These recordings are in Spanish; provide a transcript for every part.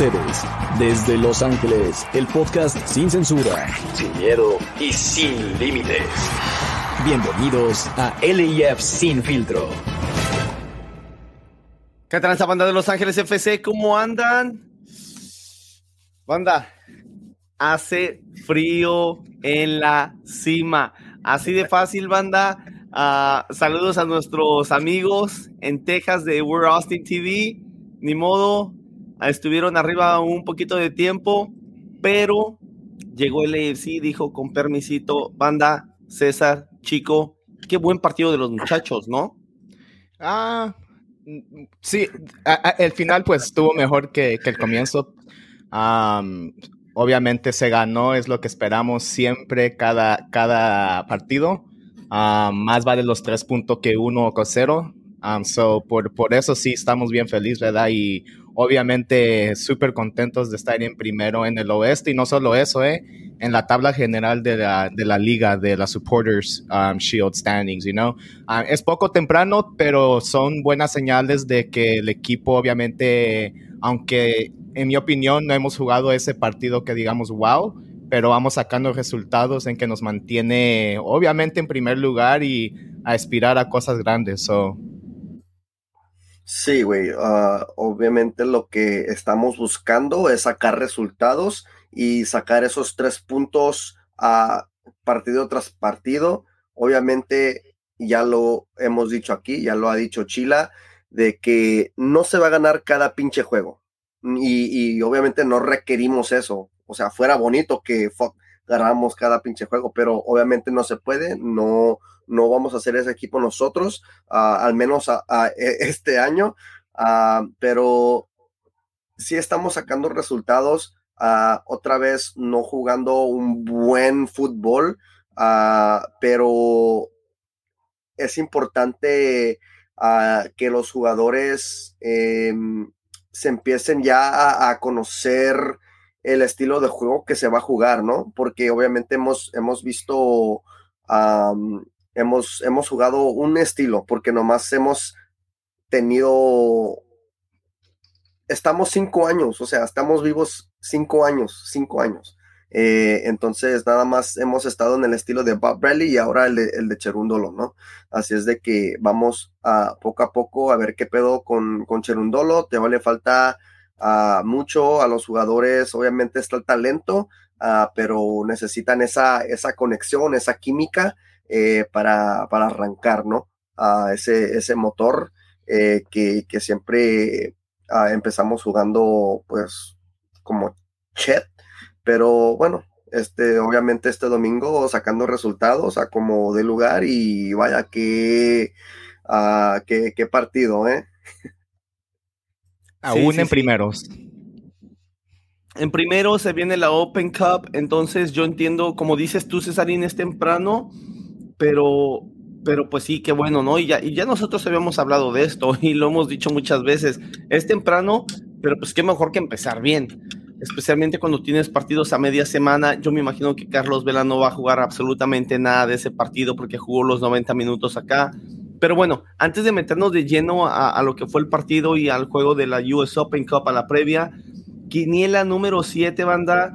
ustedes, desde Los Ángeles, el podcast sin censura, sin miedo y sin límites. Bienvenidos a LIF Sin Filtro. ¿Qué tal esta banda de Los Ángeles FC? ¿Cómo andan? Banda, hace frío en la cima. Así de fácil, banda. Ah, saludos a nuestros amigos en Texas de We're Austin TV. Ni modo, estuvieron arriba un poquito de tiempo, pero llegó el AFC, dijo con permisito, banda, César, chico, qué buen partido de los muchachos, ¿no? Ah, sí, el final pues estuvo mejor que, el comienzo. obviamente se ganó, es lo que esperamos siempre cada, cada partido. más vale los tres puntos que uno o cero. so por, por eso sí estamos bien felices, ¿verdad? Y obviamente súper contentos de estar en primero en el oeste y no solo eso, ¿eh? en la tabla general de la, de la liga, de la Supporters um, Shield Standings, you know. Uh, es poco temprano, pero son buenas señales de que el equipo obviamente, aunque en mi opinión no hemos jugado ese partido que digamos wow, pero vamos sacando resultados en que nos mantiene obviamente en primer lugar y a aspirar a cosas grandes. So, Sí, güey. Ah, obviamente lo que estamos buscando es sacar resultados y sacar esos tres puntos a partido tras partido. Obviamente ya lo hemos dicho aquí, ya lo ha dicho Chila, de que no se va a ganar cada pinche juego. Y, y obviamente no requerimos eso. O sea, fuera bonito que ganáramos cada pinche juego, pero obviamente no se puede, no, no vamos a hacer ese equipo nosotros, ah, al menos a, e, este año, ah, pero sí estamos sacando resultados, ah, otra vez no jugando un buen fútbol, pero es importante que los jugadores em, se empiecen ya a, conocer el estilo de juego que se va a jugar, ¿no? Porque obviamente hemos, hemos visto hemos, hemos jugado un estilo, porque nomás hemos tenido, estamos cinco años, o sea, estamos vivos cinco años, cinco años. Eh, entonces, nada más hemos estado en el estilo de Bob Bradley y ahora el de, el de Cherundolo, ¿no? Así es de que vamos a poco a poco a ver qué pedo con, con Cherundolo. Te vale falta uh, mucho a los jugadores, obviamente está el talento, uh, pero necesitan esa, esa conexión, esa química eh, para, para, arrancar, ¿no? A ese, ese motor eh, que, que, siempre ah, empezamos jugando, pues, como chet, pero bueno, este, obviamente este domingo sacando resultados a como de lugar y vaya que, uh, qué, qué partido, ¿eh? Aún en primeros. En primero se viene la Open Cup, entonces yo entiendo, como dices tú, Cesarín, es temprano, pero, pero pues sí, qué bueno, ¿no? Y ya, y ya nosotros habíamos hablado de esto y lo hemos dicho muchas veces. Es temprano, pero pues qué mejor que empezar bien. Especialmente cuando tienes partidos a media semana. Yo me imagino que Carlos Vela no va a jugar absolutamente nada de ese partido porque jugó los 90 minutos acá. Pero bueno, antes de meternos de lleno a, lo que fue el partido y al juego de la US Open Cup a la previa, Quiniela número 7, banda.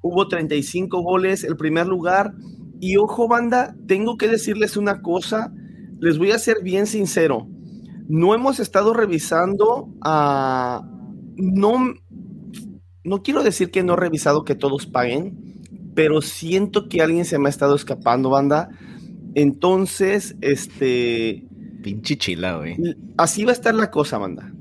hubo 35 goles, el primer lugar y ojo, banda, tengo que decirles una cosa, les voy a ser bien sincero. No hemos estado revisando a... no, no quiero decir que no he revisado que todos paguen, pero siento que alguien se me ha estado escapando, banda. Entonces, este... Pinche chila, güey. Así va a estar la cosa, banda.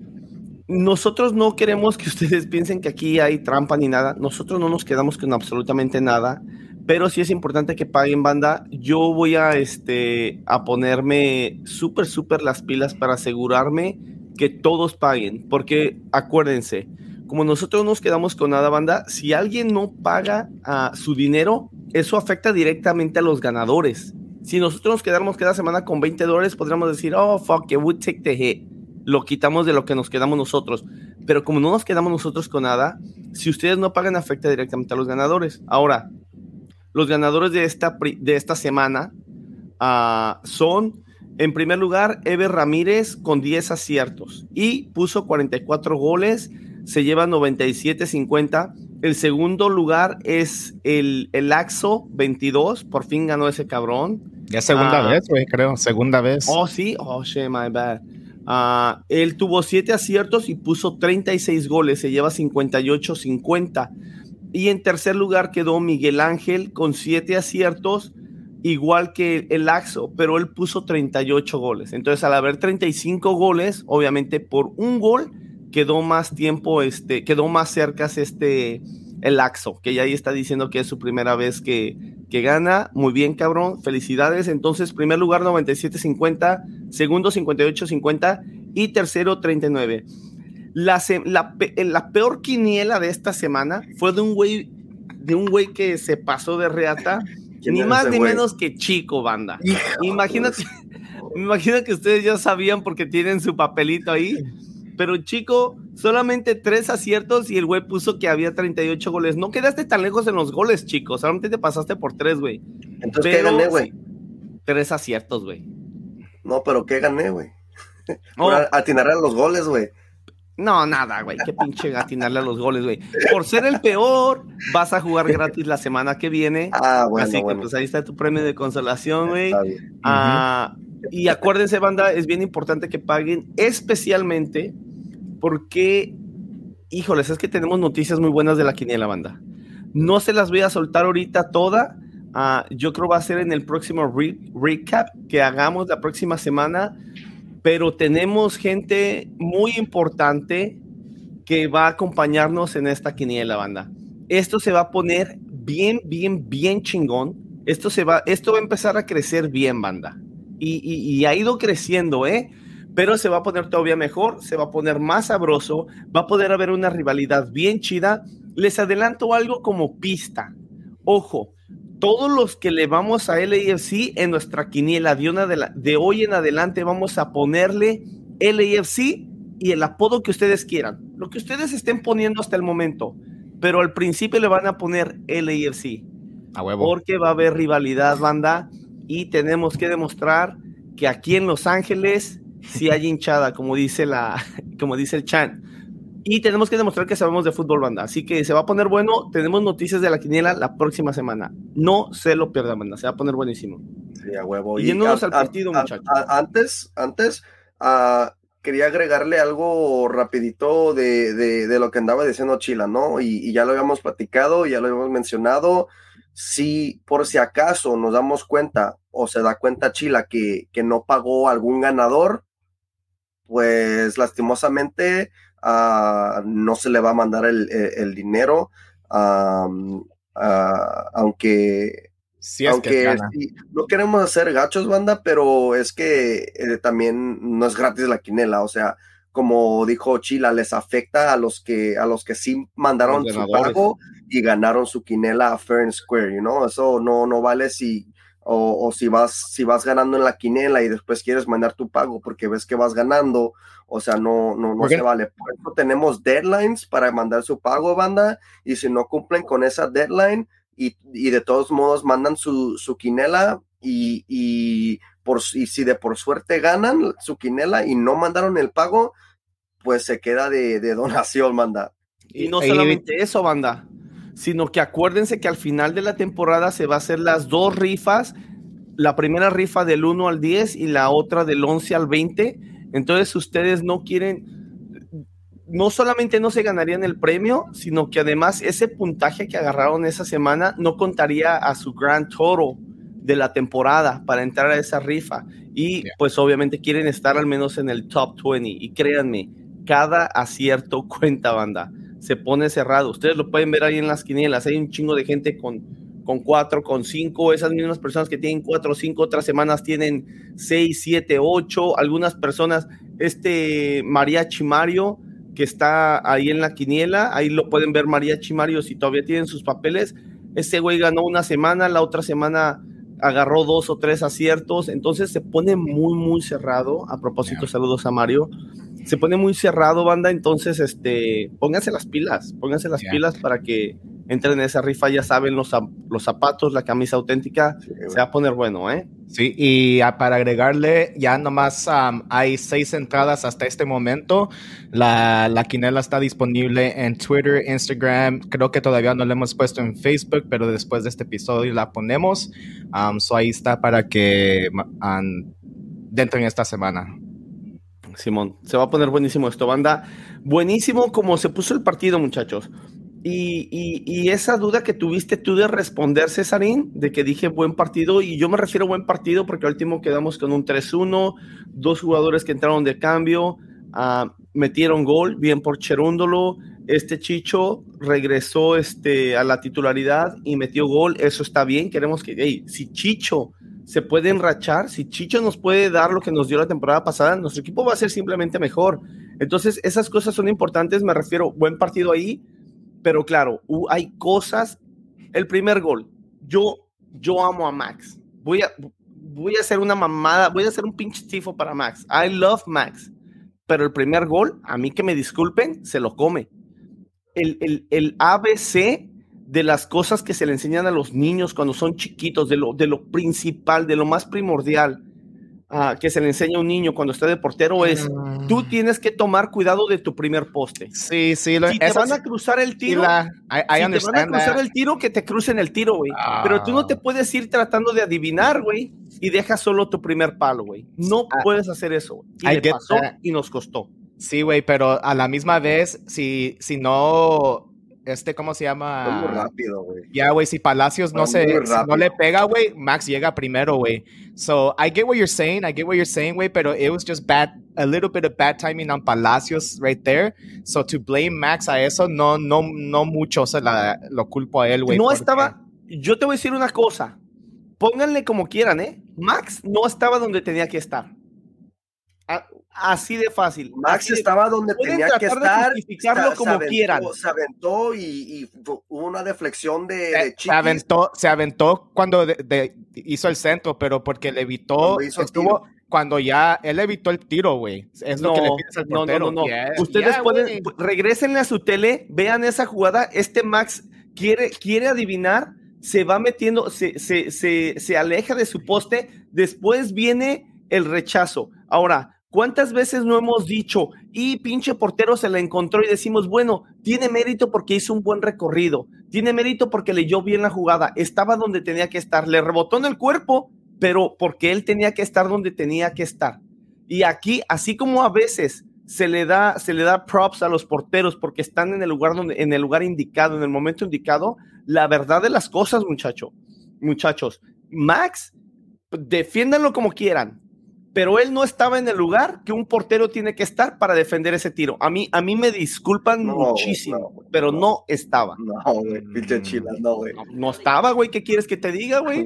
Nosotros no queremos que ustedes piensen que aquí hay trampa ni nada. Nosotros no nos quedamos con absolutamente nada pero sí es importante que paguen banda. Yo voy a, este, a ponerme súper, súper las pilas para asegurarme que todos paguen, porque acuérdense, como nosotros nos quedamos con nada banda, si alguien no paga a su dinero, eso afecta directamente a los ganadores. Si nosotros nos quedamos cada semana con 20 dólares, podríamos decir, oh, fuck, it would take the hit. Lo quitamos de lo que nos quedamos nosotros. Pero como no nos quedamos nosotros con nada, si ustedes no pagan, afecta directamente a los ganadores. Ahora, los ganadores de esta, de esta semana uh, son, en primer lugar, Ever Ramírez con 10 aciertos y puso 44 goles. se lleva 97.50. El segundo lugar es el, el Axo 22. Por fin ganó ese cabrón. Ya segunda Ah. vez, güey, creo. Segunda vez. Oh, sí. Oh, shit, my bad. Ah, él tuvo 7 aciertos y puso 36 goles. Se lleva 58.50. Y en tercer lugar quedó Miguel Ángel con 7 aciertos, igual que el Axo, pero él puso 38 goles. Entonces, al haber 35 goles, obviamente por un gol quedó más tiempo, este, quedó más cerca este, el Axo, que ya ahí está diciendo que es su primera vez que, que gana. Muy bien, cabrón. Felicidades. Entonces, primer lugar 97.50, segundo 58.50 y tercero 39. La, la, pe- la peor quiniela de esta semana fue de un güey de un güey que se pasó de reata, ¿Quién ni más ni güey? menos que Chico, banda. Imagínate, me imagino que ustedes ya sabían porque tienen su papelito ahí, pero Chico, solamente tres aciertos y el güey puso que había 38 goles. No quedaste tan lejos en los goles, Chico, solamente te pasaste por tres, güey. Entonces, ¿qué gané, güey? Tres aciertos, güey. No, pero ¿qué gané, güey? Oh, atinar a los goles, güey. No, nada, güey. Qué pinche gatinarle a los goles, güey. Por ser el peor, vas a jugar gratis la semana que viene. Ah, bueno, Así que bueno. pues ahí está tu premio de consolación, güey. Bien. Ah, y acuérdense, banda, es bien importante que paguen, especialmente porque, híjoles, es que tenemos noticias muy buenas de la quiniela, banda. No se las voy a soltar ahorita toda. Ah, yo creo va a ser en el próximo re- recap que hagamos la próxima semana. Pero tenemos gente muy importante que va a acompañarnos en esta quiniela, banda. Esto se va a poner bien, bien, bien chingón. Esto, se va, esto va a empezar a crecer bien, banda. Y, y- y ha ido creciendo, ¿eh? Pero se va a poner todavía mejor, se va a poner más sabroso, va a poder haber una rivalidad bien chida. Les adelanto algo como pista. Ojo, todos los que le vamos a LAFC en nuestra quiniela de, una de, la- de hoy en adelante vamos a ponerle LAFC y el apodo que ustedes quieran, lo que ustedes estén poniendo hasta el momento, pero al principio le van a poner LAFC A huevo. porque va a haber rivalidad, banda, y tenemos que demostrar que aquí en Los Ángeles sí hay hinchada, como dice la, como dice el chan. Y tenemos que demostrar que sabemos de fútbol, banda. Así que se va a poner bueno. Tenemos noticias de la quiniela la próxima semana. No se lo pierdan, banda. Se va a poner buenísimo. Sí, a huevo. Y yéndonos a- al partido, a- muchachos. a- antes, antes, ah, quería agregarle algo rapidito de, de- de lo que andaba diciendo Chila, ¿no? Y, y ya lo habíamos platicado, ya lo habíamos mencionado. Si por si acaso nos damos cuenta o se da cuenta Chila que, que no pagó algún ganador, pues lastimosamente ah, no se le va a mandar el, el- el dinero, am, ah, aunque Si es que aunque sí, no queremos hacer gachos, banda, pero es que eh, también no es gratis la quinela, o sea, como dijo Chila, les afecta a los que a los que sí mandaron su pago y ganaron su quinela a fair and square, you know? Eso no no vale si o, o si vas si vas ganando en la quinela y después quieres mandar tu pago porque ves que vas ganando, o sea, no no no se vale. Por eso tenemos deadlines para mandar su pago, banda, y si no cumplen con esa deadline y, y de todos modos mandan su, su quinela y, y, por, y si de por suerte ganan su quinela y no mandaron el pago, pues se queda de, de donación, manda. Y no Y- solamente eso, banda, sino que acuérdense que al final de la temporada se va a hacer las dos rifas, la primera rifa del 1 al 10 y la otra del 11 al 20. Entonces ustedes no quieren, no solamente no se ganarían el premio, sino que además ese puntaje que agarraron esa semana no contaría a su grand total de la temporada para entrar a esa rifa. Y pues obviamente quieren estar al menos en el top 20. Y créanme, cada acierto cuenta, banda. Se pone cerrado. Ustedes lo pueden ver ahí en las quinielas. Hay un chingo de gente con, con cuatro, con cinco. Esas mismas personas que tienen cuatro o cinco, otras semanas tienen seis, siete, ocho. Algunas personas, este Mariachi Mario, que está ahí en la quiniela, ahí lo pueden ver Mariachi Mario si todavía tienen sus papeles. Ese güey ganó una semana, la otra semana agarró dos o tres aciertos, entonces se pone muy, muy cerrado. A propósito, saludos a Mario. Se pone muy cerrado, banda, entonces, este, pónganse las pilas, pónganse las Yeah. pilas para que entren en esa rifa, ya saben, los, los zapatos, la camisa auténtica, se va a poner bueno, ¿eh? Sí, y para agregarle, ya nomás hay seis entradas hasta este momento. La, la, quinela está disponible en Twitter, Instagram. Creo que todavía no la hemos puesto en Facebook, pero después de este episodio la ponemos. so ahí está para que dentro en esta semana. Simón, se va a poner buenísimo esto, banda. Buenísimo como se puso el partido, muchachos. Y, esa duda que tuviste tú de responder, Cesarín, de que dije buen partido, y yo me refiero a buen partido porque al último quedamos con un 3-1, dos jugadores que entraron de cambio, uh, metieron gol, bien por Cherúndolo, este Chicho regresó este, a la titularidad y metió gol, eso está bien, queremos que, si Chicho se puede enrachar, si Chicho nos puede dar lo que nos dio la temporada pasada, nuestro equipo va a ser simplemente mejor. Entonces, esas cosas son importantes, me refiero, buen partido ahí, pero claro, hay cosas. El primer gol, yo, yo amo a Max. Voy a, voy a hacer una mamada, voy a hacer un pinche tifo para Max. I love Max. Pero el primer gol, a mí que me disculpen, se lo come. El, el, el ABC de las cosas que se le enseñan a los niños cuando son chiquitos, de lo, de lo principal, de lo más primordial que se le enseña a un niño cuando está de portero es, tú mm. tienes que tomar cuidado de tu primer poste. Sí, sí. Lo, si te van a cruzar el tiro, si te van a cruzar el tiro, que te crucen el tiro, güey. Pero tú no te ah. puedes ir tratando de adivinar, güey, y dejas solo tu primer palo, güey. No ah. puedes hacer eso. Y le pasó y nos costó. Sí, güey, pero a la misma vez, si, si no este, ¿cómo se llama? muy rápido, güey. Ya, güey, si Palacios no, se, no le pega, güey, Max llega primero, güey. So, I get what you're saying, I get what you're saying, güey, pero it was just bad, a little bit of bad timing on Palacios right there. So, to blame Max a eso, no, no, no mucho se la, lo culpo a él, güey. No estaba, yo te voy a decir una cosa, pónganle como quieran, ¿eh? Max no estaba donde tenía que estar. Así de fácil. Max estaba donde tenía que estar. De como quieran. Se aventó y, hubo una deflexión de, se, aventó, se aventó cuando hizo el centro, pero porque le evitó. Estuvo, cuando ya él evitó el tiro, güey. Es lo que le pides al portero. No, no, no. Ustedes pueden, regresenle a su tele, vean esa jugada. Este Max quiere, quiere adivinar, se va metiendo, se, se, se, se aleja de su poste. Después viene el rechazo. Ahora, ¿Cuántas veces no hemos dicho, y pinche portero se la encontró y decimos, bueno, tiene mérito porque hizo un buen recorrido, tiene mérito porque leyó bien la jugada, estaba donde tenía que estar, le rebotó en el cuerpo, pero porque él tenía que estar donde tenía que estar. Y aquí, así como a veces se le da, se le da props a los porteros porque están en el lugar donde, en el lugar indicado, en el momento indicado, la verdad de las cosas, muchacho, muchachos, Max, defiéndanlo como quieran, pero él no estaba en el lugar que un portero tiene que estar para defender ese tiro. A mí, a mí me disculpan muchísimo, pero no, estaba. No, güey, pinche chila, no, güey. No, estaba, güey, ¿qué quieres que te diga, güey?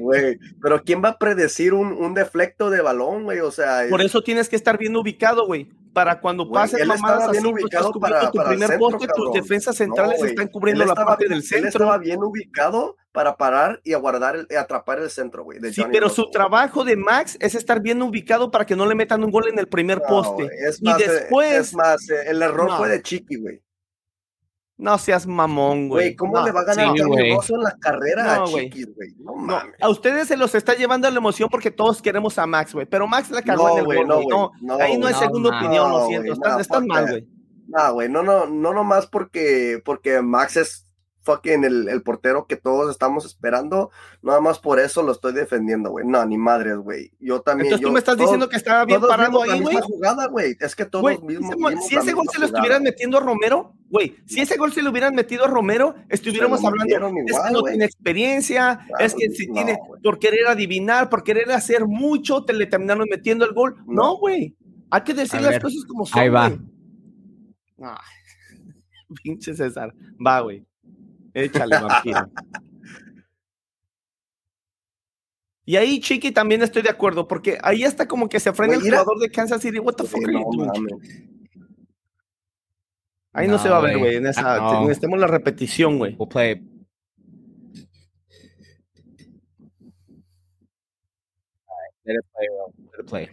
pero ¿quién va a predecir un, un deflecto de balón, güey? O sea... Por eso tienes que estar bien ubicado, güey para cuando pases mamadas así, tú estás cubriendo tu primer poste, tus defensas centrales están cubriendo la parte del centro. Él estaba bien ubicado para parar y aguardar, el, atrapar el centro, güey. Sí, pero su trabajo de Max es estar bien ubicado para que no le metan un gol en el primer poste. y eh, después... Es más, eh, el error fue de Chiqui, güey. No seas mamón, güey. Güey, ¿cómo le va a ganar sí, en la carrera a Chiquis, güey? No, mames. A ustedes se los está llevando la emoción porque todos queremos a Max, güey. Pero Max la cagó en el güey. No, no, ahí no hay segunda opinión, lo siento. están, mal, güey. No, güey, no, no, no nomás porque, porque Max es fucking el, el, portero que todos estamos esperando. Nada más por eso lo estoy defendiendo, güey. No, ni madres, güey. Yo también. Entonces tú me estás diciendo que estaba bien parado ahí, güey. jugada, güey. Es que todos mismos. Si ese gol se lo estuvieran metiendo a Romero, güey, si ese gol se lo hubieran metido a Romero, estuviéramos hablando. es que no tiene experiencia, es que si tiene, por querer adivinar, por querer hacer mucho, te le terminaron metiendo el gol. No, güey. Hay que decir las cosas como son. Ahí va. pinche César. Va, güey. Échale, vampiro. Y ahí, Chiqui, también estoy de acuerdo, porque ahí está como que se frena el jugador de Kansas City. What the fuck are you doing? Ahí no, se va a ver, güey. En esa, ah, necesitamos la repetición, güey. We'll play. Let it play, Let it play.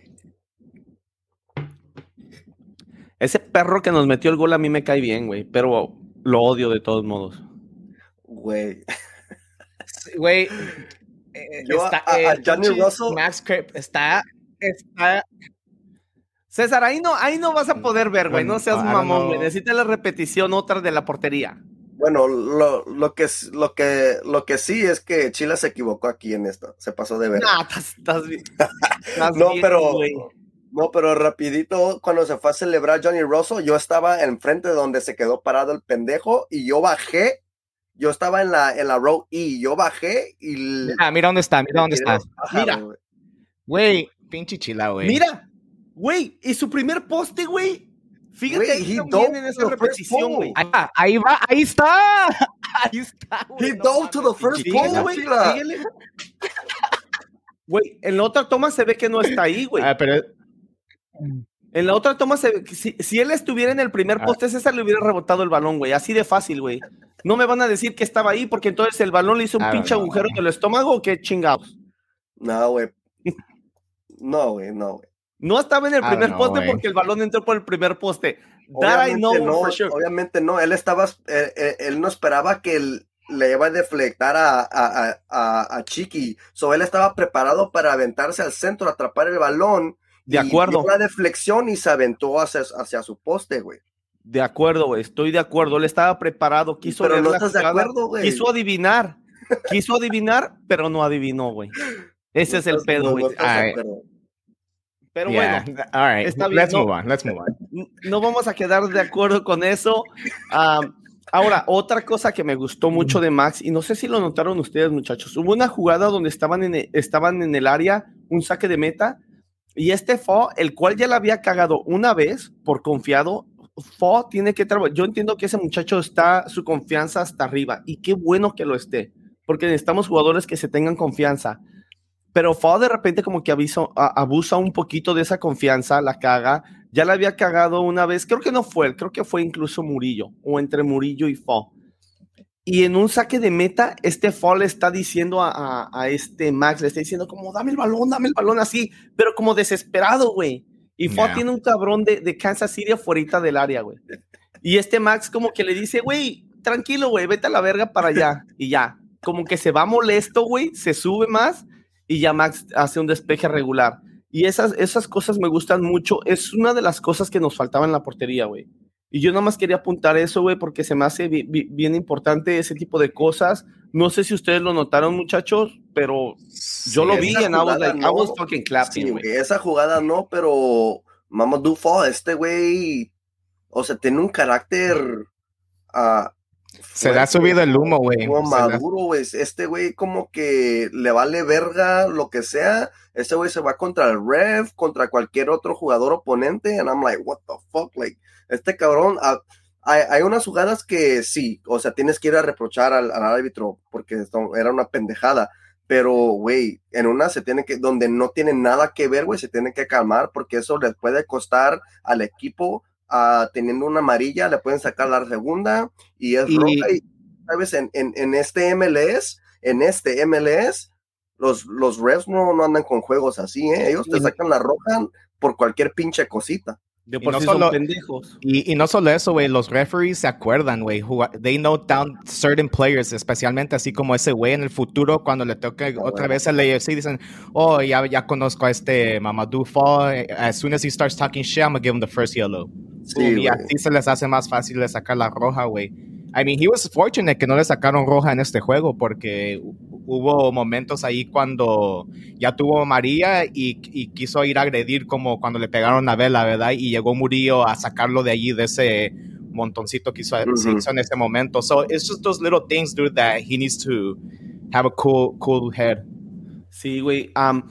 Ese perro que nos metió el gol a mí me cae bien, güey, pero lo odio de todos modos. Güey. Güey. eh, Yo está, a- a Johnny Russell- Max Crip está. Está. César, ahí no, ahí no vas a poder ver, güey. No seas mamón, güey. Necesitas la repetición otra de la portería. Bueno, lo, lo, que, lo, que, lo que sí es que Chile se equivocó aquí en esto. Se pasó de ver. Nah, estás, estás bien. No, bien, pero, no, pero rapidito, cuando se fue a celebrar Johnny Russell, yo estaba enfrente de donde se quedó parado el pendejo y yo bajé. Yo estaba en la, en la row E, yo bajé y... le- Ah, mira dónde está, mira dónde está. Mira. güey. Güey, pinche chila, güey. Mira, güey, y su primer poste, güey. Fíjate Güey, ahí también en esa repetición, güey. Ahí, va, ahí va, ahí está. Ahí está, güey. He no dove to the first pole, güey. Güey, en la otra toma se ve que no está ahí, güey. Ah, pero En la otra toma se ve que si, si él estuviera en el primer Ah. poste, César le hubiera rebotado el balón, güey. Así de fácil, güey. No me van a decir que estaba ahí porque entonces el balón le hizo un pinche agujero en el estómago o qué chingados. No, güey. No, güey, no, güey. No estaba en el don't primer know, poste porque el balón entró por el primer poste. Obviamente no, for sure. obviamente no. Él estaba, él, él- él no esperaba que le iba a deflectar a, a, a, a- Chiqui. So él estaba preparado para aventarse al centro, atrapar el balón. De y acuerdo. dio la deflexión y se aventó hacia, hacia su poste, güey. De acuerdo, güey. Estoy de acuerdo. Él estaba preparado. Quiso Pero leer no la estás de acuerdo, güey. Quiso adivinar. Quiso adivinar, pero no adivinó, güey. Ese No es el estás- pedo, no- güey. no. Pero yeah. bueno, all right. está bien, Let's no. move on. Let's move on. n- no vamos a quedar de acuerdo con eso. Ahora, otra cosa que me gustó mucho de Max, y no sé si lo notaron ustedes, muchachos, hubo una jugada donde estaban en el, estaban en el área, un saque de meta, y este Fo, el cual ya la había cagado una vez por confiado, Fo tiene que trabajar. Yo entiendo que ese muchacho está, su confianza hasta arriba, y qué bueno que lo esté, porque necesitamos jugadores que se tengan confianza. Pero Fo de repente como que aviso, a- abusa un poquito de esa confianza, la caga. Ya la había cagado una vez, creo que no fue él, creo que fue incluso Murillo, o entre Murillo y Fo. Y en un saque de meta, este Fo le está diciendo a, a- a este Max, le está diciendo como, dame el balón, dame el balón así, pero como desesperado, güey. Y Fo Yeah. tiene un cabrón de, de Kansas City afuera del área, güey. Y este Max como que le dice, güey, tranquilo, güey, vete a la verga para allá. Y ya, como que se va molesto, güey, se sube más y ya Max hace un despeje regular. Y esas, esas cosas me gustan mucho. Es una de las cosas que nos faltaba en la portería, güey. Y yo nada más quería apuntar eso, güey, porque se me hace bi- bi- bien importante ese tipo de cosas. No sé si ustedes lo notaron, muchachos, pero yo lo vi and I was like, I no. was fucking clapping, güey. esa jugada no, pero Mamadou Fall, este güey, o sea, tiene un carácter. ah, Se le ha subido el humo, güey. maduro, güey. Este güey como que le vale verga lo que sea. Este güey se va contra el ref, contra cualquier otro jugador oponente. And I'm like, what the fuck? Like, este cabrón. ah, hay, hay unas jugadas que sí, o sea, tienes que ir a reprochar al, al árbitro porque esto era una pendejada. Pero, güey, en una se tiene que, donde no tiene nada que ver, güey, se tiene que calmar porque eso les puede costar al equipo. ah, teniendo una amarilla, le pueden sacar la segunda y es Y- roja. Y, ¿sabes? En, en, en este MLS, en este MLS, los, los refs no, no andan con juegos así, ¿eh? Ellos te sacan la roja por cualquier pinche cosita. De Y por no sí solo- son pendejos. Y, y no solo eso, güey, los referees se acuerdan, güey. They note down certain players, especialmente así como ese güey en el futuro, cuando le toque otra bueno. vez al AFC, dicen, oh, ya, ya conozco a este Mamadou Fall. eh, As soon as he starts talking shit, I'm gonna give him the first yellow. Sí, Boom, y así se les hace más fácil de sacar la roja, güey. I mean, he was fortunate que no le sacaron roja en este juego porque hu- hubo momentos ahí cuando ya tuvo María y, y quiso ir a agredir como cuando le pegaron a Vela, ¿verdad? Y llegó Murillo a sacarlo de allí, de ese montoncito que hizo, en ese momento. So it's just those little things, dude, that he needs to have a cool, cool head. Sí, güey. am,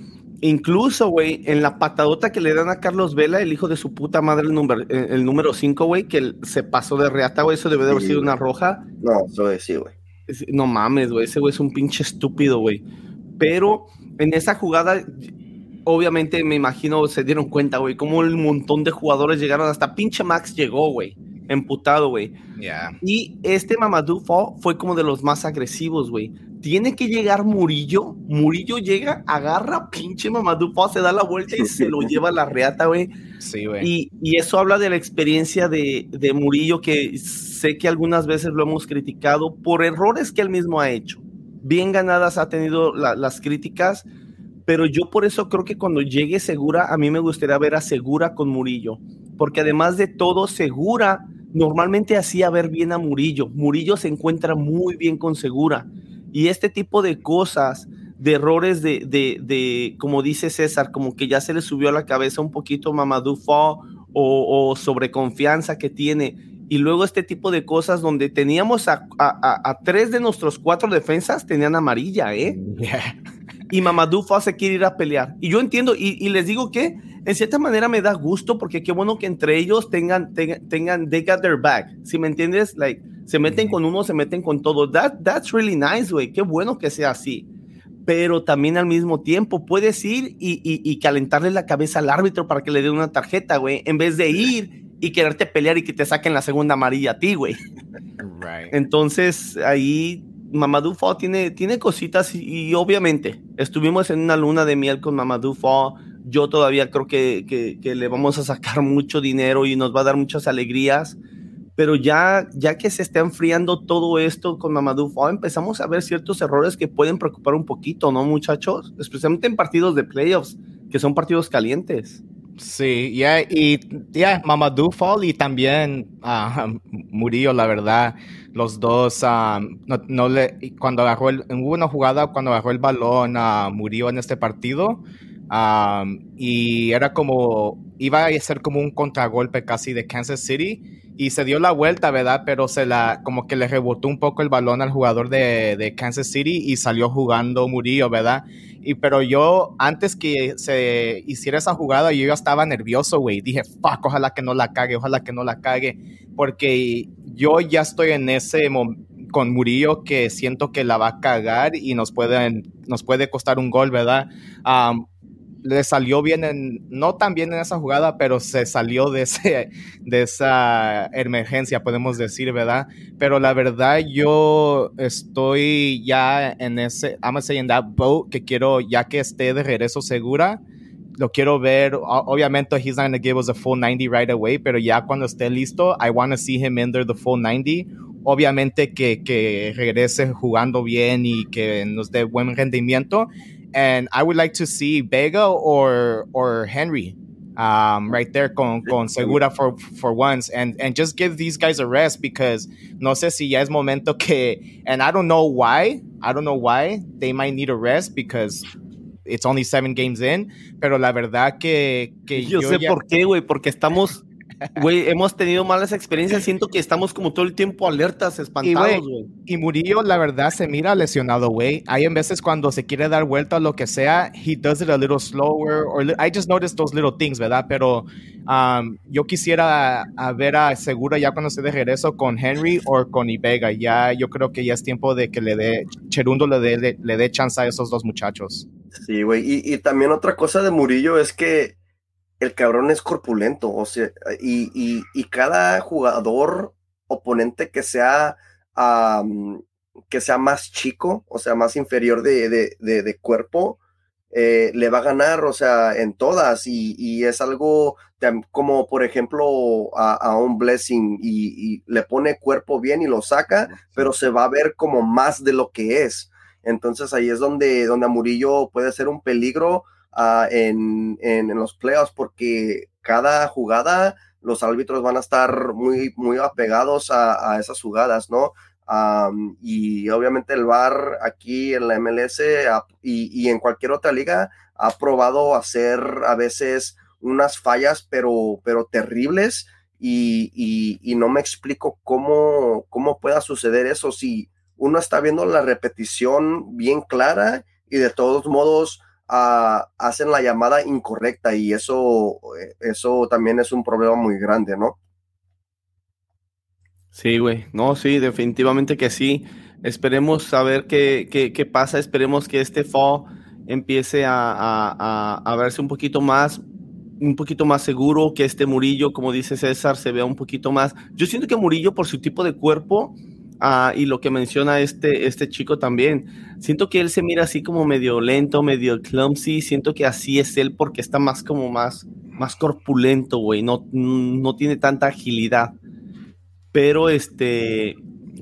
incluso, güey, en la patadota que le dan a Carlos Vela, el hijo de su puta madre, el, número eh, el número 5, güey, que él se pasó de reata, güey, eso debe de haber Sí, sido una roja. No, eso es sí, güey. No mames, güey, ese güey es un pinche estúpido, güey. Pero en esa jugada, obviamente me imagino se dieron cuenta, güey, cómo un montón de jugadores llegaron, hasta pinche Max llegó, güey, emputado, güey. Yeah. Y este Mamadou Fall fue como de los más agresivos, güey. Tiene que llegar Murillo. Murillo llega, agarra pinche Mamadou se da la vuelta y se lo lleva a la reata, güey. Sí, güey. Y, eso habla de la experiencia de, de, Murillo, que sé que algunas veces lo hemos criticado por errores que él mismo ha hecho. Bien ganadas ha tenido las críticas, pero yo por eso creo que cuando llegue Segura, a mí me gustaría ver a Segura con Murillo, porque además de todo, Segura normalmente hacía ver bien a Murillo. Murillo se encuentra muy bien con Segura. Y este tipo de cosas, de errores de, de, de, como dice César, como que ya se le subió a la cabeza un poquito Mamadou Fall o, o sobreconfianza que tiene. Y luego este tipo de cosas donde teníamos a, a, a, tres de nuestros cuatro defensas tenían amarilla, ¿eh? Y Mamadou Fall se quiere ir a pelear. Y yo entiendo, y, y, les digo que en cierta manera me da gusto porque qué bueno que entre ellos tengan, tengan, tengan they got their back. Si me entiendes, like, se meten con uno, se meten con todo. That, that's really nice, güey. Qué bueno que sea así. Pero también al mismo tiempo puedes ir y, y, calentarle la cabeza al árbitro para que le dé una tarjeta, güey, en vez de ir y quererte pelear y que te saquen la segunda amarilla a ti, güey. Entonces ahí Mamadou Fall tiene, tiene cositas y, obviamente estuvimos en una luna de miel con Mamadou Fall. Yo todavía creo que, que, que, le vamos a sacar mucho dinero y nos va a dar muchas alegrías pero ya, ya que se está enfriando todo esto con Mamadou Fall, empezamos a ver ciertos errores que pueden preocupar un poquito, ¿no, muchachos? Especialmente en partidos de playoffs, que son partidos calientes. Sí, ya, y ya, Mamadou Fall y también uh, Murillo, la verdad, los dos, ah, no, le, cuando agarró el, hubo una jugada cuando agarró el balón a Murillo en este partido, y era como, iba a ser como un contragolpe casi de Kansas City, y se dio la vuelta, ¿verdad? Pero se la, como que le rebotó un poco el balón al jugador de, de, Kansas City y salió jugando Murillo, ¿verdad? Y pero yo, antes que se hiciera esa jugada, yo ya estaba nervioso, güey. Dije, fuck, ojalá que no la cague, ojalá que no la cague, porque yo ya estoy en ese con Murillo que siento que la va a cagar y nos, pueden, nos puede costar un gol, ¿verdad? Le salió bien en, no tan bien en esa jugada, pero se salió de, ese, de esa emergencia, podemos decir, ¿verdad? Pero la verdad yo estoy ya en ese, I'm gonna that boat, que quiero, ya que esté de regreso segura, lo quiero ver, obviamente he's not gonna give us a full 90 right away, pero ya cuando esté listo, I want to see him enter the full 90. Obviamente que, que regrese jugando bien y que nos dé buen rendimiento and I would like to see Vega or or Henry um, right there con, con Segura for for once. And and just give these guys a rest because no sé si ya es momento que and I don't know why I don't know why they might need a rest because it's only seven games in pero la verdad que, que yo, yo sé ya... por qué güey porque estamos Güey, hemos tenido malas experiencias. Siento que estamos como todo el tiempo alertas, espantados, güey. Y, Murillo, la verdad, se mira lesionado, güey. Hay en veces cuando se quiere dar vuelta o lo que sea, he does it a little slower. Or I just noticed those little things, ¿verdad? Pero um, yo quisiera a ver a Segura ya cuando esté de regreso con Henry o con Ibega. Ya, yo creo que ya es tiempo de que le dé, Cherundo le dé, le, dé chance a esos dos muchachos. Sí, güey. Y, y también otra cosa de Murillo es que el cabrón es corpulento, o sea, y, cada jugador oponente que sea, que sea más chico, o sea, más inferior de, cuerpo, eh, le va a ganar, o sea, en todas, y, es algo como, por ejemplo, a, un Blessing, y, le pone cuerpo bien y lo saca, pero se va a ver como más de lo que es. Entonces ahí es donde, donde a Murillo puede ser un peligro uh, en, en, los playoffs porque cada jugada los árbitros van a estar muy, muy apegados a, a esas jugadas, ¿no? Um, y obviamente el VAR aquí en la MLS y, y, en cualquier otra liga ha probado hacer a veces unas fallas, pero, pero terribles. Y, y, y, no me explico cómo, cómo pueda suceder eso si uno está viendo la repetición bien clara y de todos modos hacen la llamada incorrecta y eso, eso también es un problema muy grande, ¿no? Sí, güey. No, sí, definitivamente que sí. Esperemos saber qué, qué, qué pasa. Esperemos que este fall empiece a, a, a, verse un poquito más, un poquito más seguro, que este Murillo, como dice César, se vea un poquito más. Yo siento que Murillo, por su tipo de cuerpo, Ah, y lo que menciona este, este chico también. Siento que él se mira así como medio lento, medio clumsy. Siento que así es él porque está más como más, más corpulento, güey. No, no tiene tanta agilidad. Pero este,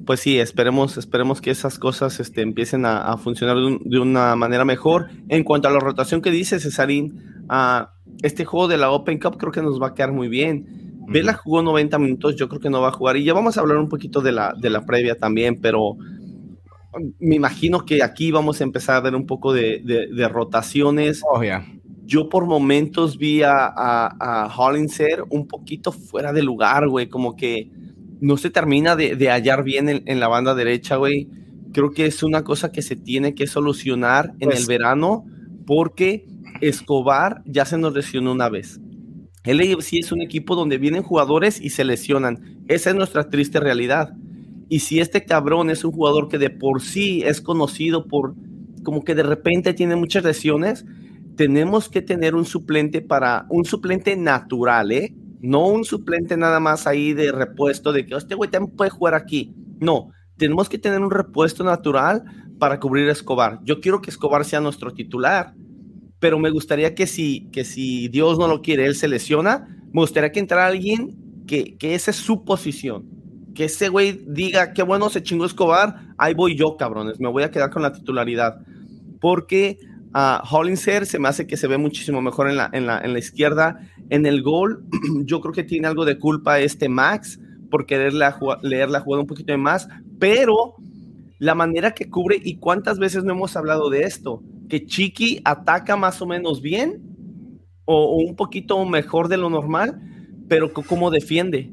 pues sí, esperemos, esperemos que esas cosas este, empiecen a, funcionar de, una manera mejor. En cuanto a la rotación que dice Cesarín, a este juego de la Open Cup creo que nos va a quedar muy bien. Vela jugó 90 minutos, yo creo que no va a jugar. Y ya vamos a hablar un poquito de la, de la previa también, pero me imagino que aquí vamos a empezar a ver un poco de, de, rotaciones. Oh, yo por momentos vi a, a, a Hollinger un poquito fuera de lugar, güey, como que no se termina de, de hallar bien en, en, la banda derecha, güey. Creo que es una cosa que se tiene que solucionar en pues el verano porque Escobar ya se nos lesionó una vez. El AFC es un equipo donde vienen jugadores y se lesionan. Esa es nuestra triste realidad. Y si este cabrón es un jugador que de por sí es conocido por como que de repente tiene muchas lesiones, tenemos que tener un suplente para un suplente natural, ¿eh? No un suplente nada más ahí de repuesto de que este güey también puede jugar aquí. No, tenemos que tener un repuesto natural para cubrir a Escobar. Yo quiero que Escobar sea nuestro titular pero me gustaría que si, que si Dios no lo quiere, él se lesiona, me gustaría que entrara alguien que, que esa es su posición. Que ese güey diga, qué bueno se chingó Escobar, ahí voy yo, cabrones, me voy a quedar con la titularidad. Porque a uh, Hollinger se me hace que se ve muchísimo mejor en la, en la, en la izquierda. En el gol, yo creo que tiene algo de culpa este Max por querer leer la jugada un poquito más, pero la manera que cubre y cuántas veces no hemos hablado de esto que Chiqui ataca más o menos bien o, un poquito mejor de lo normal, pero como defiende.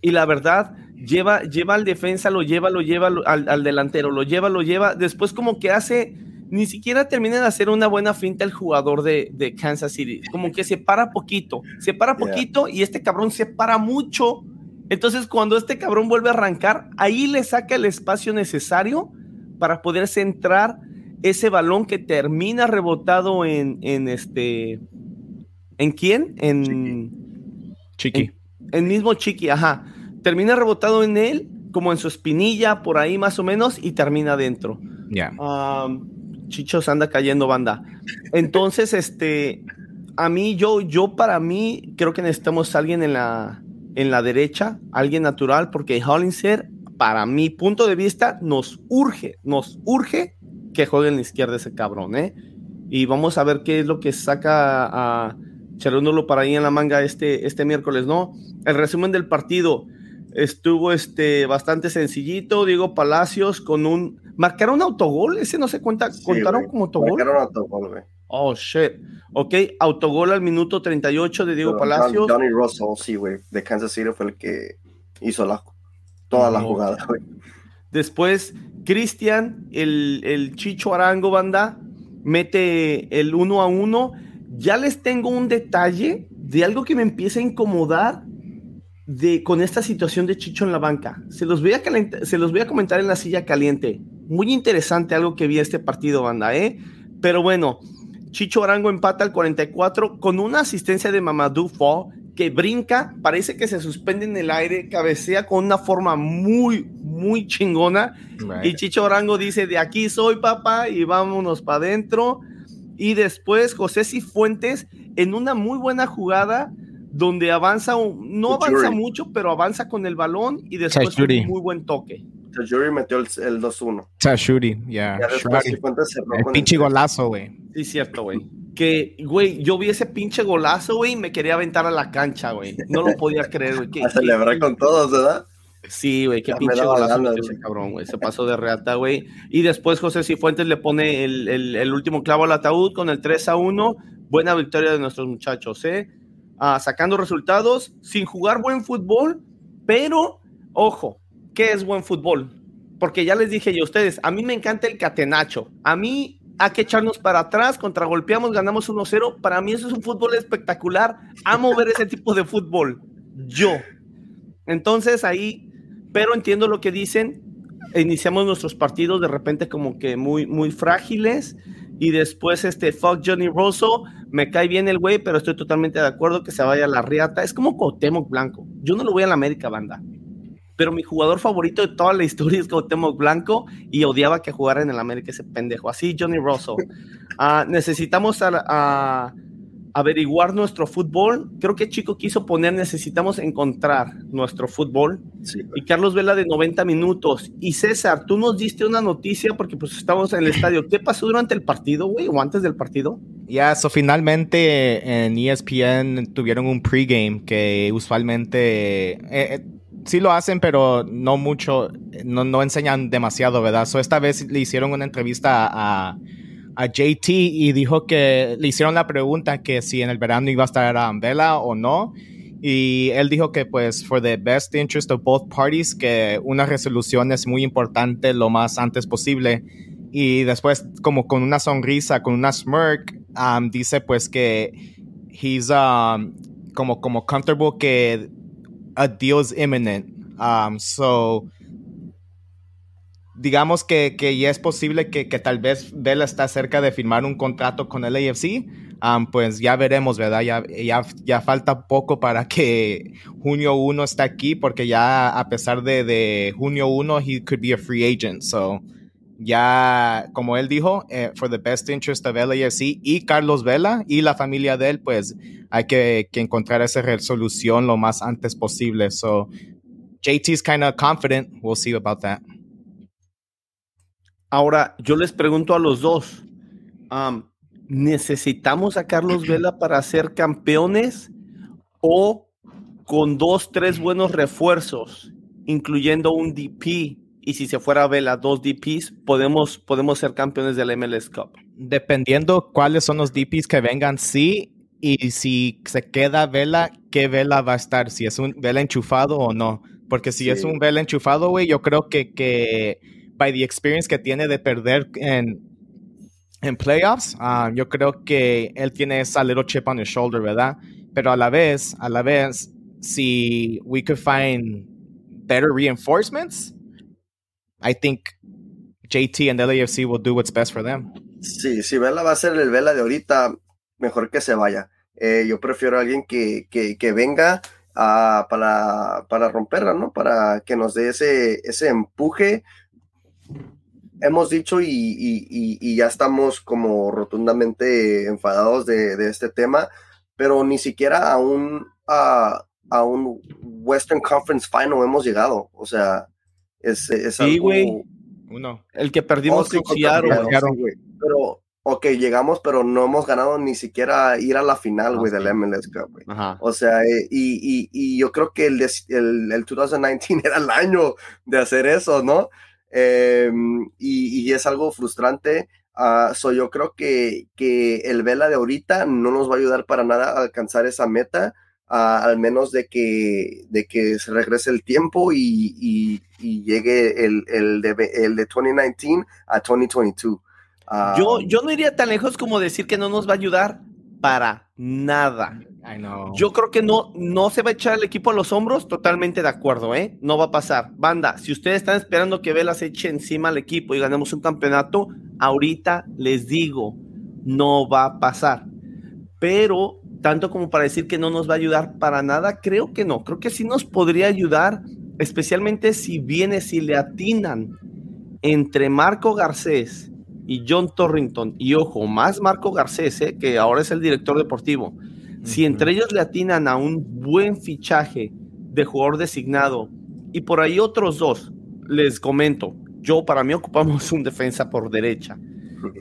Y la verdad, lleva, lleva al defensa, lo lleva, lo lleva al, delantero, lo lleva, lo lleva. Después como que hace, ni siquiera termina de hacer una buena finta el jugador de, Kansas City. Como que se para poquito, se para poquito y este cabrón se para mucho. Entonces cuando este cabrón vuelve a arrancar, ahí le saca el espacio necesario para poder centrar ese balón que termina rebotado en, en este. ¿En quién? En. Chiqui. En, mismo Chiqui, ajá. Termina rebotado en él, como en su espinilla, por ahí más o menos, y termina adentro. Ya. Chichos anda cayendo banda. Entonces, este. A mí, yo, yo para mí, creo que necesitamos alguien en la, en la derecha, alguien natural, porque Hollinger, para mi punto de vista, nos urge, nos urge que juegue en la izquierda ese cabrón, ¿eh? Y vamos a ver qué es lo que saca a Cherúnulo para ahí en la manga este, este miércoles, ¿no? El resumen del partido estuvo este, bastante sencillito. Diego Palacios con un. ¿Marcaron autogol? Ese no se cuenta. ¿Contaron como autogol? Marcaron autogol, güey. Oh, shit. Ok, autogol al minuto 38 de Diego Palacios. Johnny Russell, sí, güey, de Kansas City fue el que hizo la, toda la jugada, güey. Después, Cristian, el, Chicho Arango Banda, mete el uno a uno. Ya les tengo un detalle de algo que me empieza a incomodar de, con esta situación de Chicho en la banca. Se los, voy a se los voy a comentar en la silla caliente. Muy interesante algo que vi este partido, banda, ¿eh? Pero bueno, Chicho Arango empata al 44 con una asistencia de Mamadou Fall que brinca, parece que se suspende en el aire, cabecea con una forma muy, muy chingona. Y Chicho Orango dice, de aquí soy papá y vámonos para adentro. Y después José Cifuentes en una muy buena jugada donde avanza, no avanza mucho, pero avanza con el balón y después un muy buen toque. Tajuri metió el, 2-1. Tajuri, ya. El pinche golazo, güey. Sí, cierto, güey que, güey, yo vi ese pinche golazo, güey, y me quería aventar a la cancha, güey. No lo podía creer, güey. A celebrar con todos, ¿verdad? Sí, güey, qué pinche golazo ese cabrón, güey. Se pasó de reata, güey. Y después José Cifuentes le pone el, el, último clavo al ataúd con el 3 a 1. Buena victoria de nuestros muchachos, ¿eh? Ah, sacando resultados sin jugar buen fútbol, pero, ojo, ¿qué es buen fútbol? Porque ya les dije yo a ustedes, a mí me encanta el catenacho. A mí hay que echarnos para atrás, contragolpeamos, ganamos 1-0. Para mí eso es un fútbol espectacular. Amo ver ese tipo de fútbol. Yo. Entonces ahí, pero entiendo lo que dicen. Iniciamos nuestros partidos de repente como que muy, muy frágiles. Y después este fuck Johnny Rosso, me cae bien el güey, pero estoy totalmente de acuerdo que se vaya a la riata. Es como Cuauhtémoc Blanco. Yo no lo voy a la América, banda. Pero mi jugador favorito de toda la historia es Cuauhtémoc Blanco y odiaba que jugara en el América ese pendejo. Así, Johnny Russell. Ah, necesitamos a, averiguar nuestro fútbol. Creo que Chico quiso poner, necesitamos encontrar nuestro fútbol. Y Carlos Vela de 90 minutos. Y César, tú nos diste una noticia porque pues estamos en el estadio. ¿Qué pasó durante el partido, güey? ¿O antes del partido? Ya, eso finalmente en ESPN tuvieron un pregame que usualmente... Eh, eh, sí lo hacen, pero no mucho, no, no enseñan demasiado, ¿verdad? So esta vez le hicieron una entrevista a, a JT y dijo que le hicieron la pregunta que si en el verano iba a estar a Vela o no. Y él dijo que pues for the best interest of both parties, que una resolución es muy importante lo más antes posible. Y después como con una sonrisa, con una smirk, um, dice pues que he's um, como, como comfortable que a deal is imminent. Um, so digamos que, que, ya es posible que, que, tal vez Vela está cerca de firmar un contrato con el AFC, um, pues ya veremos, ¿verdad? Ya, ya, ya, falta poco para que junio 1 esté aquí, porque ya a pesar de, de, junio 1, he could be a free agent. So, ya, como él dijo, eh, for the best interest of LAFC y Carlos Vela y la familia de él, pues hay que, que encontrar esa resolución lo más antes posible. So, JT's kind of confident. We'll see about that. Ahora, yo les pregunto a los dos, ¿necesitamos a Carlos Vela para ser campeones o con dos, tres buenos refuerzos, incluyendo un DP? Y si se fuera Vela, dos DPs, podemos, podemos ser campeones del MLS Cup. Dependiendo cuáles son los DPs que vengan, sí. Y si se queda Vela, ¿qué Vela va a estar? Si es un Vela enchufado o no. Porque si es un Vela enchufado, güey, yo creo que, que by the experience que tiene de perder en, en playoffs, um, yo creo que él tiene esa little chip on his shoulder, ¿verdad? Pero a la vez, a la vez, si we could find better reinforcements, I think JT and LAFC will do what's best for them. Sí, si Vela va a ser el Vela de ahorita, mejor que se vaya. Eh, yo prefiero a alguien que, que, que venga uh, para, para romperla, ¿no? Para que nos dé ese, ese empuje hemos dicho y, ya estamos como rotundamente enfadados de, este tema, pero ni siquiera a un, a, un Western Conference Final hemos llegado. O sea, es, sí, güey. Uno. El que perdimos con pero, ok, llegamos, pero no hemos ganado ni siquiera ir a la final, güey, del MLS Cup, O sea, eh, y, yo creo que el, el, el 2019 era el año de hacer eso, ¿no? Em, y, es algo frustrante. Uh, yo creo que, que, el Vela de ahorita no nos va a ayudar para nada a alcanzar esa meta, uh, al menos de que, de que se regrese el tiempo y, y, llegue el, el, de, el de 2019 a 2022. yo, yo no iría tan lejos como decir que no nos va a ayudar para nada. Yo creo que no, no se va a echar el equipo a los hombros, totalmente de acuerdo, ¿eh? No va a pasar. Banda, si ustedes están esperando que Vela se eche encima al equipo y ganemos un campeonato, ahorita les digo, no va a pasar. Pero, tanto como para decir que no nos va a ayudar para nada, creo que no. Creo que sí nos podría ayudar, especialmente si viene, si le atinan entre Marco Garcés y John Torrington, y ojo, más Marco Garcés, ¿eh? que ahora es el director deportivo si entre ellos le atinan a un buen fichaje de jugador designado y por ahí otros dos, les comento, yo para mí ocupamos un defensa por derecha.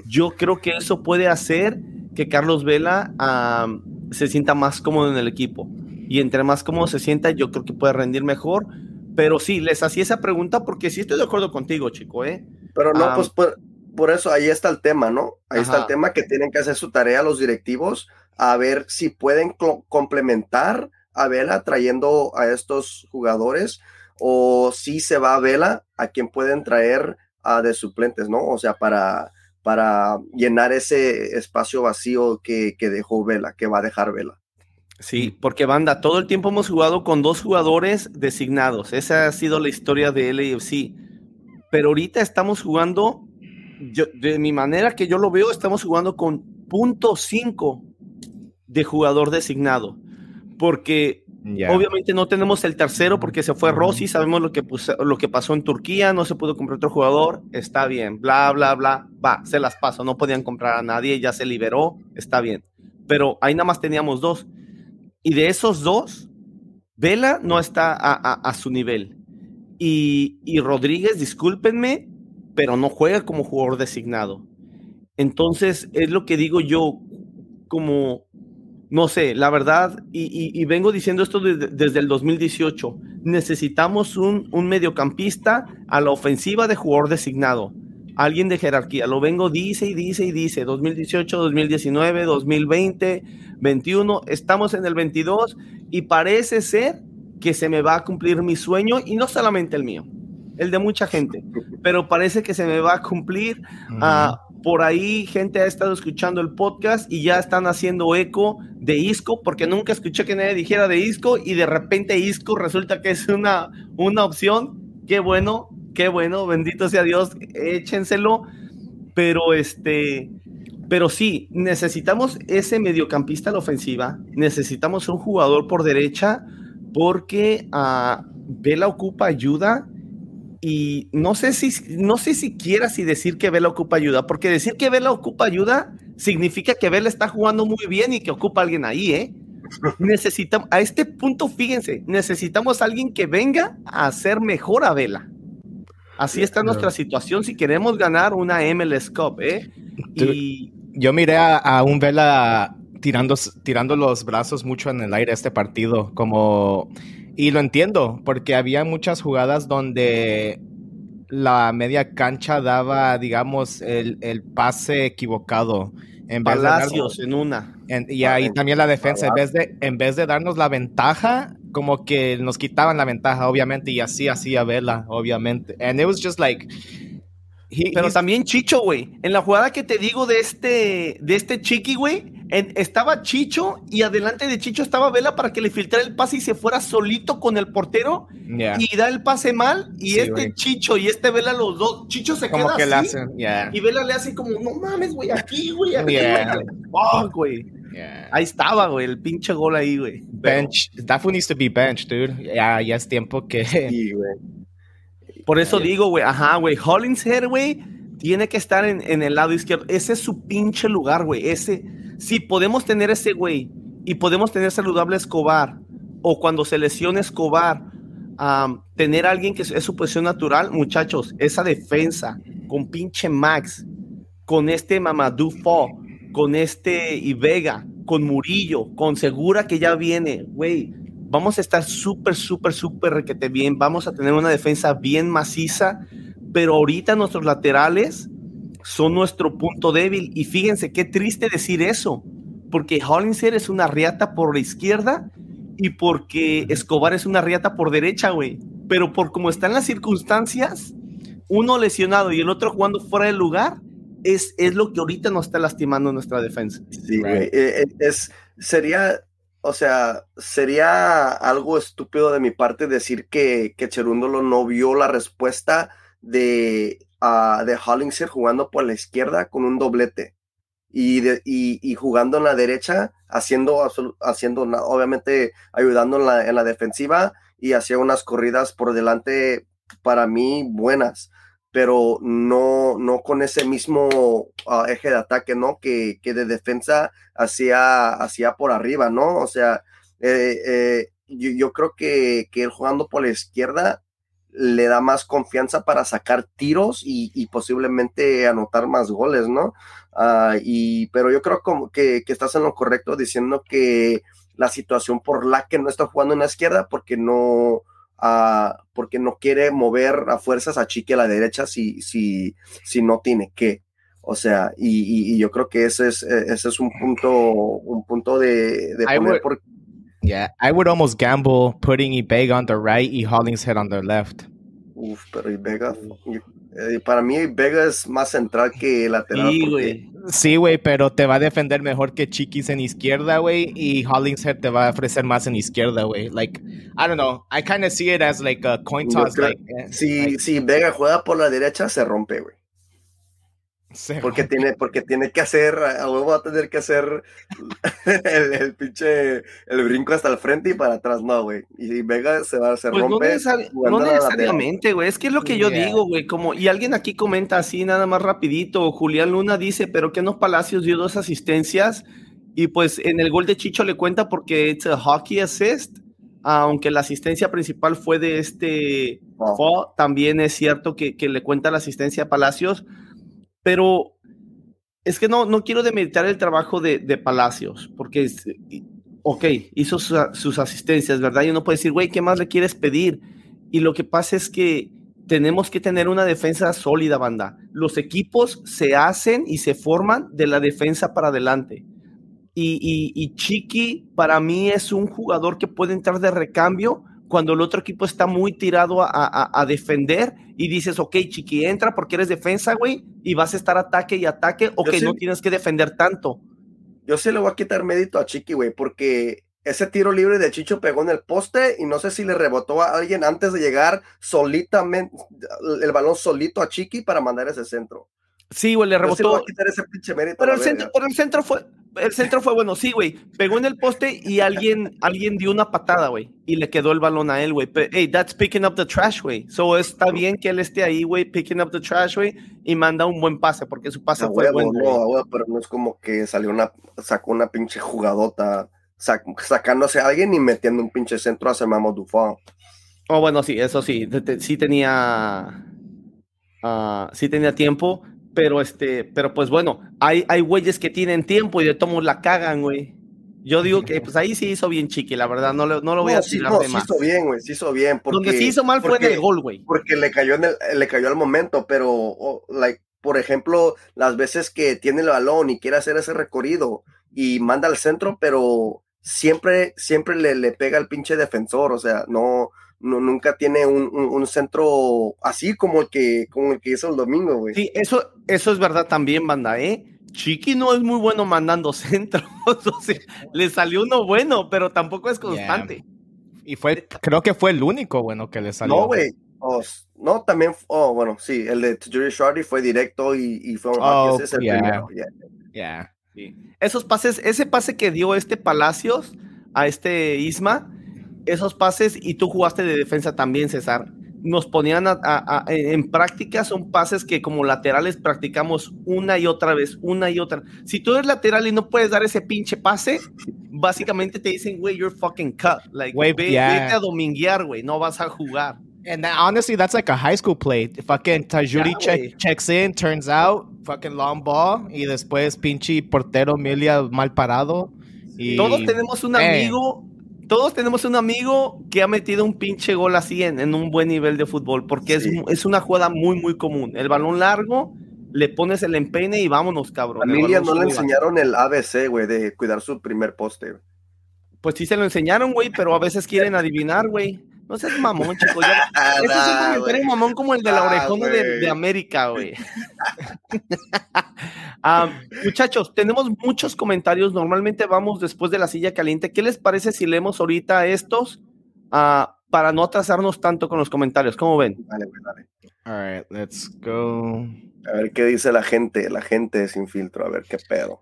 Yo creo que eso puede hacer que Carlos Vela se sienta más cómodo en el equipo. Y entre más cómodo se sienta, yo creo que puede rendir mejor. Pero sí, les hacía esa pregunta porque sí estoy de acuerdo contigo, chico, ¿eh? Pero no, pues por, eso ahí está el tema, ¿no? Ahí está el tema que tienen que hacer su tarea los directivos a ver si pueden complementar a Vela trayendo a estos jugadores o si se va a Vela a quien pueden traer a de suplentes, ¿no? O sea, para, para llenar ese espacio vacío que, que dejó Vela, que va a dejar Vela. Sí, porque banda, todo el tiempo hemos jugado con dos jugadores designados. Esa ha sido la historia de LAFC. Pero ahorita estamos jugando, yo, de mi manera que yo lo veo, estamos jugando con punto cinco de jugador designado, porque Obviamente no tenemos el tercero porque se fue Rossi, sabemos lo que, lo que pasó en Turquía, no se pudo comprar otro jugador, está bien, bla, bla, bla, va, se las paso, no podían comprar a nadie, ya se liberó, está bien. Pero ahí nada más teníamos dos. Y de esos dos, Vela no está a, su nivel. Y, y Rodríguez, discúlpenme, pero no juega como jugador designado. Entonces, es lo que digo yo, como no sé, la verdad, y, vengo diciendo esto desde el 2018, necesitamos un, un, mediocampista a la ofensiva de jugador designado, alguien de jerarquía. Lo vengo, dice y dice y dice, 2018, 2019, 2020, 21, estamos en el 22 y parece ser que se me va a cumplir mi sueño y no solamente el mío, el de mucha gente, pero parece que se me va a cumplir. a por ahí gente ha estado escuchando el podcast y ya están haciendo eco de Isco, porque nunca escuché que nadie dijera de Isco y de repente Isco resulta que es una, una opción. Qué bueno, qué bueno, bendito sea Dios, échenselo. Pero este, pero sí, necesitamos ese mediocampista a la ofensiva, necesitamos un jugador por derecha porque uh, Vela ocupa ayuda y no sé si no sé siquiera si decir que Vela ocupa ayuda, porque decir que Vela ocupa ayuda significa que Vela está jugando muy bien y que ocupa a alguien ahí, ¿eh? Necesitamos, a este punto, fíjense, necesitamos a alguien que venga a hacer mejor a Vela. Así está nuestra situación si queremos ganar una MLS Cup, ¿eh? Y... Yo miré a, un Vela tirando, tirando los brazos mucho en el aire este partido, como y lo entiendo, porque había muchas jugadas donde la media cancha daba, digamos, el, pase equivocado. En Palacios en una. y ahí también la defensa, en vez, de, en vez de darnos la ventaja, como que nos quitaban la ventaja, obviamente, y así hacía Vela, obviamente. And it was just like, pero también Chicho, güey. En la jugada que te digo de este, de este Chiqui, güey, estaba Chicho y adelante de Chicho estaba Vela para que le filtrara el pase y se fuera solito con el portero y da el pase mal. Y este Chicho y este Vela, los dos, Chicho se queda así. Y Vela le hace como, no mames, güey, aquí, güey, aquí, güey. Ahí estaba, güey, el pinche gol ahí, güey. Bench. That one needs to be bench, dude. Ya, ya es tiempo que. Sí. Por eso digo, güey, ajá, güey, Hollingshead, güey, tiene que estar en, el lado izquierdo. Ese es su pinche lugar, güey. Ese, si podemos tener ese güey y podemos tener saludable Escobar, o cuando se lesione Escobar, tener a alguien que es, su posición natural, muchachos, esa defensa con pinche Max, con este Mamadou Fo, con este Ivega, con Murillo, con Segura que ya viene, güey vamos a estar súper, súper, súper requete bien, vamos a tener una defensa bien maciza, pero ahorita nuestros laterales son nuestro punto débil. Y fíjense qué triste decir eso, porque Hollinger es una riata por la izquierda y porque Escobar es una riata por derecha, güey, pero por cómo están las circunstancias, uno lesionado y el otro jugando fuera del lugar, es, es lo que ahorita nos está lastimando nuestra defensa. Sí, güey, eh, eh, es, sería o sea, sería algo estúpido de mi parte decir que, que Cherúndolo no vio la respuesta de, uh, de Hollingshead jugando por la izquierda con un doblete y, de, y, jugando en la derecha, haciendo, haciendo obviamente ayudando en la, en la defensiva y hacía unas corridas por delante para mí buenas pero no, no con ese mismo ah, eje de ataque, ¿no? Que, que de defensa hacía, hacía por arriba, ¿no? O sea, eh, eh, yo, creo que, que él jugando por la izquierda le da más confianza para sacar tiros y, posiblemente anotar más goles, ¿no? Ah, y, pero yo creo como que, que, estás en lo correcto diciendo que la situación por la que no está jugando en la izquierda, porque no, porque no quiere mover a fuerzas a Chiqui a la derecha si, si, si no tiene que. O sea, y, yo creo que ese es, ese es un punto, un punto de, de poner por... Yeah, I would almost gamble putting Ibega on the right y Hollingshead on the left. Uf, pero Ibega, eh, para mí Vega es más central que lateral. Sí, güey. Sí, güey, pero te va a defender mejor que Chiquis en izquierda, güey, y Hollingshead te va a ofrecer más en izquierda, güey. Like, I don't know, I kind of see it as like a coin toss. like, eh, si, si Vega juega por la derecha, se rompe, güey. Porque tiene, porque tiene que hacer, a huevo va a tener que hacer el, el, pinche, el brinco hasta el frente y para atrás, no, güey. Y Vega se va, se pues rompe. No, necesariamente, güey. Es que es lo que yo digo, güey. Como, y alguien aquí comenta así, nada más rapidito. Julián Luna dice, pero que no Palacios dio dos asistencias. Y pues en el gol de Chicho le cuenta porque es a hockey assist. Aunque la asistencia principal fue de este también es cierto que, que le cuenta la asistencia a Palacios pero es que no, no quiero demeritar el trabajo de, de Palacios, porque, ok, hizo sus, asistencias, ¿verdad? Y uno puede decir, güey, ¿qué más le quieres pedir? Y lo que pasa es que tenemos que tener una defensa sólida, banda. Los equipos se hacen y se forman de la defensa para adelante. Y, y Chiqui para mí es un jugador que puede entrar de recambio cuando el otro equipo está muy tirado a, defender y dices, ok, chiqui, entra porque eres defensa, güey, y vas a estar ataque y ataque, o que no tienes que defender tanto. Yo sí le voy a quitar mérito a Chiqui, güey, porque ese tiro libre de Chicho pegó en el poste y no sé si le rebotó a alguien antes de llegar solitamente, el balón solito a Chiqui para mandar ese centro. Sí, güey, le rebotó. pero, el centro, pero el centro fue, el centro fue bueno, sí, güey. Pegó en el poste y alguien, alguien dio una patada, güey. Y le quedó el balón a él, güey. Hey, that's picking up the trash, güey. So está bien que él esté ahí, güey, picking up the trash, güey, y manda un buen pase, porque su pase fue bueno. No, pero no es como que salió una, sacó una pinche jugadota sacándose a alguien y metiendo un pinche centro a Mamo Dufan. Oh, bueno, sí, eso sí. Sí tenía. Uh, sí tenía tiempo pero este, pero pues bueno, hay, hay güeyes que tienen tiempo y de todos la cagan, güey. Yo digo que pues ahí sí hizo bien Chiqui, la verdad, no, no lo voy a decir no, Sí hizo bien, güey, sí hizo bien. Porque, Donde sí hizo mal fue en el gol, güey. Porque le cayó, en el, le cayó al momento, pero, like, por ejemplo, las veces que tiene el balón y quiere hacer ese recorrido y manda al centro, pero siempre, siempre le, le pega al pinche defensor, o sea, no, no, nunca tiene un, centro así como el que, como el que hizo el domingo, güey. Sí, eso, eso es verdad también, banda, ¿eh? Chiqui no es muy bueno mandando centros, o sea, le salió uno bueno, pero tampoco es constante. Y fue, creo que fue el único bueno que le salió. No, güey. no, también, oh, bueno, sí, el de Jury Shardy fue directo y, fue un oh, ese primero. Esos pases, ese pase que dio este Palacios a este Isma, esos pases y tú jugaste de defensa también, César. Nos ponían en práctica, son pases que como laterales practicamos una y otra vez, una y otra. Si tú eres lateral y no puedes dar ese pinche pase, básicamente te dicen, güey, you're fucking cut. Like, wey, vete a dominguear, güey, no vas a jugar. And honestly, that's like a high school play. Fucking Tajuri checks in, turns out, fucking long ball, y después pinche portero Milia mal parado. Y, Todos tenemos un amigo todos tenemos un amigo que ha metido un pinche gol así en, un buen nivel de fútbol, porque es, es, una jugada muy, muy común. El balón largo, le pones el empeine y vámonos, cabrón. A Lilia no le enseñaron el ABC, güey, de cuidar su primer poste. Pues sí se lo enseñaron, güey, pero a veces quieren adivinar, güey. No seas mamón, chico. Ya, ese es un comentario mamón como el de la ah, orejona de, América, güey. Ah, muchachos, tenemos muchos comentarios. Normalmente vamos después de la silla caliente. ¿Qué les parece si leemos ahorita estos uh, para no atrasarnos tanto con los comentarios? ¿Cómo ven? Dale, pues dale. All right, let's go. A ver qué dice la gente, la gente sin filtro, a ver qué pedo.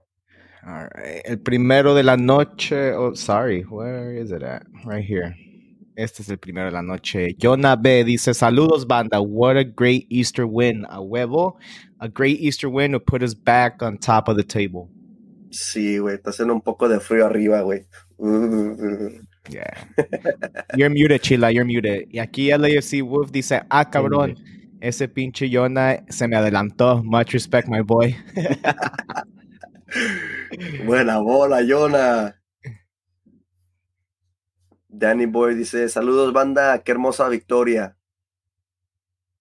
All right. El primero de la noche. Oh, sorry. Where is it at? Right here. Este es el primero de la noche. Jonah B dice: Saludos, banda. What a great Easter win. A huevo. A great Easter win to put us back on top of the table. Sí, güey. Está haciendo un poco de frío arriba, güey. Yeah. You're muted, Chila. You're muted. Y aquí LAFC Wolf dice: Ah, cabrón. Ese pinche Jonah se me adelantó. Much respect, my boy. Buena bola, Jonah. Danny Boy dice, saludos banda, qué hermosa victoria.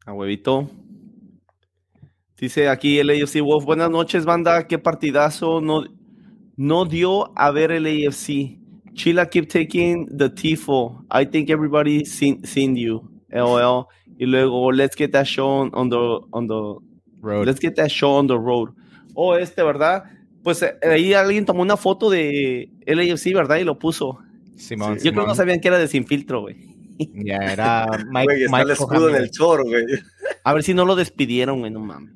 A huevito. Dice aquí el AFC Wolf, buenas noches banda, qué partidazo. No, no dio a ver el AFC. Chila keep taking the tifo. I think everybody seen, seen you. LOL. Y luego, let's get that show on the, on the road. Let's get that show on the road. Oh, este, ¿verdad? Pues eh, ahí alguien tomó una foto de LAFC, ¿verdad? Y lo puso. Simón, Yo creo que no sabían que era de sin filtro, güey. Ya era Mike, güey, está el escudo en el chor, güey. A ver si no lo despidieron, güey, no mames.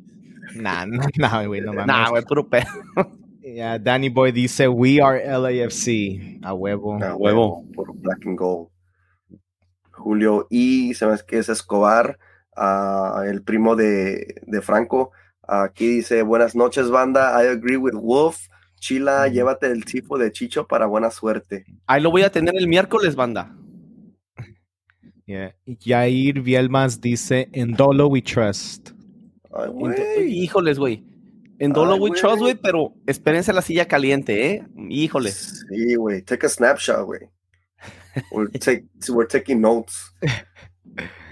Nah, nah, güey, no mames. Nah, güey, puro pedo. Yeah, Danny Boy dice, we are LAFC. A huevo. A huevo, por Black and Gold. Julio, y sabes que es Escobar, el primo de, de Franco. Aquí dice, buenas noches, banda. I agree with Wolf. Chila, llévate el tipo de Chicho para buena suerte. Ahí lo voy a tener el miércoles, banda. Yeah. Yair Vielmas dice, en Dolo we trust. Ay. Híjoles, güey. En Dolo Ay, We. Trust, güey, pero espérense la silla caliente, ¿eh? Híjoles. Sí, güey. Take a snapshot, güey. We're, take, we're taking notes.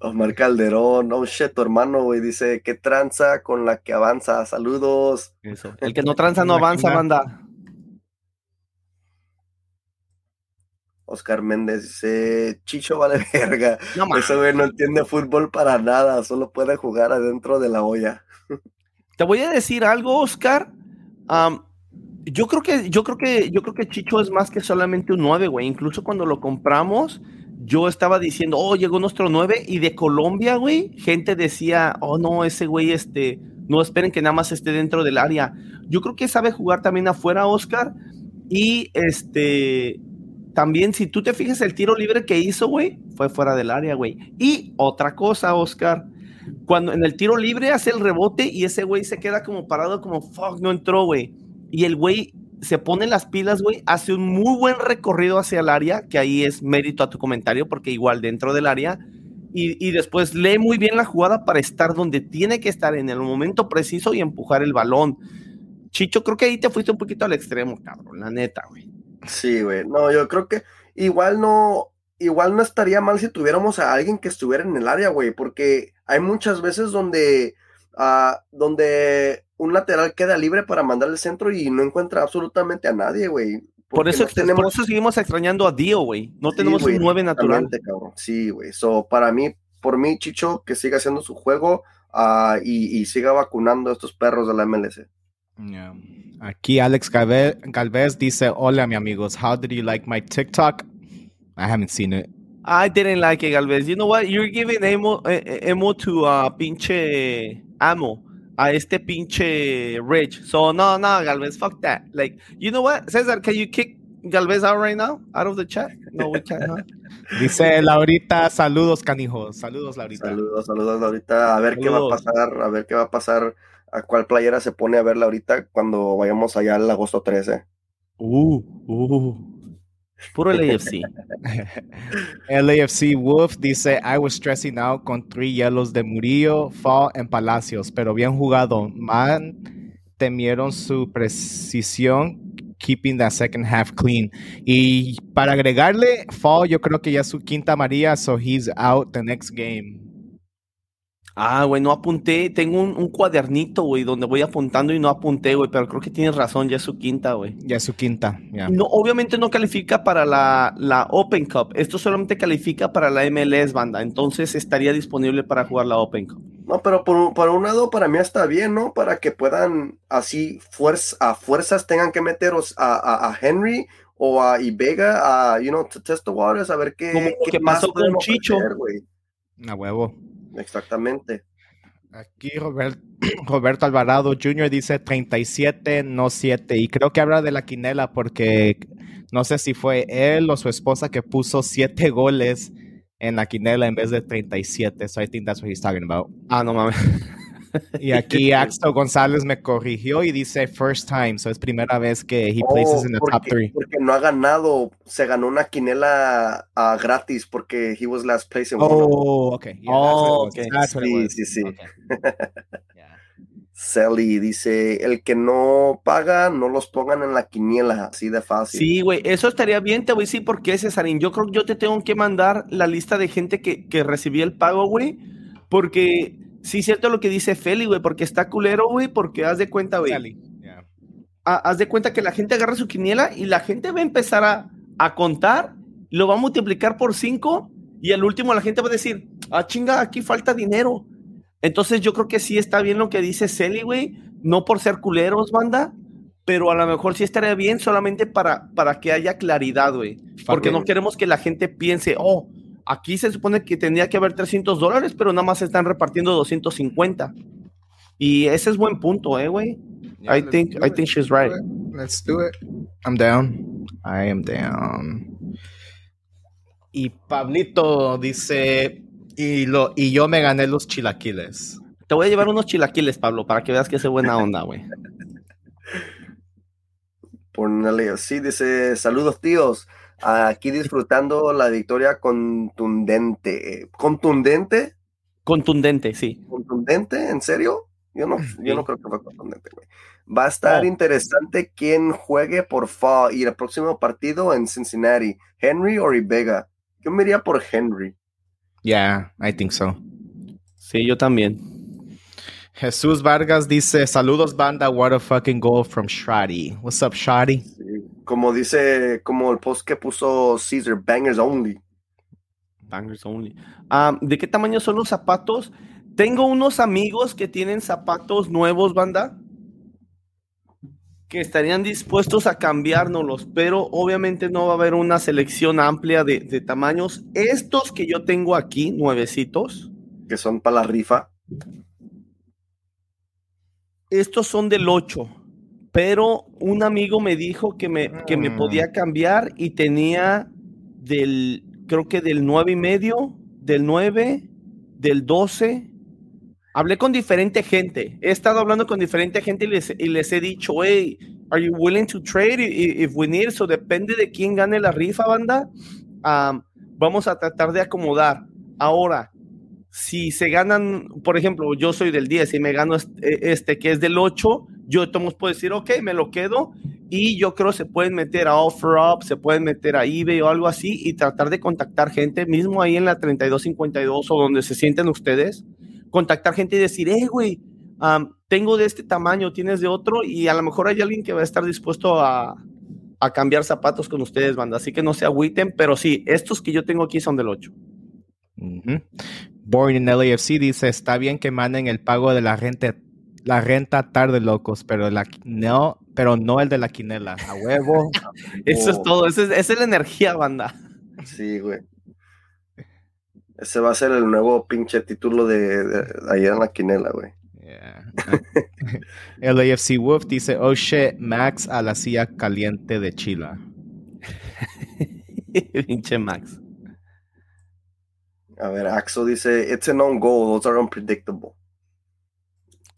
Omar Calderón, oh shit, tu hermano, güey, dice, ¿qué tranza con la que avanza? Saludos. Eso. El que no tranza no avanza, banda. Oscar Méndez dice, Chicho vale verga. No. Ese güey no entiende fútbol para nada, solo puede jugar adentro de la olla. Te voy a decir algo, Oscar. Yo creo que, yo creo que, yo creo que Chicho es más que solamente un 9, güey. Incluso cuando lo compramos, yo estaba diciendo, oh, llegó nuestro 9, y de Colombia, güey, gente decía, oh no, ese güey, este, no esperen que nada más esté dentro del área. Yo creo que sabe jugar también afuera, Oscar. Y este, también, si tú te fijas, el tiro libre que hizo, güey, fue fuera del área, güey. Y otra cosa, Oscar, cuando en el tiro libre hace el rebote y ese güey se queda como parado, como fuck, no entró, güey. Y el güey se pone las pilas, güey, hace un muy buen recorrido hacia el área, que ahí es mérito a tu comentario, porque igual dentro del área. Y, y después lee muy bien la jugada para estar donde tiene que estar en el momento preciso y empujar el balón. Chicho, creo que ahí te fuiste un poquito al extremo, cabrón, la neta, güey. Sí, güey. No, yo creo que igual no, igual no estaría mal si tuviéramos a alguien que estuviera en el área, güey, porque hay muchas veces donde, ah, donde un lateral queda libre para mandar el centro y no encuentra absolutamente a nadie, güey. Por eso, no tenemos por eso seguimos extrañando a Dio, güey. No Sí, tenemos un 9 natural. cabrón. Sí, güey. So, para mí, por mí, Chicho, que siga haciendo su juego ah, y, y siga vacunando a estos perros de la MLS. Yeah. Aquí Alex Galve- Galvez dice, hola, mi amigos. How did you like my TikTok? I haven't seen it. I didn't like it, Galvez. You know what? You're giving emo, eh, eh, emo to uh, pinche amo. A este pinche Rich. So, no, no, Galvez, fuck that. Like, you know what? Cesar, can you kick Galvez out right now? Out of the chat? No, we can't, huh? Dice Laurita, saludos, canijos. Saludos, Laurita. Saludos, saludos, ahorita. A ver qué va a pasar, a ver qué va a pasar, a cuál playera se pone a verla ahorita cuando vayamos allá el agosto 13. Uh, uh. Puro LAFC. LAFC Wolf dice, I was stressing out con three yellows de Murillo, Fall en Palacios, pero bien jugado. Man, temieron su precisión, keeping the second half clean. Y para agregarle, Fall yo creo que ya es su quinta amarilla, so he's out the next game. Ah, güey, no apunté. Tengo un, un cuadernito, güey, donde voy apuntando y no apunté, güey, pero creo que tienes razón, ya es su quinta, güey. Ya es su quinta, ya. No, obviamente no califica para la, la Open Cup. Esto solamente califica para la MLS, banda. Entonces estaría disponible para jugar la Open Cup. No, pero por, un- por un lado para mí está bien, ¿no? Para que puedan así fuerza, a fuerzas tengan que meteros a, a, a Henry o a Ibega a, you know, to test the waters, a ver qué, qué que más pasó con Chicho. A huevo. Exactamente. Aquí Robert- Roberto Alvarado Jr. dice 37, no 7. Y creo que habla de la quinela porque no sé si fue él o su esposa que puso 7 goles en la quinela en vez de 37. So I think that's what he's talking about. Ah, no mames. Y aquí Axel González me corrigió y dice first time. So es primera vez que he places Oh, in the porque, top 3. porque no ha ganado, se ganó una quinela ah, gratis porque he was last place in one. Oh, okay. Yeah, Oh, okay. Sí, sí, sí. Okay. Yeah. Sally dice, el que no paga, no los pongan en la quiniela, así de fácil. Sí, güey, eso estaría bien. Te voy a decir por qué, Cesarín. Yo creo que yo te tengo que mandar la lista de gente que, que recibía el pago, güey. Porque sí cierto lo que dice Feli, güey, porque está culero, güey, porque haz de cuenta, güey. Yeah. haz de cuenta que la gente agarra su quiniela y la gente va a empezar a, a contar, lo va a multiplicar por cinco y al último la gente va a decir, ah, chinga, aquí falta dinero. Entonces yo creo que sí está bien lo que dice Celi, güey, no por ser culeros, banda, pero a lo mejor sí estaría bien solamente para, para que haya claridad, güey. Porque no queremos que la gente piense, oh, aquí se supone que tendría que haber 300 dólares, pero nada más se están repartiendo 250. Y ese es buen punto, eh, güey. Yeah, I think I think she's right. Let's do it. I'm down. I am down. Y Pablito dice, y, lo, y yo me gané los chilaquiles. Te voy a llevar unos chilaquiles, Pablo, para que veas que es buena onda, güey. Ponele así, dice, saludos tíos, aquí disfrutando la victoria contundente. ¿Contundente? Contundente, sí. ¿Contundente? ¿En serio? Yo no, Sí. yo no creo que fue contundente, güey. Va a estar Oh. interesante quién juegue por fall y el próximo partido en Cincinnati, Henry o Vega. Yo me iría por Henry. Yeah, I think so. Sí, yo también. Jesús Vargas dice, saludos banda, what a fucking goal from Shadi. What's up, Shadi? Como dice, como el post que puso Caesar, bangers only. Bangers only. Ah, ¿De qué tamaño son los zapatos? Tengo unos amigos que tienen zapatos nuevos, banda, que estarían dispuestos a cambiárnoslos, pero obviamente no va a haber una selección amplia de, de tamaños. Estos que yo tengo aquí, nuevecitos, que son para la rifa. estos son del 8, pero un amigo me dijo que me, que me Mm. podía cambiar y tenía del, creo que del 9 y medio, del 9, del 12. Hablé con diferente gente. He estado hablando con diferente gente y les, y les he dicho, hey, are you willing to trade if we need? So depende de quién gane la rifa, banda. Am, vamos a tratar de acomodar. Ahora, si se ganan, por ejemplo, yo soy del 10 y me gano este, este que es del 8, yo todos puedo decir, ok, me lo quedo y yo creo se pueden meter a OfferUp, se pueden meter a eBay o algo así y tratar de contactar gente mismo ahí en la 3252 o donde se sienten ustedes, contactar gente y decir, eh, güey, tengo de este tamaño, tienes de otro y a lo mejor hay alguien que va a estar dispuesto a, a cambiar zapatos con ustedes, banda, así que no se agüiten, pero sí, estos que yo tengo aquí son del 8. Ujú. Born in LAFC dice, está bien que manden el pago de la renta, la renta tarde, locos, pero, la, no, pero no el de la quinela. A huevo. Eso es todo, esa es, esa es la energía, banda. Sí, güey. Ese va a ser el nuevo pinche título de, de, de ayer en la quinela, güey. Yeah. LAFC Wolf dice, oh shit, Max a la silla caliente de Chila. Pinche Max. A ver, Axo dice, it's an own goal, those are unpredictable.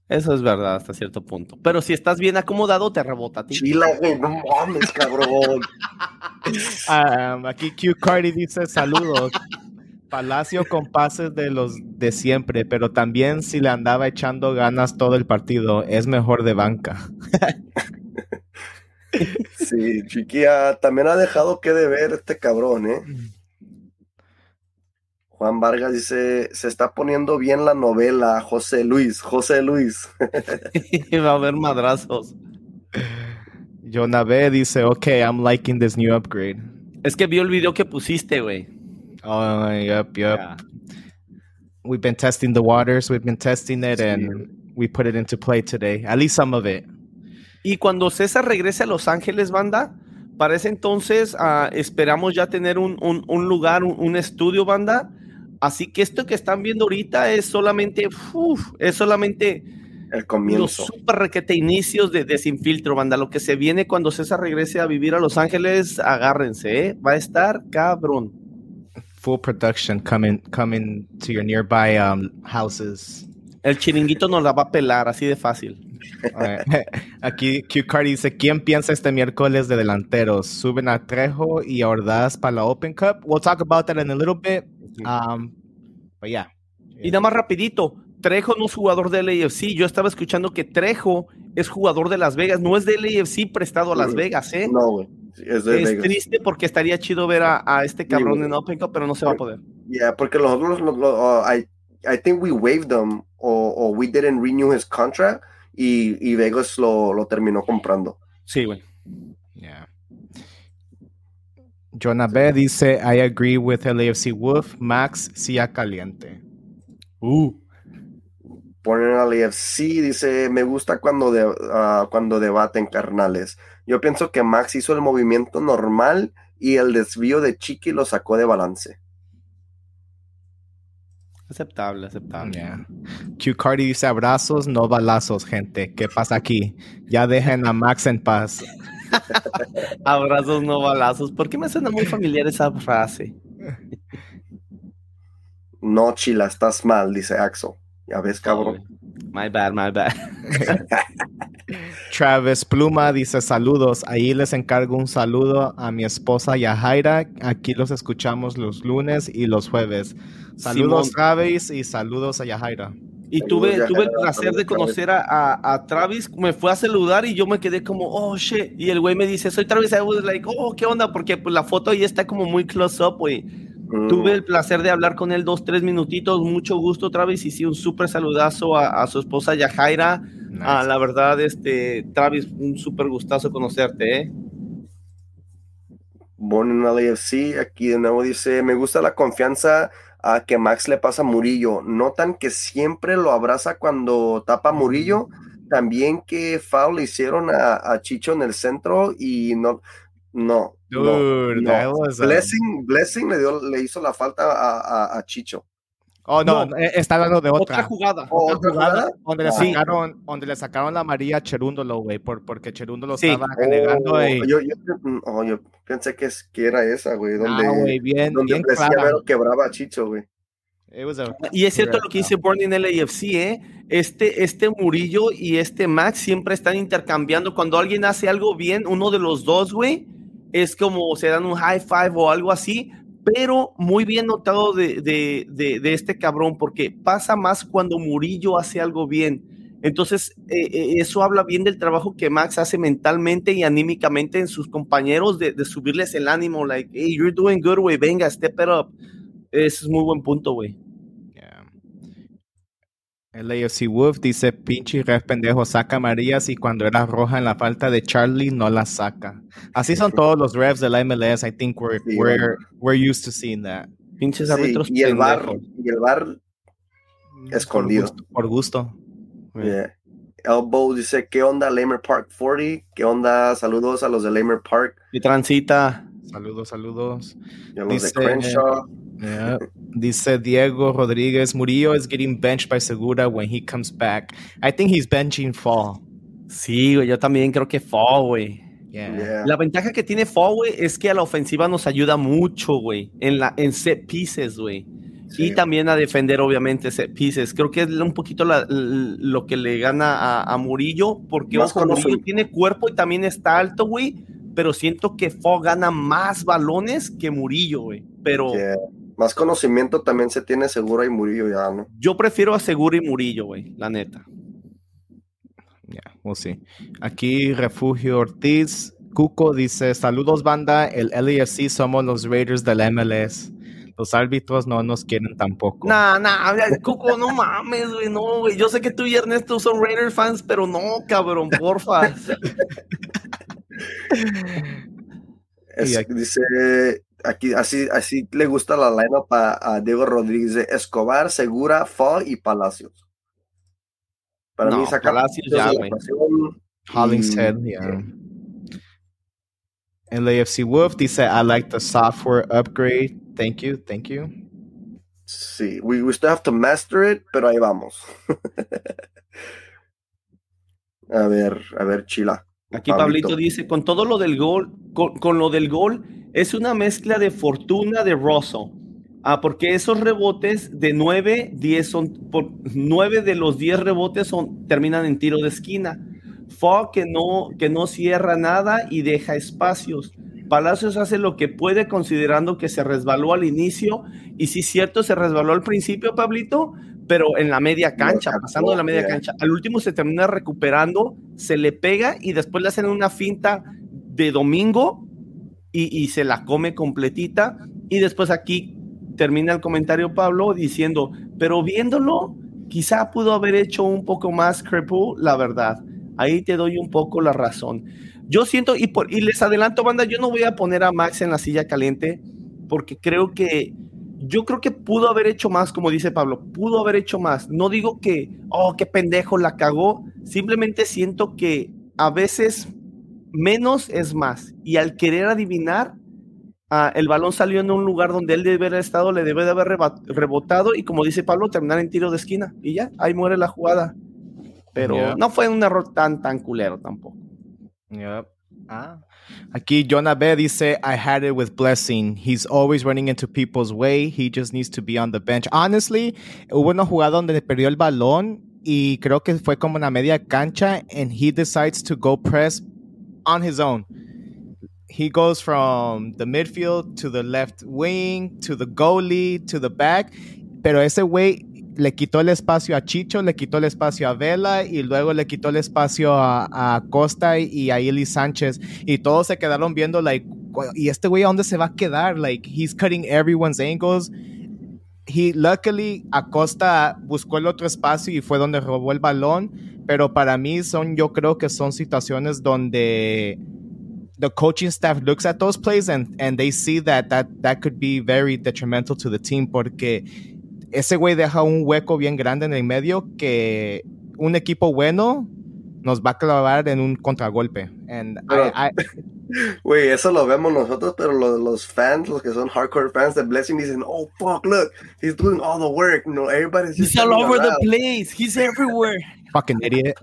Eso es verdad hasta cierto punto. Pero si estás bien acomodado, te rebota a ti. Chila, güey, no mames, cabrón. Um, aquí Q Cardi dice, saludos. Palacio con pases de los de siempre, pero también si le andaba echando ganas todo el partido, es mejor de banca. Sí, Chiquilla, también ha dejado que de ver este cabrón, ¿eh? Juan Vargas dice, se está poniendo bien la novela, José Luis, José Luis. Va a haber madrazos. Jonabe dice, ok, I'm liking this new upgrade. Es que vio el video que pusiste, güey. Oh, yep, yep. Ya. We've been testing the waters, we've been testing it, Sí. and we put it into play today. At least some of it. Y cuando César regrese a Los Ángeles, banda, para ese entonces ah, esperamos ya tener un, un- un lugar, un, un estudio, banda. Así que esto que están viendo ahorita es solamente, uf, es solamente El los comienzo. super requete inicios de, de Sin Filtro, banda. Lo que se viene cuando César regrese a vivir a Los Ángeles, agárrense, ¿eh? Va a estar cabrón. Full production coming coming to your nearby um, houses. El chiringuito nos la va a pelar, así de fácil. Aquí Q Cardi dice, ¿quién piensa este miércoles de delanteros? ¿Suben a Trejo y a Ordaz para la Open Cup? We'll talk about that in a little bit. Um, but yeah. Y nada más rapidito, Trejo no es jugador del LAFC. Yo estaba escuchando que Trejo es jugador de Las Vegas, no es del LAFC prestado a Las Mm. Vegas, ¿eh? No, güey. Es de es Vegas. triste porque estaría chido ver a, a este cabrón en Open Cup, pero no se va a poder. Yeah, porque los otros, lo- lo- uh, I, I think we waived them o or we didn't renew his contract y, y Vegas lo, lo terminó comprando. Sí, güey. Yeah. Jonah B dice, I agree with LAFC Wolf. Max, Sia Caliente. Uh. Ponen al AFC, dice, me gusta cuando, de, ah, cuando debaten carnales. Yo pienso que Max hizo el movimiento normal y el desvío de Chiqui lo sacó de balance. Aceptable, aceptable. Yeah. Q Cardi dice abrazos, no balazos, gente. ¿Qué pasa aquí? Ya dejen a Max en paz. abrazos, no balazos. ¿Por qué me suena muy familiar esa frase? No, Chila, estás mal, dice Axel. Ya ves, cabrón. My bad, my bad. Travis Pluma dice saludos. Ahí les encargo un saludo a mi esposa Yahaira. Aquí los escuchamos los lunes y los jueves. Saludos, Travis, y saludos a Yahaira. Y tuve, tuve el placer de conocer a, a, Travis, me fue a saludar y yo me quedé como, oh shit. Y el güey me dice, soy Travis. I was like, oh, ¿qué onda? Porque pues, la foto ahí está como muy close up, güey. Mm. Tuve el placer de hablar con él dos, tres minutitos. Mucho gusto, Travis. Y sí, un súper saludazo a, a, su esposa Yajaira. Ah, la verdad, este, Travis, un súper gustazo conocerte, ¿eh? Born in LAFC, aquí de nuevo dice, me gusta la confianza a que Max le pasa a Murillo. Notan que siempre lo abraza cuando tapa a Murillo. También que foul le hicieron a, Chicho en el centro y no, no. Blessing, Blessing le, dio, le hizo la falta a, a Chicho. Oh, no, eh, está hablando de otra. Otra jugada. ¿Otra, jugada? Donde, le sacaron, donde le sacaron la María a Cherúndolo, güey, por, porque Cherúndolo estaba renegando. Oh, yo, yo, oh, yo, pensé que, que, era esa, güey. Donde, ah, güey, bien, donde bien claro. quebraba a Chicho, güey. Y es cierto lo que dice Born in LAFC, ¿eh? Este, este Murillo y este Max siempre están intercambiando. Cuando alguien hace algo bien, uno de los dos, güey, es como se dan un high five o algo así, pero muy bien notado de, de, de, este cabrón, porque pasa más cuando Murillo hace algo bien. Entonces, eh, eh, eso habla bien del trabajo que Max hace mentalmente y anímicamente en sus compañeros, de, subirles el ánimo, like, hey, you're doing good, güey, venga, step it up. Ese es muy buen punto, güey. El AFC Wolf dice, pinche ref pendejo, saca Marías y cuando era roja en la falta de Charlie no la saca. Así son todos los refs de la MLS. I think we're, we're, we're used to seeing that. Pinches árbitros y el bar y el bar escondido. Por gusto. Elbow dice, ¿qué onda Lamer Park 40? ¿Qué onda? Saludos a los de Lamer Park. Y transita. Saludos, saludos. Y a los de Crenshaw. Dice Diego Rodríguez, Murillo is getting benched by Segura when he comes back. I think he's benching Fall. Sí, güey, yo también creo que Fall, güey. La ventaja que tiene Fall, güey, es que a la ofensiva nos ayuda mucho, güey, en, la, en set pieces, güey. Y también a defender, obviamente, set pieces. Creo que es un poquito lo que le gana a, Murillo, porque ojo, Murillo tiene cuerpo y también está alto, güey. Pero siento que Fall gana más balones que Murillo, güey. Pero más conocimiento también se tiene Segura y Murillo ya, ¿no? Yo prefiero a Segura y Murillo, güey, la neta. Ya, yeah, sí. Aquí Refugio Ortiz. Cuco dice, saludos banda, el LAFC somos los Raiders del MLS. Los árbitros no nos quieren tampoco. Nah, nah, Cuco, no mames, güey, no, güey. Yo sé que tú y Ernesto son Raiders fans, pero no, cabrón, porfa. dice aquí así, así le gusta la lineup a, a Diego Rodríguez, Escobar, Segura, Fall y Palacios. Para mí saca Palacios ya, güey. Hollingshead, yeah. LAFC Wolf dice, I like the software upgrade. Thank you, thank you. Sí, we, we still have to master it, pero ahí vamos. a ver, a ver, Chila. Aquí Pablito. dice, con todo lo del gol, con, lo del gol, es una mezcla de fortuna de Russell. Ah, porque esos rebotes de 9, 10 son, por 9 de los 10 rebotes son, terminan en tiro de esquina. Fogg que no, que no cierra nada y deja espacios. Palacios hace lo que puede considerando que se resbaló al inicio y sí cierto, se resbaló al principio, Pablito, pero en la media cancha, pasando de la media cancha. Al último se termina recuperando, se le pega y después le hacen una finta de domingo y, se la come completita. Y después aquí termina el comentario Pablo diciendo, pero viéndolo, quizá pudo haber hecho un poco más Crepú, la verdad. Ahí te doy un poco la razón. Yo siento, y, por, y les adelanto, banda, yo no voy a poner a Max en la silla caliente porque creo que yo creo que pudo haber hecho más, como dice Pablo, pudo haber hecho más. No digo que, oh, qué pendejo la cagó, simplemente siento que a veces menos es más. Y al querer adivinar, ah, el balón salió en un lugar donde él debe haber estado, le debe de haber rebotado y como dice Pablo, terminar en tiro de esquina y ya, ahí muere la jugada. Pero no fue un error tan, tan culero tampoco. Ah. Aquí Jonah B dice, I had it with Blessing. He's always running into people's way. He just needs to be on the bench. Honestly, hubo una jugada donde perdió el balón y creo que fue como una media cancha and he decides to go press on his own. He goes from the midfield to the left wing to the goalie to the back, pero ese güey le quitó el espacio a Chicho, le quitó el espacio a Vela y luego le quitó el espacio a, Costa y a Eli Sánchez. Y todos se quedaron viendo like y este güey a dónde se va a quedar like he's cutting everyone's angles. He luckily Acosta buscó el otro espacio y fue donde robó el balón pero para mí son yo creo que son situaciones donde the coaching staff looks at those plays and and they see that that that could be very detrimental to the team porque ese güey deja un hueco bien grande en el medio que un equipo bueno nos va a clavar en un contragolpe. Güey, eso lo vemos nosotros, pero los, los, fans, los que son hardcore fans de Blessing, dicen, oh, fuck, look, he's doing all the work. No, everybody's He's all over the place. He's everywhere. Fucking idiot.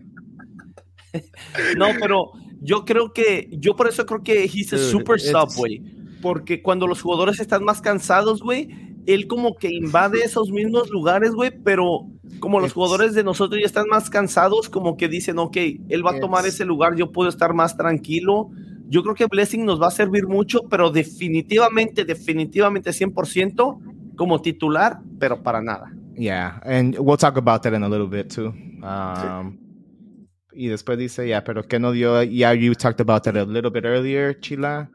no, pero yo creo que, yo por eso creo que he's a super sub, güey. Porque cuando los jugadores están más cansados, güey, él como que invade esos mismos lugares, güey, pero como los jugadores de nosotros ya están más cansados, como que dicen, ok, él va a tomar ese lugar, yo puedo estar más tranquilo. Yo creo que Blessing nos va a servir mucho, pero definitivamente, definitivamente 100% como titular, pero para nada. Yeah, and we'll talk about that in a little bit too. Um, Y después dice, yeah, pero que no dio, yeah, you talked about that a little bit earlier, Chila.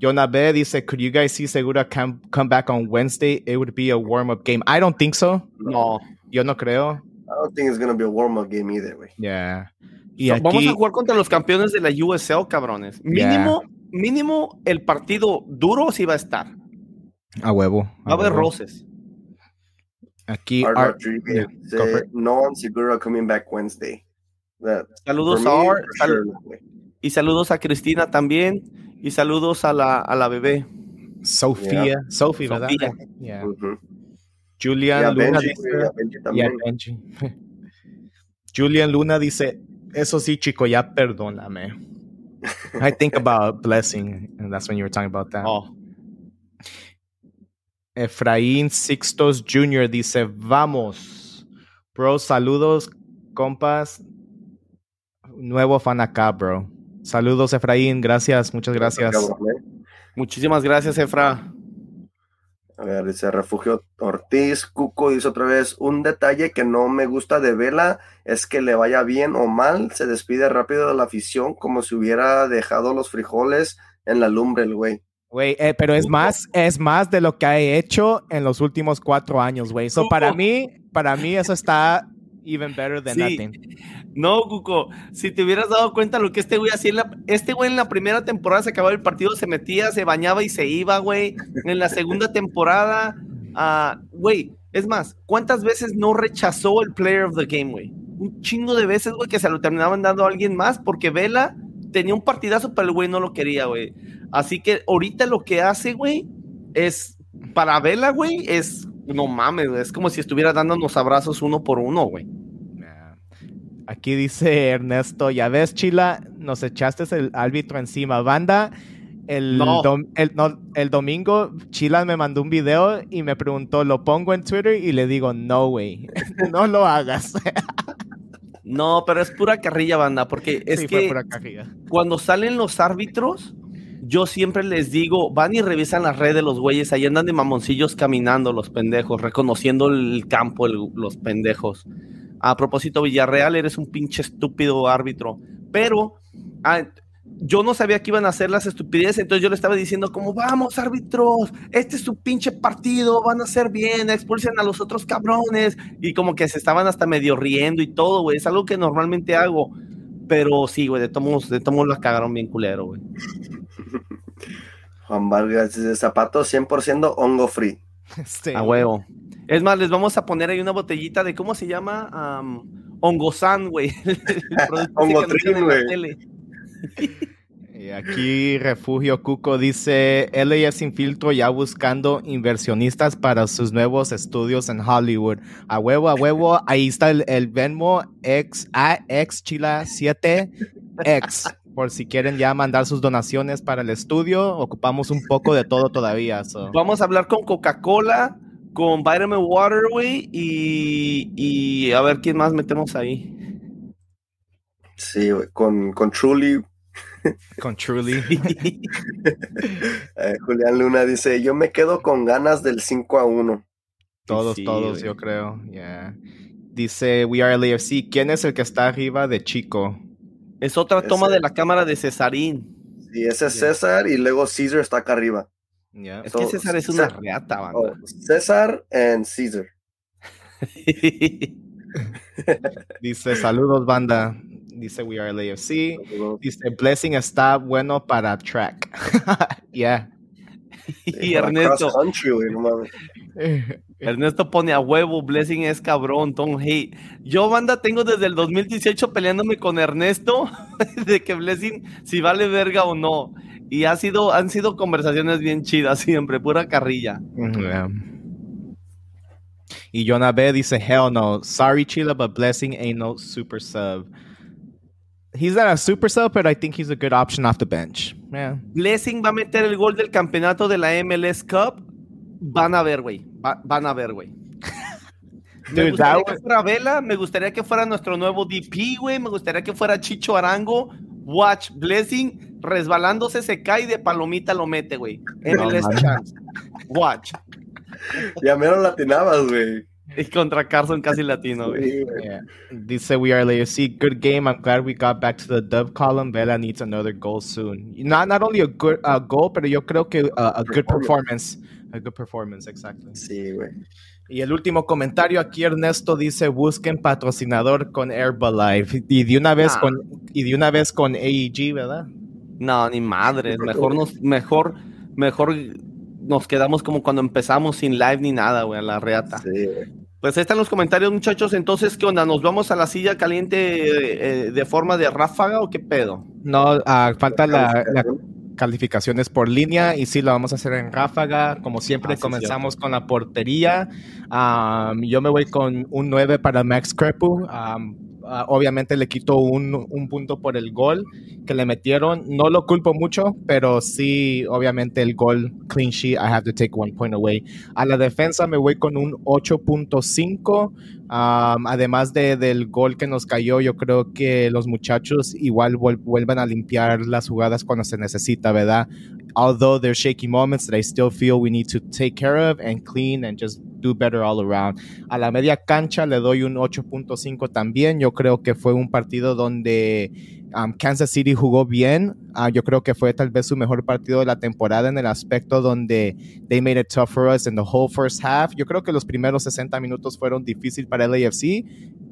Yonabe dice, could you guys see Segura come, come back on Wednesday? It would be a warm-up game. I don't think so. No. Yo no creo. I don't think it's going to be a warm-up game either, güey. Yeah. Y aquí, Vamos a jugar contra los campeones de la USL, cabrones. Mínimo, yeah. mínimo el partido duro sí va a estar. A huevo. A va a haber roces. Aquí, Art Art, yeah, Segura coming back Wednesday. That, saludos a Art. Sal sure, y saludos a Cristina también. Y saludos a la, a la bebé. Sofía, yeah. Sophie, ¿verdad? Uh -huh. Julian Luna Benji, dice, Benji. Julian Luna dice, eso sí, chico, ya perdóname. I think about blessing, and that's when you were talking about that. Oh. Efraín Sixtos Jr. dice, vamos. Bro, saludos, compas. Nuevo fan acá, bro. Saludos, Efraín. Gracias, muchas gracias. Muchísimas gracias, Efra. A ver, dice Refugio Ortiz. Cuco dice otra vez: Un detalle que no me gusta de Vela es que le vaya bien o mal, se despide rápido de la afición como si hubiera dejado los frijoles en la lumbre el güey. Güey, eh, pero es más, es más de lo que ha hecho en los últimos cuatro años, güey. So, para mí, para mí eso está even better than nothing. No, Cuco, si te hubieras dado cuenta lo que este güey hacía, este güey en la primera temporada se acababa el partido, se metía, se bañaba y se iba, güey. En la segunda temporada, uh, güey, es más, ¿cuántas veces no rechazó el player of the game, güey? Un chingo de veces, güey, que se lo terminaban dando a alguien más porque Vela tenía un partidazo, pero el güey no lo quería, güey. Así que ahorita lo que hace, güey, es para Vela, güey, es no mames, es como si estuviera dándonos abrazos uno por uno, güey. Aquí dice Ernesto, ya ves, Chila, nos echaste el árbitro encima. Banda, el, el, domingo Chila me mandó un video y me preguntó, ¿lo pongo en Twitter? Y le digo, no, güey, no lo hagas. no, pero es pura carrilla, banda, porque es que cuando salen los árbitros, yo siempre les digo, van y revisan las redes de los güeyes, ahí andan de mamoncillos caminando los pendejos, reconociendo el campo los pendejos. A propósito, Villarreal, eres un pinche estúpido árbitro. Pero ah, yo no sabía que iban a hacer las estupideces, entonces yo le estaba diciendo como, vamos árbitros, este es su pinche partido, van a hacer bien, expulsen a los otros cabrones. Y como que se estaban hasta medio riendo y todo, güey. Es algo que normalmente hago. Pero sí, güey, de todos de todos la cagaron bien culero, güey. Juan Vargas de zapatos 100% hongo free. A huevo. Es más, les vamos a poner ahí una botellita de, ¿cómo se llama? Um, Hongosan, güey. Hongotrin, güey. Y aquí Refugio Cuco dice, LAF sin filtro ya buscando inversionistas para sus nuevos estudios en Hollywood. A huevo, a huevo, ahí está el, el Venmo X, A, X Chila 7 X. Por si quieren ya mandar sus donaciones para el estudio, ocupamos un poco de todo todavía. so. Vamos a hablar con Coca-Cola, con Vitamin Waterway y, y a ver quién más metemos ahí. Sí, con, con Truly. Con Truly. eh, Julián Luna dice, yo me quedo con ganas del 5 a 1. Todos, Sí, todos, yo creo. Yeah. Dice We Are LAFC. ¿Quién es el que está arriba de Chico? Es otra toma Ese- de la cámara de Cesarín. Y ese es César y luego Caesar está acá arriba. Yeah. Es que César es una César- reata, Oh, banda. César and Caesar. Dice saludos, banda. Dice We Are LAFC. Dice Blessing está bueno para track. yeah. y Ernesto, cross country, güey, no mames. Ernesto pone a huevo, Blessing es cabrón, Tom Hey. Yo, banda, tengo desde el 2018 peleándome con Ernesto de que Blessing si vale verga o no. Y ha sido, han sido conversaciones bien chidas siempre, pura carrilla. Yeah. Y Jonah B dice hell no. Sorry, Chila, but Blessing ain't no super sub. He's not a super sub, but I think he's a good option off the bench. Yeah. Blessing va a meter el gol del campeonato de la MLS Cup. Van a ver, güey. Va- van a ver, güey. Me Dude, gustaría that que fuera Vela, me gustaría que fuera nuestro nuevo DP, güey. Me gustaría que fuera Chicho Arango. Watch, Blessing, resbalándose, se cae y de palomita lo mete, güey. MLS. Chance. Watch. Ya menos latinabas, güey. Y contra Carson casi latino, güey. Yeah. Dice We Are LAFC. Good game. I'm glad we got back to the dub column. Vela needs another goal soon. Not not only a good uh, goal, pero yo creo que uh, a good performance. A good performance, exactly. Sí, güey. Y el último comentario aquí, Ernesto dice, busquen patrocinador con Herbalife. Y de una vez Ah. con y de una vez con AEG, ¿verdad? No, ni madre. Mejor nos, mejor, mejor nos quedamos como cuando empezamos sin live ni nada, güey, a la reata. Sí. Pues ahí están los comentarios, muchachos. Entonces, ¿qué onda? ¿Nos vamos a la silla caliente eh, de forma de ráfaga o qué pedo? No, ah, falta la, la Calificación. calificaciones por línea y sí, lo vamos a hacer en ráfaga. Como siempre, Ah, sí, comenzamos con la portería. Am, yo me voy con un 9 para Max Crepu. Am, ah, obviamente le quito un, un punto por el gol que le metieron. No lo culpo mucho, pero sí, obviamente el gol clean sheet, I have to take one point away. A la defensa me voy con un 8.5. Um, además de, del gol que nos cayó, yo creo que los muchachos igual vuel- vuelven a limpiar las jugadas cuando se necesita, ¿verdad? Although there's shaky moments that I still feel we need to take care of and clean and just do better all around. A la media cancha le doy un 8.5 también. Yo creo que fue un partido donde Kansas City jugó bien. Ah, yo creo que fue tal vez su mejor partido de la temporada en el aspecto donde they made it tough for us in the whole first half. Yo creo que los primeros 60 minutos fueron difíciles para el AFC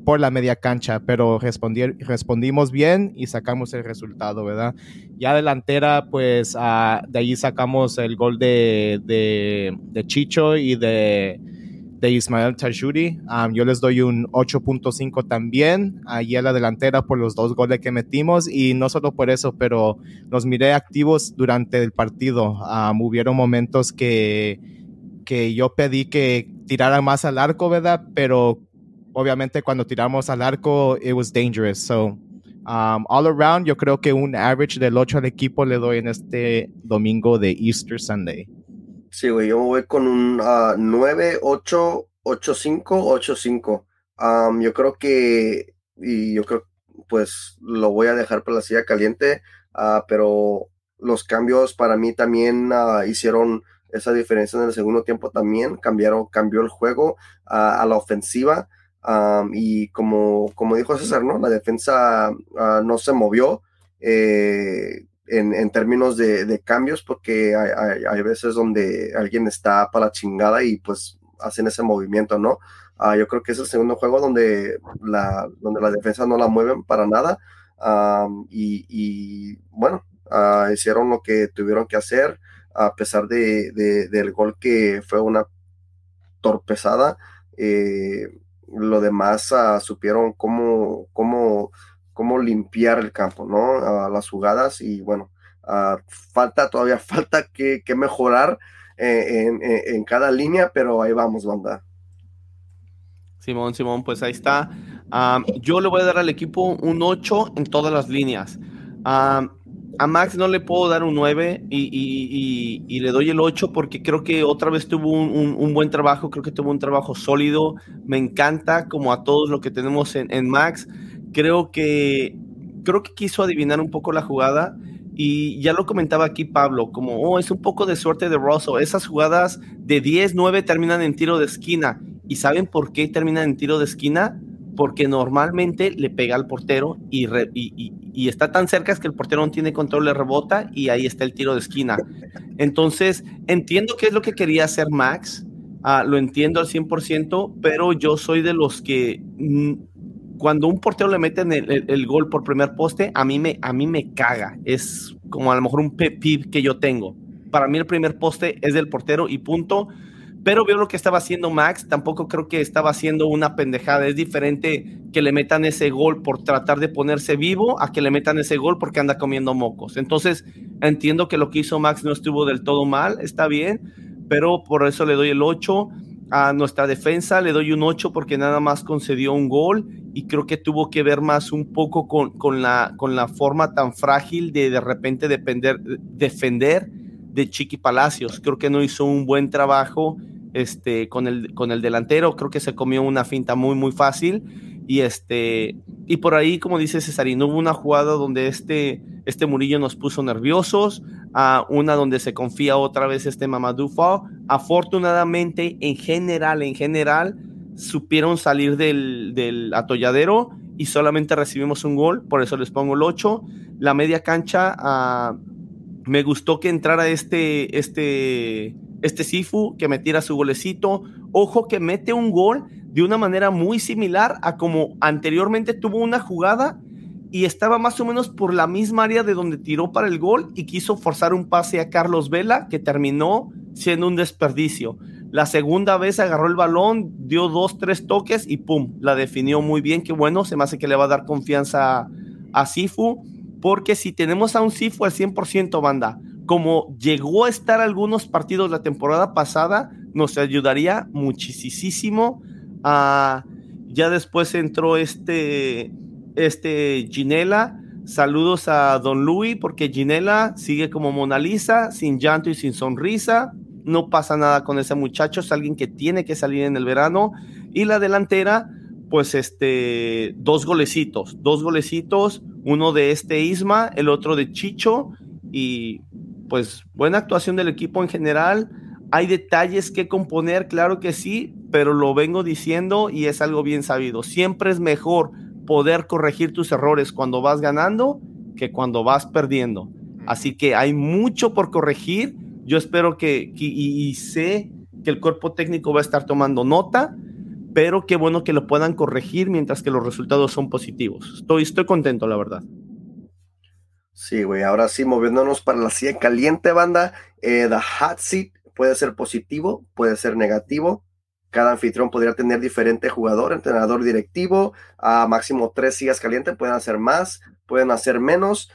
por la media cancha, pero respondi- respondimos bien y sacamos el resultado, ¿verdad? Ya delantera, pues ah, de ahí sacamos el gol de, de Chicho y de, de Ismael Tajuri. Um, yo les doy un 8.5 también, ahí a la delantera por los dos goles que metimos y no solo por eso, pero los miré activos durante el partido. Hubieron momentos que, que yo pedí que tiraran más al arco, ¿verdad? Pero obviamente cuando tiramos al arco, it was dangerous. So, um, all around, yo creo que un average del 8 al equipo le doy en este domingo de Easter Sunday. Sí, güey, yo me voy con un ah, 9, 8, 8, 5, 8, 5. Am, yo creo que, y yo creo, pues lo voy a dejar para la silla caliente, ah, pero los cambios para mí también ah, hicieron esa diferencia en el segundo tiempo también, cambiaron, cambió el juego ah, a la ofensiva. am, y como, como dijo César, ¿no? La defensa no se movió. eh, en, en términos de, de cambios, porque hay, hay, hay veces donde alguien está para la chingada y pues hacen ese movimiento, ¿no? Ah, yo creo que es el segundo juego donde la, donde la defensa no la mueven para nada. am, y, y, bueno, ah, hicieron lo que tuvieron que hacer, a pesar de, de- del gol que fue una torpezada. eh, lo demás ah, supieron cómo, cómo, cómo limpiar el campo, ¿no? Ah, las jugadas y bueno, falta, todavía falta que, mejorar eh, en, cada línea, pero ahí vamos, banda. Simón, Simón, pues ahí está. Yo le voy a dar al equipo un 8 en todas las líneas. A Max no le puedo dar un 9 y, le doy el 8 porque creo que otra vez tuvo un, buen trabajo, creo que tuvo un trabajo sólido, me encanta como a todos lo que tenemos en, en Max. Creo que, creo que quiso adivinar un poco la jugada y ya lo comentaba aquí Pablo, como, oh, es un poco de suerte de Russell. Esas jugadas de 10, 9 terminan en tiro de esquina. ¿Y saben por qué terminan en tiro de esquina? Porque normalmente le pega al portero y, y, está tan cerca es que el portero no tiene control, le rebota y ahí está el tiro de esquina. Entonces, entiendo qué es lo que quería hacer Max, ah, lo entiendo al 100%, pero yo soy de los que mm, cuando un portero le mete el, gol por primer poste, a mí, me, a mí me caga. Es como a lo mejor un pepip que yo tengo. Para mí el primer poste es del portero y punto. Pero veo lo que estaba haciendo Max. Tampoco creo que estaba haciendo una pendejada. Es diferente que le metan ese gol por tratar de ponerse vivo a que le metan ese gol porque anda comiendo mocos. Entonces entiendo que lo que hizo Max no estuvo del todo mal. Está bien. Pero por eso le doy el 8 a nuestra defensa le doy un 8 porque nada más concedió un gol y creo que tuvo que ver más un poco con, la, con la forma tan frágil de de repente depender, defender de Chiqui Palacios. Creo que no hizo un buen trabajo este, con, el, con el delantero, creo que se comió una finta muy, muy fácil y este y por ahí como dice Cesarino hubo una jugada donde este este Murillo nos puso nerviosos a una donde se confía otra vez este Mamadou afortunadamente en general en general supieron salir del, del atolladero y solamente recibimos un gol por eso les pongo el 8 la media cancha uh, me gustó que entrara este este este Sifu que metiera su golecito. Ojo que mete un gol de una manera muy similar a como anteriormente tuvo una jugada y estaba más o menos por la misma área de donde tiró para el gol y quiso forzar un pase a Carlos Vela que terminó siendo un desperdicio. La segunda vez agarró el balón, dio dos, tres toques y pum, la definió muy bien. Qué bueno, se me hace que le va a dar confianza a, Sifu, porque si tenemos a un Sifu al 100%, banda, como llegó a estar algunos partidos la temporada pasada, nos ayudaría muchísimo ya después entró este, este Ginela. Saludos a Don Luis, porque Ginela sigue como Mona Lisa, sin llanto y sin sonrisa. No pasa nada con ese muchacho, es alguien que tiene que salir en el verano. Y la delantera, pues este, dos golecitos, dos golecitos, uno de este Isma, el otro de Chicho. Y pues buena actuación del equipo en general hay detalles que componer, claro que sí, pero lo vengo diciendo y es algo bien sabido. Siempre es mejor poder corregir tus errores cuando vas ganando que cuando vas perdiendo. Así que hay mucho por corregir. Yo espero que, y, sé que el cuerpo técnico va a estar tomando nota, pero qué bueno que lo puedan corregir mientras que los resultados son positivos. Estoy, estoy contento, la verdad. Sí, güey, ahora sí, moviéndonos para la silla caliente, banda, eh, The Hot Seat puede ser positivo, puede ser negativo. Cada anfitrión podría tener diferente jugador, entrenador directivo, a máximo tres sillas calientes, pueden hacer más, pueden hacer menos.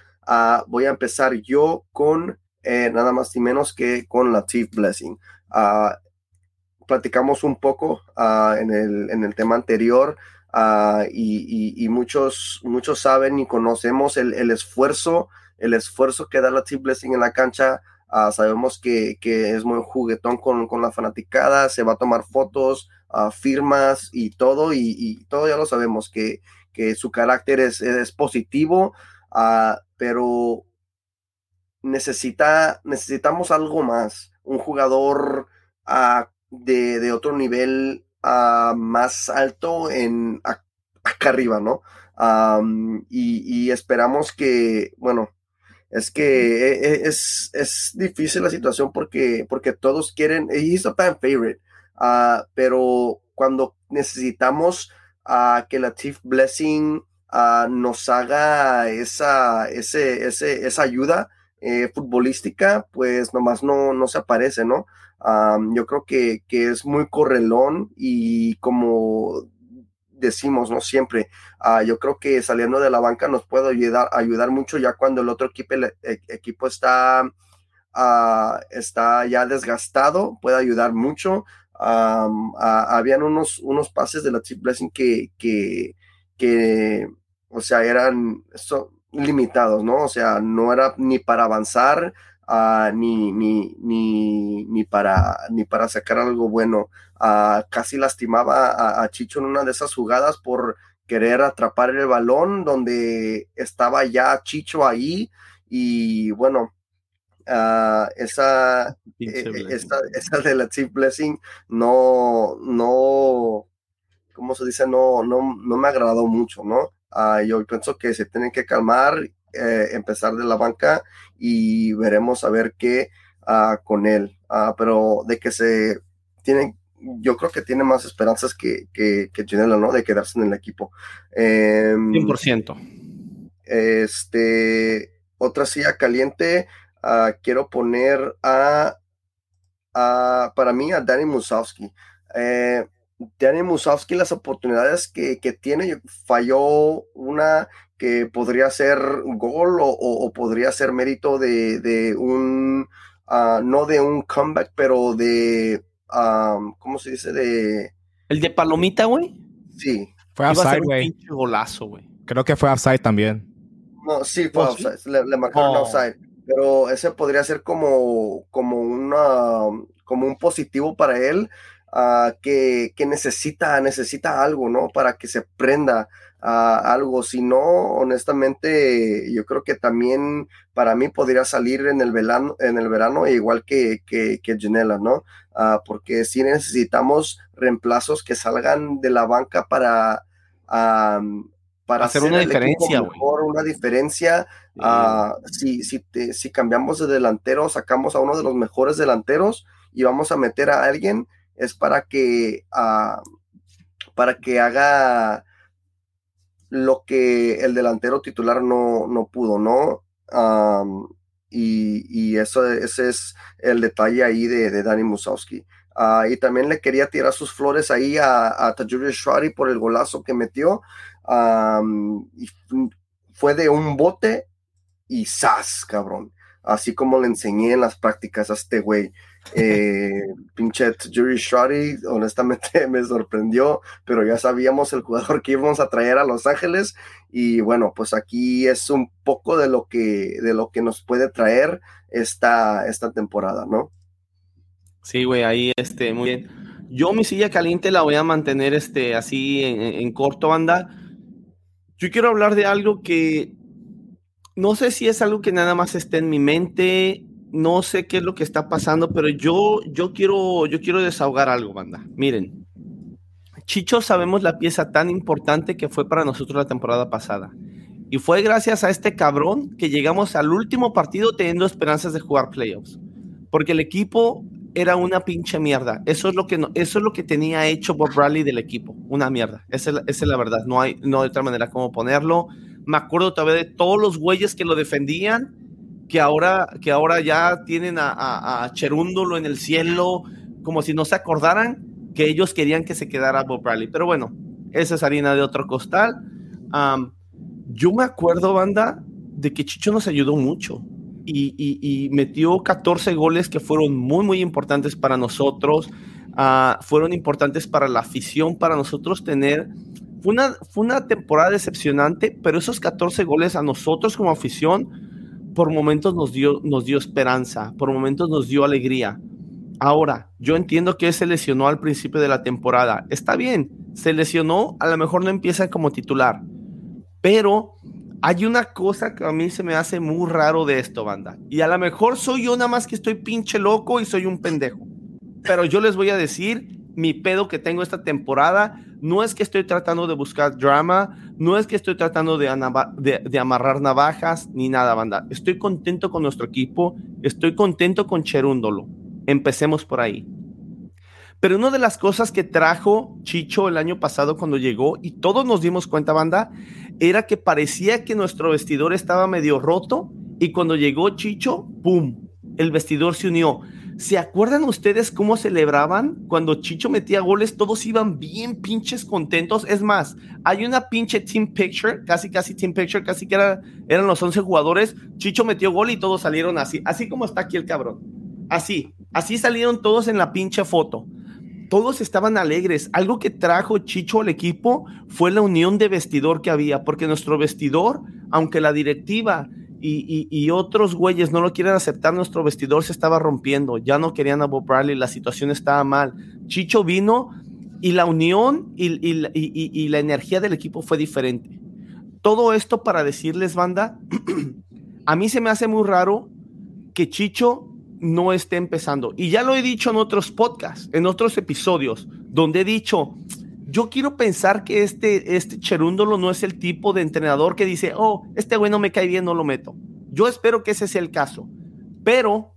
Voy a empezar yo con eh, nada más y menos que con la Chief Blessing. Uh, platicamos un poco en, el, en, el, tema anterior y, y, muchos, muchos saben y conocemos el, el, esfuerzo, el esfuerzo que da la Chief Blessing en la cancha Ah, sabemos que, es muy juguetón con, la fanaticada, se va a tomar fotos, uh, firmas y todo, y, todo ya lo sabemos, que, su carácter es, positivo, ah, pero necesita, necesitamos algo más, un jugador de, otro nivel más alto en acá arriba, ¿no? y, esperamos que, bueno, es que e, e, es, es, difícil la situación porque, porque todos quieren, he's a fan favorite, uh, pero cuando necesitamos que la Chief Blessing uh, nos haga esa, ese, ese, esa ayuda eh, futbolística, pues nomás no, no se aparece, ¿no? yo creo que, que, es muy correlón y como decimos, ¿no? Siempre. Ah, yo creo que saliendo de la banca nos puede ayudar, ayudar mucho ya cuando el otro equipo, e, equipo está, uh, está ya desgastado, puede ayudar mucho. Habían unos, unos pases de la Chip Blessing que, que, que, o sea, eran limitados, ¿no? O sea, no era ni para avanzar, uh, ni, ni, ni, ni, para, ni para sacar algo bueno. Uh, casi lastimaba a, Chicho en una de esas jugadas por querer atrapar el balón donde estaba ya Chicho ahí y bueno, uh, esa, esa, esa, de la Chief Blessing no, no, ¿cómo se dice? No, no, no me agradó mucho, ¿no? yo pienso que se tienen que calmar eh, empezar de la banca y veremos a ver qué uh, con él. Uh, pero de que se tiene, yo creo que tiene más esperanzas que, que, que Ginela, ¿no? De quedarse en el equipo. Eh, 100%. Este, otra silla caliente, uh, quiero poner a, a, para mí, a Danny Musowski. Eh, Danny Musowski, las oportunidades que, que, tiene, falló una que podría ser gol o, podría ser mérito de, un, ah, no de un comeback, pero de, ¿cómo se dice? De... ¿El de Palomita, güey? Sí. Fue offside, güey. golazo, güey. Creo que fue offside también. No, sí, fue ¿Oh, Le, marcaron oh. offside. Pero ese podría ser como, como, una, como un positivo para él, uh, que, que, necesita, necesita algo, ¿no? Para que se prenda algo. Si no, honestamente, yo creo que también para mí podría salir en el verano, en el verano igual que, que, que Janela, ¿no? Ah, porque si necesitamos reemplazos que salgan de la banca para, para hacer, una diferencia, mejor, una diferencia. Ah, si, si, si cambiamos de delantero, sacamos a uno de los mejores delanteros y vamos a meter a alguien, es para que, ah, para que haga lo que el delantero titular no, no pudo, ¿no? Y, y, eso, ese es el detalle ahí de, de Danny Musowski. Ah, y también le quería tirar sus flores ahí a, a Tajuri Shari por el golazo que metió. fue de un bote y ¡zas, cabrón! Así como le enseñé en las prácticas a este güey. Eh, pinche Jury Shotty, honestamente me sorprendió, pero ya sabíamos el jugador que íbamos a traer a Los Ángeles y bueno, pues aquí es un poco de lo que, de lo que nos puede traer esta, esta temporada, ¿no? Sí, güey, ahí este, muy bien. Yo mi silla caliente la voy a mantener este, así en, en corto, banda. Yo quiero hablar de algo que no sé si es algo que nada más esté en mi mente no sé qué es lo que está pasando, pero yo, yo, quiero, yo quiero desahogar algo, banda. Miren, Chicho sabemos la pieza tan importante que fue para nosotros la temporada pasada. Y fue gracias a este cabrón que llegamos al último partido teniendo esperanzas de jugar playoffs. Porque el equipo era una pinche mierda. Eso es lo que, eso es lo que tenía hecho Bob Bradley del equipo. Una mierda. Esa es, esa es la verdad. No hay, no hay otra manera como ponerlo. Me acuerdo todavía de todos los güeyes que lo defendían que ahora, que ahora ya tienen a, Cherúndolo en el cielo, como si no se acordaran que ellos querían que se quedara Bob Bradley. Pero bueno, esa es harina de otro costal. yo me acuerdo, banda, de que Chicho nos ayudó mucho y, metió 14 goles que fueron muy, muy importantes para nosotros. Ah, fueron importantes para la afición, para nosotros tener. Fue una, fue una temporada decepcionante, pero esos 14 goles a nosotros como afición por momentos nos dio, nos dio esperanza, por momentos nos dio alegría. Ahora, yo entiendo que se lesionó al principio de la temporada. Está bien, se lesionó, a lo mejor no empieza como titular. Pero hay una cosa que a mí se me hace muy raro de esto, banda. Y a lo mejor soy yo nada más que estoy pinche loco y soy un pendejo. Pero yo les voy a decir mi pedo que tengo esta temporada. No es que estoy tratando de buscar drama, no es que estoy tratando de, amarrar navajas ni nada, banda. Estoy contento con nuestro equipo, estoy contento con Cherúndolo. Empecemos por ahí. Pero una de las cosas que trajo Chicho el año pasado cuando llegó, y todos nos dimos cuenta, banda, era que parecía que nuestro vestidor estaba medio roto, y cuando llegó Chicho, ¡pum! El vestidor se unió ¿Se acuerdan ustedes cómo celebraban cuando Chicho metía goles? Todos iban bien pinches contentos. Es más, hay una pinche team picture, casi casi team picture, casi que eran los 11 jugadores. Chicho metió gol y todos salieron así, así como está aquí el cabrón. Así, así salieron todos en la pinche foto. Todos estaban alegres. Algo que trajo Chicho al equipo fue la unión de vestidor que había, porque nuestro vestidor, aunque la directiva y, otros güeyes no lo quieren aceptar, nuestro vestidor se estaba rompiendo, ya no querían a Bob Bradley, la situación estaba mal. Chicho vino y la unión y, la energía del equipo fue diferente. Todo esto para decirles, banda, a mí se me hace muy raro que Chicho no esté empezando. Y ya lo he dicho en otros podcasts, en otros episodios, donde he dicho, yo quiero pensar que este, este Cherúndolo no es el tipo de entrenador que dice, oh, este güey no me cae bien, no lo meto. Yo espero que ese sea el caso. Pero,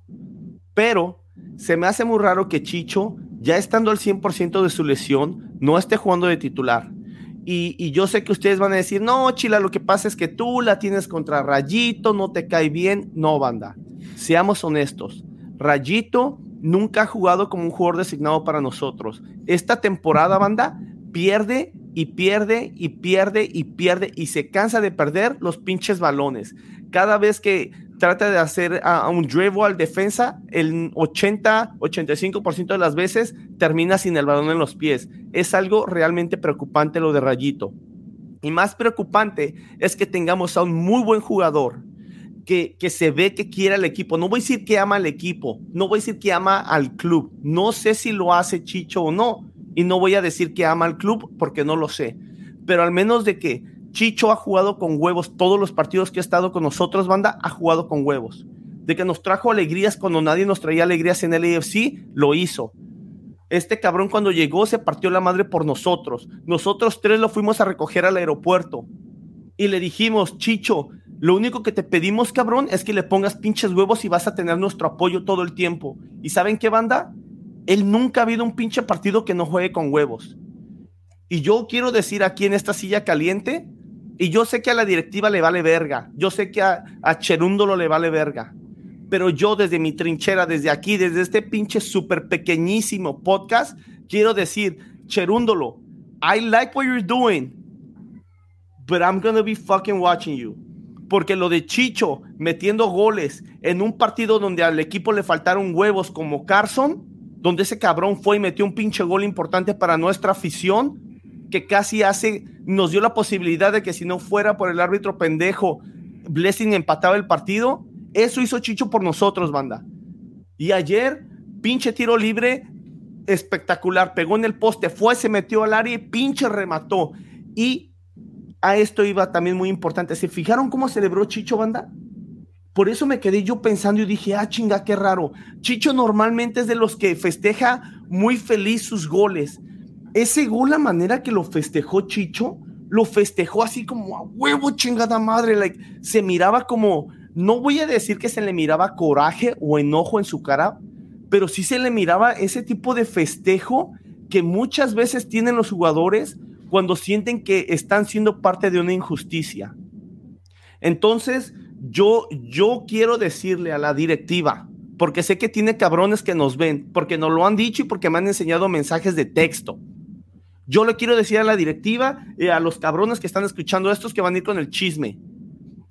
pero, se me hace muy raro que Chicho, ya estando al 100% de su lesión, no esté jugando de titular. Y, y, yo sé que ustedes van a decir, no, Chila, lo que pasa es que tú la tienes contra Rayito, no te cae bien. No, banda. Seamos honestos. Rayito nunca ha jugado como un jugador designado para nosotros. Esta temporada, banda, pierde y pierde y pierde y pierde y se cansa de perder los pinches balones. Cada vez que trata de hacer a, un dribble al defensa, el 80-85% de las veces termina sin el balón en los pies. Es algo realmente preocupante lo de Rayito. Y más preocupante es que tengamos a un muy buen jugador que, que, se ve que quiere al equipo. No voy a decir que ama al equipo, no voy a decir que ama al club. No sé si lo hace Chicho o no, y no voy a decir que ama al club porque no lo sé, pero al menos de que Chicho ha jugado con huevos todos los partidos que ha estado con nosotros, banda, ha jugado con huevos. De que nos trajo alegrías cuando nadie nos traía alegrías en el AFC, lo hizo. Este cabrón cuando llegó se partió la madre por nosotros. Nosotros tres lo fuimos a recoger al aeropuerto y le dijimos, Chicho, lo único que te pedimos, cabrón, es que le pongas pinches huevos y vas a tener nuestro apoyo todo el tiempo. ¿Y saben qué, banda? Él nunca ha habido un pinche partido que no juegue con huevos. Y yo quiero decir aquí en esta silla caliente, y yo sé que a la directiva le vale verga, yo sé que a, a Cherúndolo le vale verga, pero yo desde mi trinchera, desde aquí, desde este pinche súper pequeñísimo podcast, quiero decir, Cherúndolo, I like what you're doing, but I'm gonna be fucking watching you. Porque lo de Chicho metiendo goles en un partido donde al equipo le faltaron huevos como Carson, donde ese cabrón fue y metió un pinche gol importante para nuestra afición, que casi hace, nos dio la posibilidad de que si no fuera por el árbitro pendejo, Blessing empataba el partido. Eso hizo Chicho por nosotros, banda. Y ayer, pinche tiro libre espectacular, pegó en el poste, fue, se metió al área y pinche remató. Y a esto iba también muy importante. ¿Se fijaron cómo celebró Chicho, banda? Por eso me quedé yo pensando y dije, ah, chinga, qué raro. Chicho normalmente es de los que festeja muy feliz sus goles. Ese gol, la manera que lo festejó Chicho, lo festejó así como a huevo, chingada madre. Like, se miraba como, no voy a decir que se le miraba coraje o enojo en su cara, pero sí se le miraba ese tipo de festejo que muchas veces tienen los jugadores cuando sienten que están siendo parte de una injusticia. Entonces, yo, yo quiero decirle a la directiva, porque sé que tiene cabrones que nos ven, porque nos lo han dicho y porque me han enseñado mensajes de texto. Yo le quiero decir a la directiva y a los cabrones que están escuchando estos que van a ir con el chisme.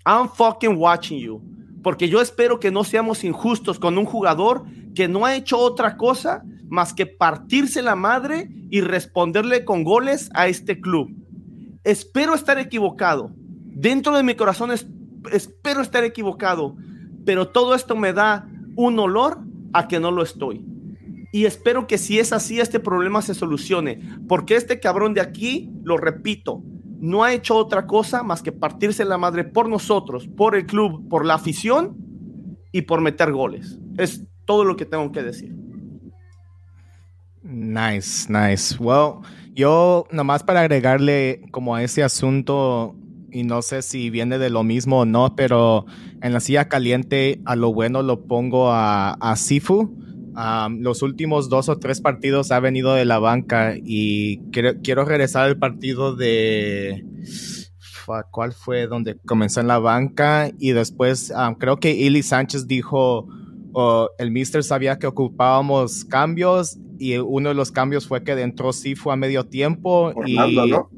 I'm fucking watching you. Porque yo espero que no seamos injustos con un jugador que no ha hecho otra cosa más que partirse la madre y responderle con goles a este club. Espero estar equivocado. Dentro de mi corazón es espero estar equivocado, pero todo esto me da un olor a que no lo estoy. Y espero que si es así, este problema se solucione, porque este cabrón de aquí, lo repito, no ha hecho otra cosa más que partirse la madre por nosotros, por el club, por la afición y por meter goles. Es todo lo que tengo que decir. Nice, nice. Well, yo nomás para agregarle como a ese asunto y no sé si viene de lo mismo o no, pero en la silla caliente a lo bueno lo pongo a, a Sifu. los últimos dos o tres partidos ha venido de la banca y quiero, regresar al partido de... ¿Cuál fue donde comenzó en la banca? Y después creo que Ili Sánchez dijo o el mister sabía que ocupábamos cambios y uno de los cambios fue que entró Sifu a medio tiempo y ¿no?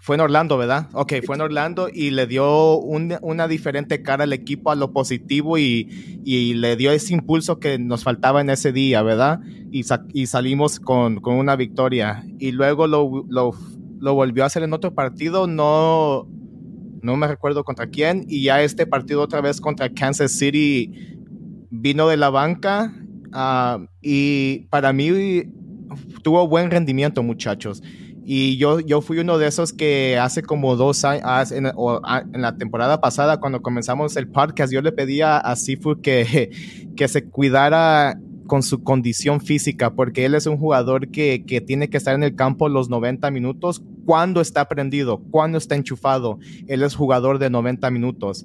Fue en Orlando, ¿verdad? Ok, fue en Orlando y le dio una diferente cara al equipo a lo positivo y, le dio ese impulso que nos faltaba en ese día, ¿verdad? Y, salimos con, una victoria. Y luego lo, volvió a hacer en otro partido, no, no me recuerdo contra quién, y ya este partido otra vez contra Kansas City vino de la banca uh, y para mí tuvo buen rendimiento, muchachos. Y yo, yo fui uno de esos que hace como dos años, en, en, la temporada pasada, cuando comenzamos el podcast, yo le pedía a Sifu que, que se cuidara con su condición física, porque él es un jugador que, que, tiene que estar en el campo los 90 minutos cuando está prendido, cuando está enchufado. Él es jugador de 90 minutos.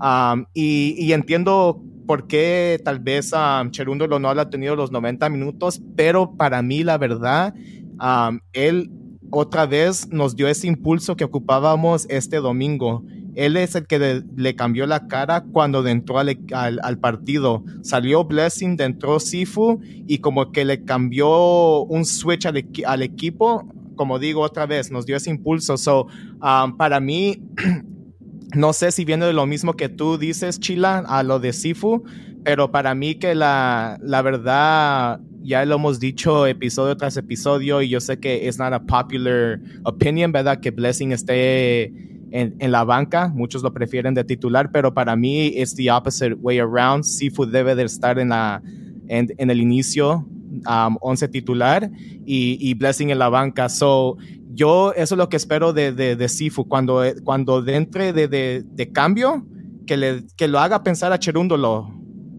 Um, y, y, entiendo por qué tal vez um, Cherundo no ha tenido los 90 minutos, pero para mí la verdad, um, él otra vez nos dio ese impulso que ocupábamos este domingo. Él es el que le cambió la cara cuando entró al, partido. Salió Blessing, entró Sifu y como que le cambió un switch al, al equipo. Como digo otra vez, nos dio ese impulso. So, um, para mí, no sé si viene de lo mismo que tú dices, Chila, a lo de Sifu, pero para mí que la, la verdad ya lo hemos dicho episodio tras episodio y yo sé que es not a popular opinion, ¿verdad? Que Blessing esté en, en, la banca, muchos lo prefieren de titular, pero para mí es the opposite way around. Seafood debe de estar en, la, en, en el inicio, um, 11 titular y, y, Blessing en la banca. So, yo eso es lo que espero de, de, de Sifu cuando, cuando entre de, de, de cambio, que, le, que lo haga pensar a Cherúndolo,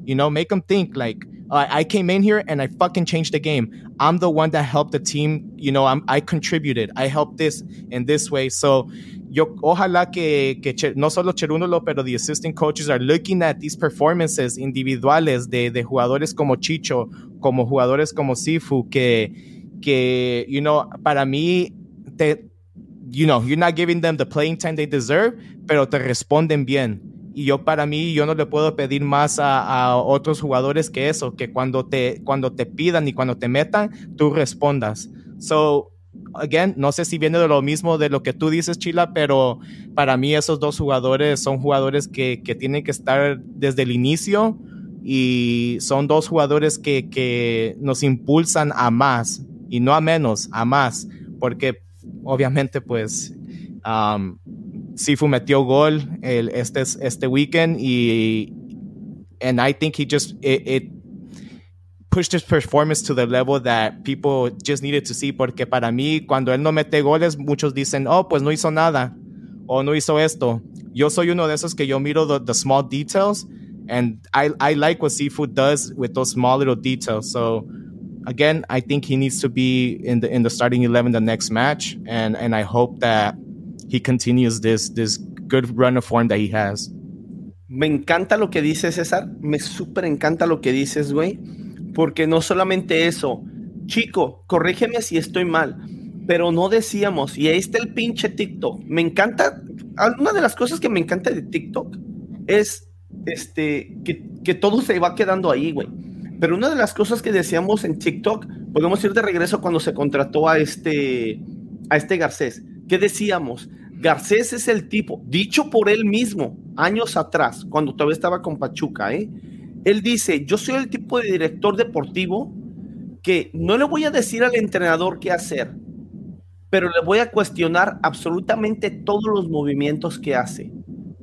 you know, make him think like, I came in here and I fucking changed the game. I'm the one that helped the team. You know, I'm, I contributed. I helped this in this way. So, yo, ojalá que, que no solo Cherúndolo, pero the assistant coaches are looking at these performances individuales de, de jugadores como Chicho, como jugadores como Sifu, que, que, you know, para mí, te, you know, you're not giving them the playing time they deserve, pero te responden bien. Y yo para mí, yo no le puedo pedir más a, otros jugadores que eso, que cuando te, cuando te pidan y cuando te metan, tú respondas. So, again, no sé si viene de lo mismo de lo que tú dices, Chila, pero para mí esos dos jugadores son jugadores que, que tienen que estar desde el inicio y son dos jugadores que, que nos impulsan a más y no a menos, a más, porque obviamente pues... Um, Sifu metió gol el, este, este weekend y and I think he just it, it, pushed his performance to the level that people just needed to see porque para mí cuando él no mete goles muchos dicen oh pues no hizo nada o no hizo esto. Yo soy uno de esos que yo miro the, the small details and I, I like what Sifu does with those small little details. So again I think he needs to be in the in the starting 11 the next match and and I hope that he continues this, good run of form that he has. Me encanta lo que dices, César. Me súper encanta lo que dices, güey. Porque no solamente eso. Chico, corrígeme si estoy mal. Pero no decíamos, y ahí está el pinche TikTok. Me encanta. Una de las cosas que me encanta de TikTok es este, que, que todo se va quedando ahí, güey. Pero una de las cosas que decíamos en TikTok, podemos ir de regreso cuando se contrató a este, a este Garcés. ¿Qué decíamos? Garcés es el tipo, dicho por él mismo años atrás, cuando todavía estaba con Pachuca, ¿eh? él dice, yo soy el tipo de director deportivo que no le voy a decir al entrenador qué hacer, pero le voy a cuestionar absolutamente todos los movimientos que hace.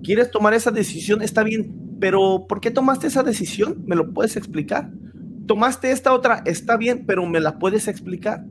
¿Quieres tomar esa decisión? Está bien, pero ¿por qué tomaste esa decisión? ¿Me lo puedes explicar? Tomaste esta otra, está bien, pero ¿me la puedes explicar?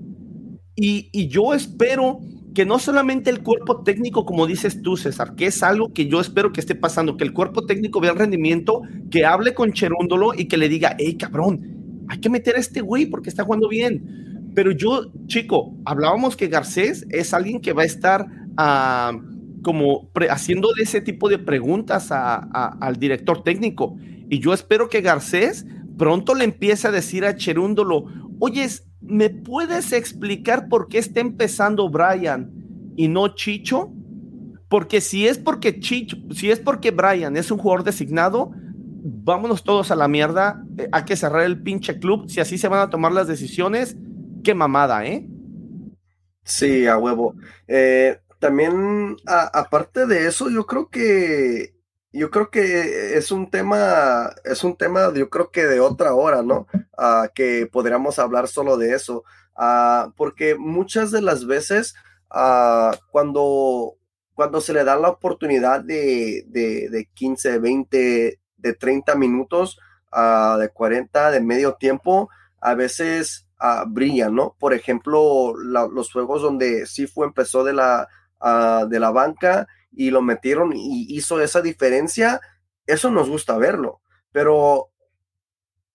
Y, y yo espero que no solamente el cuerpo técnico, como dices tú, César, que es algo que yo espero que esté pasando, que el cuerpo técnico vea el rendimiento, que hable con Cherúndolo y que le diga, hey, cabrón, hay que meter a este güey porque está jugando bien. Pero yo, chico, hablábamos que Garcés es alguien que va a estar uh, como haciendo ese tipo de preguntas al director técnico. Y yo espero que Garcés pronto le empiece a decir a Cherúndolo, oye, ¿me puedes explicar por qué está empezando Brian y no Chicho? Porque si es porque Chicho, si es porque Brian es un jugador designado, vámonos todos a la mierda eh, hay que cerrar el pinche club. Si así se van a tomar las decisiones, qué mamada, ¿eh? Sí, a huevo. Eh, también, aparte de eso, yo creo que yo creo que es un tema, es un tema, yo creo que de otra hora, ¿no? Ah, que podríamos hablar solo de eso, ah, porque muchas de las veces ah, cuando, cuando se le da la oportunidad de, de, de 15, 20, de 30 minutos, de 40, de medio tiempo, a veces brillan, ¿no? Por ejemplo, los juegos donde Sifu empezó de la, de la banca y lo metieron y hizo esa diferencia, eso nos gusta verlo. Pero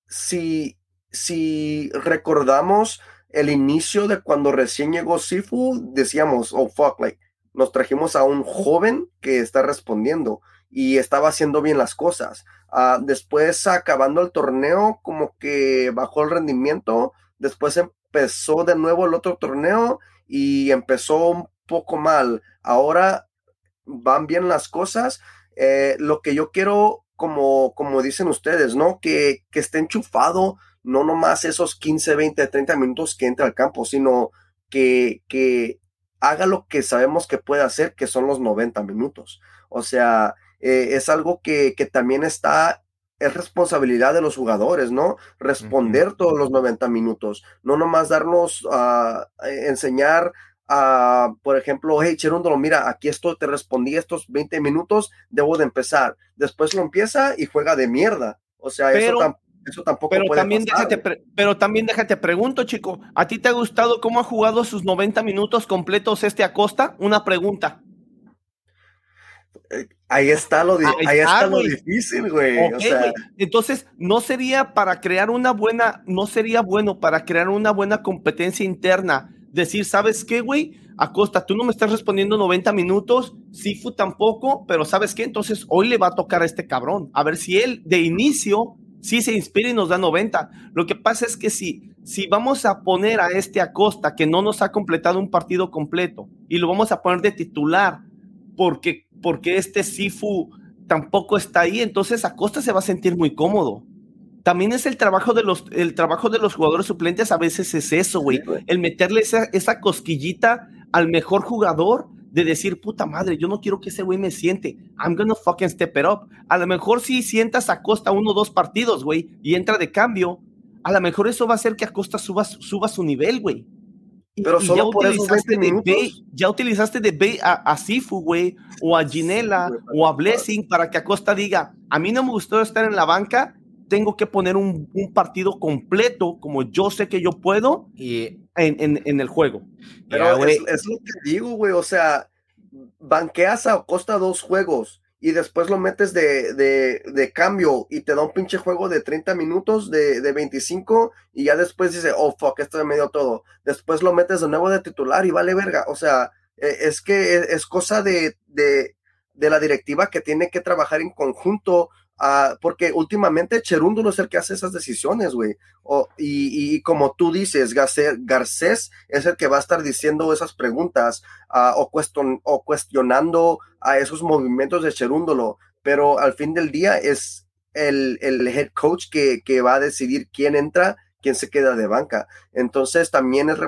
si, si recordamos el inicio de cuando recién llegó Sifu, decíamos, oh fuck, like, nos trajimos a un joven que está respondiendo y estaba haciendo bien las cosas. Ah, después, acabando el torneo, como que bajó el rendimiento. Después empezó de nuevo el otro torneo y empezó un poco mal. Ahora van bien las cosas. Eh, lo que yo quiero, como, como dicen ustedes, ¿no? Que, que esté enchufado, no nomás esos 15, 20, 30 minutos que entra al campo, sino que, que haga lo que sabemos que puede hacer, que son los 90 minutos. O sea, eh, es algo que, que, también está, es responsabilidad de los jugadores, ¿no? Responder todos los 90 minutos, no nomás darnos a enseñar por ejemplo, hey, Cherúndolo, mira, aquí esto te respondí estos 20 minutos, debo de empezar. Después lo empieza y juega de mierda. O sea, eso, tampoco pero puede también Déjate pero también déjate pregunto, chico, ¿a ti te ha gustado cómo ha jugado sus 90 minutos completos este Acosta? Una pregunta. Eh, ahí está lo, ahí está, lo difícil, güey. Entonces, no sería para crear una buena, no sería bueno para crear una buena competencia interna decir, ¿sabes qué, güey? Acosta, tú no me estás respondiendo 90 minutos, Sifu tampoco, pero ¿sabes qué? Entonces hoy le va a tocar a este cabrón. A ver si él de inicio sí se inspira y nos da 90. Lo que pasa es que si, si vamos a poner a este Acosta que no nos ha completado un partido completo y lo vamos a poner de titular porque, porque este Sifu tampoco está ahí, entonces Acosta se va a sentir muy cómodo también es el trabajo de los, el trabajo de los jugadores suplentes, a veces es eso, güey. El meterle esa, esa cosquillita al mejor jugador de decir, puta madre, yo no quiero que ese güey me siente. I'm gonna fucking step it up. A lo mejor si sientas a Costa uno o dos partidos, güey, y entra de cambio, a lo mejor eso va a hacer que Acosta suba, suba su nivel, güey. Pero solo ya por utilizaste de ya utilizaste de Bay a, Sifu, güey, o a Ginela, o a Blessing, para que Acosta diga, a mí no me gustó estar en la banca, tengo que poner un, partido completo, como yo sé que yo puedo, y en, el juego. Pero es, lo que digo, güey, o sea, banqueas a costa dos juegos y después lo metes de, cambio y te da un pinche juego de 30 minutos, de, de 25, y ya después dice, oh, fuck, esto me medio todo. Después lo metes de nuevo de titular y vale verga. O sea, e, es que e, es, cosa de, de, de la directiva que tiene que trabajar en conjunto Ah, porque últimamente Cherúndulo es el que hace esas decisiones, güey. Y, como tú dices, Garcés es el que va a estar diciendo esas preguntas ah, o, cuestionando a esos movimientos de Cherúndulo. Pero al fin del día es el, head coach que, va a decidir quién entra quién se queda de banca. Entonces también es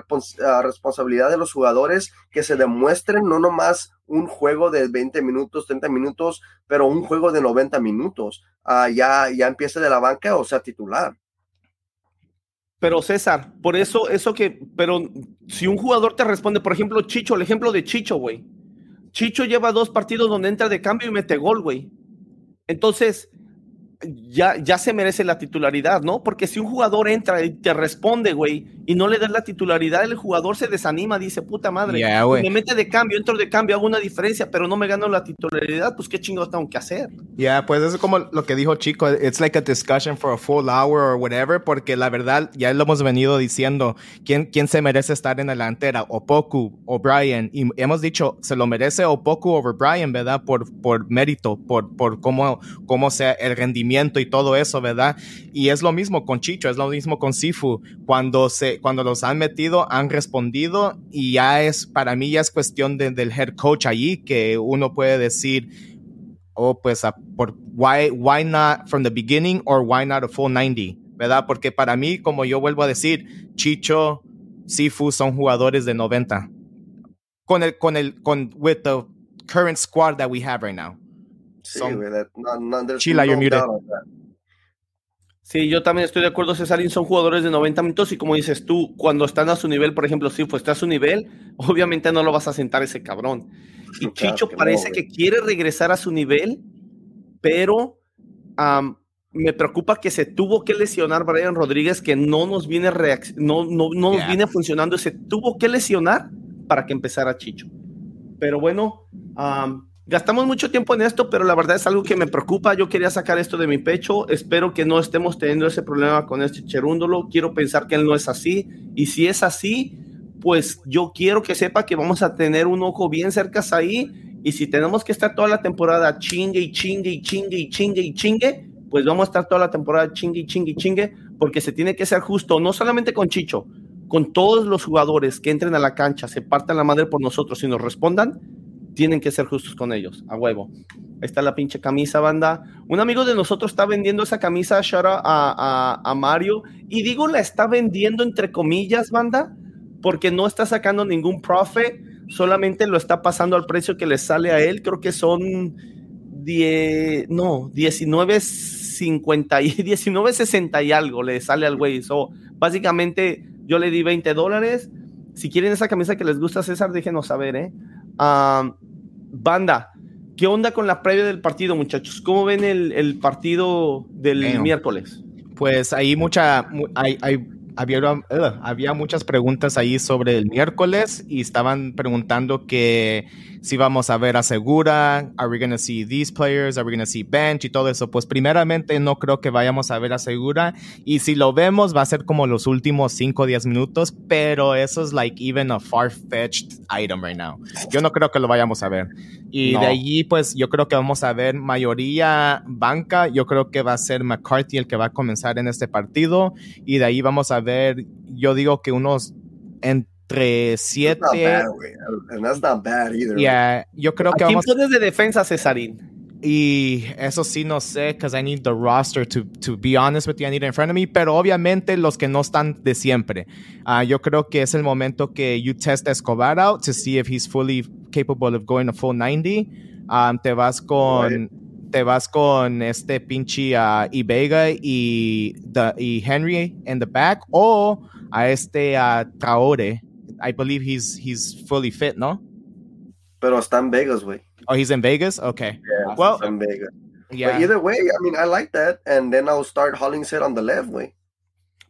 ah, responsabilidad de los jugadores que se demuestren no nomás un juego de 20 minutos, 30 minutos, pero un juego de 90 minutos. Ah, ya, ya empiece de la banca o sea titular. Pero César, por eso, eso que, pero si un jugador te responde, por ejemplo, Chicho, el ejemplo de Chicho, güey. Chicho lleva dos partidos donde entra de cambio y mete gol, güey. Entonces, ya, ya se merece la titularidad, ¿no? Porque si un jugador entra y te responde, güey, y no le das la titularidad, el jugador se desanima, dice, puta madre, me mete de cambio, entro de cambio, hago una diferencia, pero no me gano la titularidad, pues qué chingados tengo que hacer. Ya, pues eso es como lo que dijo Chico, it's like a discussion for a full hour or whatever, porque la verdad, ya lo hemos venido diciendo, ¿quién, quién se merece estar en la delantera? Opoku, O'Brien, y hemos dicho, se lo merece Opoku o O'Brien, ¿verdad? Por, por mérito, por, por cómo, cómo sea el rendimiento y todo eso, ¿verdad? Y es lo mismo con Chicho, es lo mismo con Sifu. Cuando, se, cuando los han metido, han respondido y ya es, para mí ya es cuestión del head coach allí que uno puede decir, oh, pues, por, why, why not from the beginning or why not a full 90? ¿verdad? Porque para mí, como yo vuelvo a decir, Chicho, Sifu son jugadores de 90. Con el, con el, con, with the current squad that we have right now. Sí, güey, that- no- no- there's Chila, no you're muted. doubt on that. Sí, yo también estoy de acuerdo, Cesarín, son jugadores de 90 minutos y como dices tú, cuando están a su nivel, por ejemplo, si está a su nivel, obviamente no lo vas a sentar ese cabrón. Y Claro Chicho que parece que quiere regresar a su nivel, pero me preocupa que se tuvo que lesionar Brian Rodríguez, que no nos viene, reac- no, no, no nos Yeah. viene funcionando, se tuvo que lesionar para que empezara Chicho. Pero bueno, gastamos mucho tiempo en esto, pero la verdad es algo que me preocupa. Yo quería sacar esto de mi pecho. Espero que no estemos teniendo ese problema con este cherúndolo. Quiero pensar que él no es así. Y si es así, pues yo quiero que sepa que vamos a tener un ojo bien cerca ahí. Y si tenemos que estar toda la temporada chingue y chingue y chingue y chingue y chingue, pues vamos a estar toda la temporada chingue y chingue y chingue, porque se tiene que ser justo, no solamente con Chicho, con todos los jugadores que entren a la cancha, se partan la madre por nosotros y nos respondan, tienen que ser justos con ellos, a huevo. Ahí está la pinche camisa, banda. Un amigo de nosotros está vendiendo esa camisa, a, a, Mario, y digo la está vendiendo entre comillas, banda, porque no está sacando ningún profit, solamente lo está pasando al precio que le sale a él, creo que son 10, no, 19.50 y 19.60 y algo le sale al güey. So, básicamente yo le di 20 dólares. Si quieren esa camisa que les gusta, César, déjenos saber, ¿eh? Ah, banda, ¿qué onda con la previa del partido, muchachos? ¿Cómo ven el, el partido del Damn. miércoles? Pues ahí mucha, mu- hay, hay- había, ugh, había muchas preguntas ahí sobre el miércoles y estaban preguntando que si vamos a ver a Segura, are we gonna see these players, are we gonna see bench y todo eso. Pues primeramente no creo que vayamos a ver a Segura y si lo vemos va a ser como los últimos 5 o 10 minutos, pero eso es like even a far-fetched item right now. Yo no creo que lo vayamos a ver. Y No. de allí, pues yo creo que vamos a ver mayoría banca. Yo creo que va a ser McCarthy el que va a comenzar en este partido. Y de ahí vamos a ver, yo digo que unos entre That's not siete. bad, güey. And that's not bad either. Yeah, yo creo ¿A que quién vamos. pones de defensa, Cesarín? Y eso sí no sé, because I need the roster to, to be honest with you, I need it in front of me. Pero obviamente los que no están de siempre. Ah, yo creo que es el momento que you test Escobar out to see if he's fully capable of going a full 90. Um, te vas con. Te vas con este pinche uh, Ibega y, the, y Henry in the back. O a este uh, Traore. I believe he's, he's fully fit, ¿no? Pero está en Vegas, güey. Oh, he's in Vegas? Okay. Yeah, Well, en Vegas. Yeah. But either way, I mean, I like that. And then I'll start Hollingshead on the left, güey.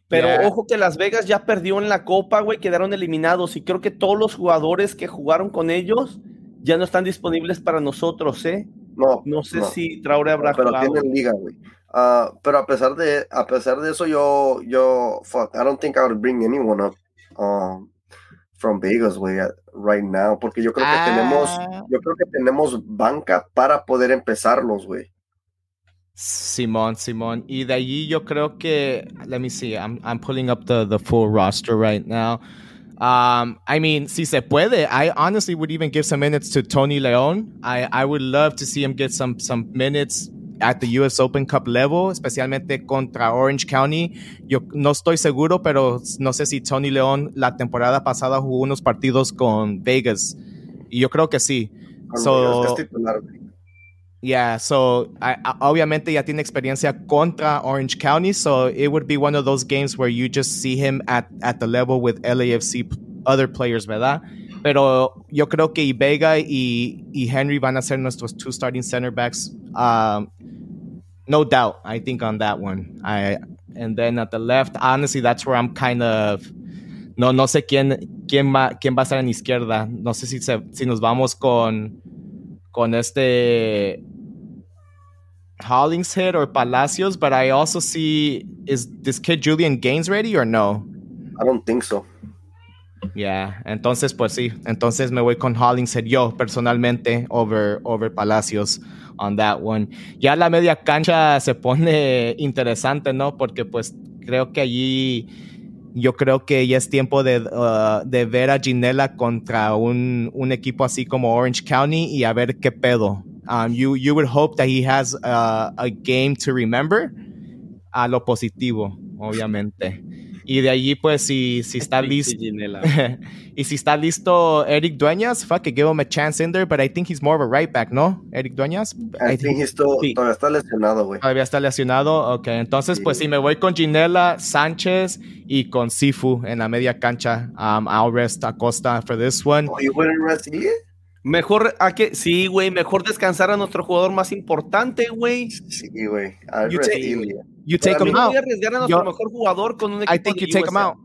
Pero Yeah. ojo que Las Vegas ya perdió en la Copa, güey, quedaron eliminados y creo que todos los jugadores que jugaron con ellos ya no están disponibles para nosotros, ¿eh? No, No sé no. si Traore habrá pero jugado. tienen liga, güey. Ah, pero a pesar de a pesar de eso, yo yo fuck, I don't think I would bring anyone up um, from Vegas, güey, right now, porque yo creo que Ah. tenemos yo creo que tenemos banca para poder empezarlos, güey. Simón, Simón. Y de allí yo creo que, let me see, I'm, I'm pulling up the, the full roster right now. Um, I mean, si se puede, I honestly would even give some minutes to Tony Leon. I, I would love to see him get some, some minutes at the US Open Cup level, especialmente contra Orange County. Yo no estoy seguro, pero no sé si Tony Leon la temporada pasada jugó unos partidos con Vegas. Y yo creo que sí. So-. Yeah, so I, I- obviamente ya tiene experiencia contra Orange County, so it would be one of those games where you just see him at, at the level with LAFC other players, ¿verdad? Pero yo creo que Vega y, y Henry van a ser nuestros two starting center backs. Um, no doubt, I think on that one. I and then at the left, honestly, that's where I'm kind of no no sé quién quién va quién va a estar en izquierda. No sé si se- si nos vamos con con este Hollingshead or Palacios, but I also see is this kid Julian Gaines ready or no? I don't think so. Yeah, entonces pues sí, entonces me voy con Hollingshead yo personalmente over over Palacios on that one. Ya la media cancha se pone interesante, ¿no? Porque pues creo que allí yo creo que ya es tiempo de, uh, de ver a Ginela contra un, un equipo así como Orange County y a ver qué pedo. Um, you, you would hope that he has uh, a game to remember a lo positivo. obviamente. Y de allí, pues, si, si está listo. y si está listo Eric Dueñas, fuck it, give him a chance in there, but I think he's more of a right back, ¿no? Eric Dueñas. I, think, he's still, todavía está lesionado, güey. Todavía está lesionado, ok. Entonces, pues, si me voy con Ginela, Sánchez y con Sifu en la media cancha, um, I'll rest Acosta for this one. Oh, you wouldn't rest Mejor a que sí, güey, mejor descansar a nuestro jugador más importante, güey. Sí, güey. You take, you take him out. Arriesgar a nuestro mejor jugador con un equipo I think you take him out.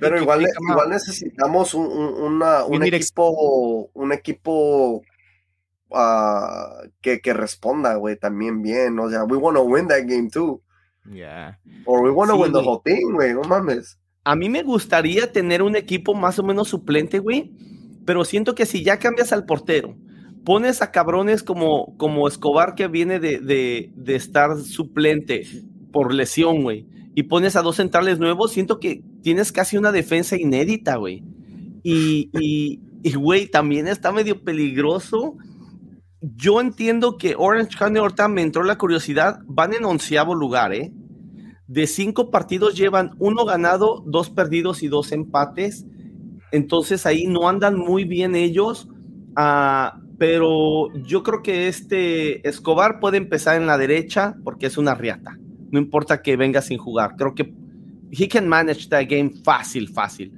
Pero igual, igual necesitamos un, un, una, un equipo, un equipo uh, que, que responda, güey, también bien. O sea, we want to win that game too. Yeah. Or we want to sí, win the whole thing, güey. No mames. A mí me gustaría tener un equipo más o menos suplente, güey pero siento que si ya cambias al portero, pones a cabrones como, como Escobar que viene de, de, estar suplente por lesión, güey, y pones a dos centrales nuevos, siento que tienes casi una defensa inédita, güey. Y, y, güey, también está medio peligroso. Yo entiendo que Orange County ahorita me entró la curiosidad, van en onceavo lugar, ¿eh? De cinco partidos llevan uno ganado, dos perdidos y dos empates entonces ahí no andan muy bien ellos, uh, pero yo creo que este Escobar puede empezar en la derecha porque es una riata. No importa que venga sin jugar. Creo que he can manage that game fácil, fácil.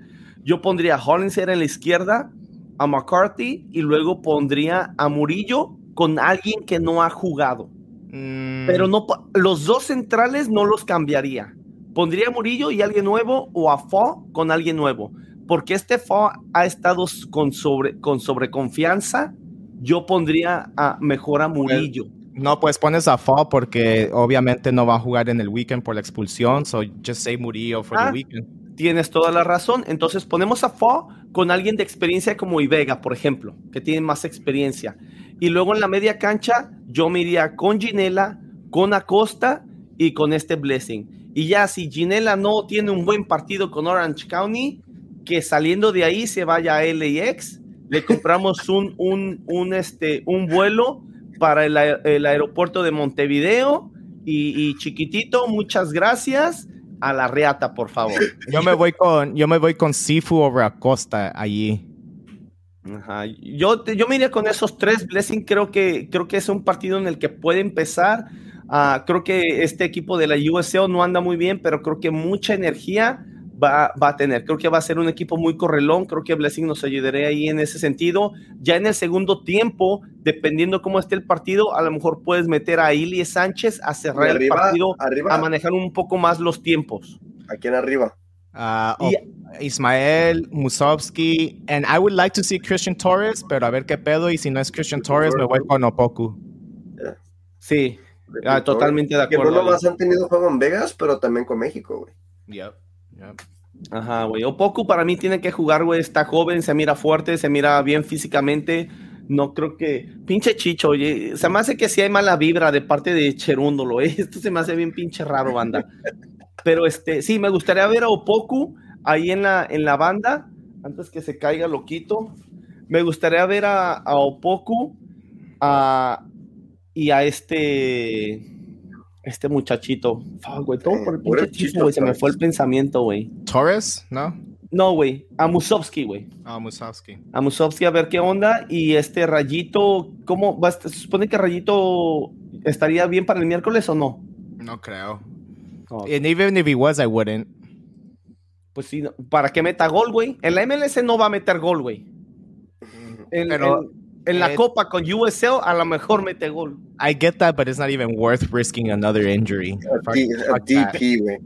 Yo pondría a Hollinger en la izquierda, a McCarthy y luego pondría a Murillo con alguien que no ha jugado. Mm. Pero no, los dos centrales no los cambiaría. Pondría a Murillo y alguien nuevo o a Fo con alguien nuevo porque este Fo ha estado con, sobre, con sobreconfianza, yo pondría a mejor a Murillo. No, pues pones a Fo porque obviamente no va a jugar en el weekend por la expulsión, so just say Murillo for the ah, weekend. Tienes toda la razón. Entonces ponemos a Fo con alguien de experiencia como Ivega, por ejemplo, que tiene más experiencia. Y luego en la media cancha, yo me iría con Ginela, con Acosta y con este Blessing. Y ya si Ginela no tiene un buen partido con Orange County, que saliendo de ahí se vaya a LAX, le compramos un, un, un, este, un vuelo para el, el aeropuerto de Montevideo y, chiquitito, muchas gracias. A la reata, por favor. Yo me voy con, yo me voy con Sifu over Acosta allí. Yo, yo me iría con esos tres. Blessing creo que, creo que es un partido en el que puede empezar. Uh, creo que este equipo de la USL no anda muy bien, pero creo que mucha energía va, a tener. Creo que va a ser un equipo muy correlón, creo que Blessing nos ayudaría ahí en ese sentido. Ya en el segundo tiempo, dependiendo cómo esté el partido, a lo mejor puedes meter a Ili Sánchez a cerrar el partido, a manejar un poco más los tiempos. ¿A quién arriba? Uh, Ismael, Musovsky, and I would like to see Christian Torres, pero a ver qué pedo, y si no es Christian Torres, me voy con Opoku. Sí, ah, totalmente de acuerdo. Que no más han tenido juego en Vegas, pero también con México, güey. Yep. Ajá, güey. Opoku para mí tiene que jugar, güey. Está joven, se mira fuerte, se mira bien físicamente. No creo que. Pinche chicho, oye. Se me hace que sí hay mala vibra de parte de Cherúndolo, ¿eh? Esto se me hace bien pinche raro, banda. Pero este, sí, me gustaría ver a Opoku ahí en la, en la banda, antes que se caiga loquito. Me gustaría ver a, a Opoku a, y a este este muchachito. Fuck, güey, todo por el pinche chico, güey. Se me fue el pensamiento, güey. ¿Torres? ¿No? No, güey. A Musovsky, güey. A Musovsky. A Musovsky a ver qué onda. Y este Rayito, ¿cómo? Va, ¿Se supone que Rayito estaría bien para el miércoles o no? No creo. Okay. And even if he was, I wouldn't. Pues sí, ¿para qué meta gol, güey? En la MLS no va a meter gol, güey. Pero en la Copa con USL a lo mejor mete gol. I get that, but it's not even worth risking another injury. A, D, a DP, güey.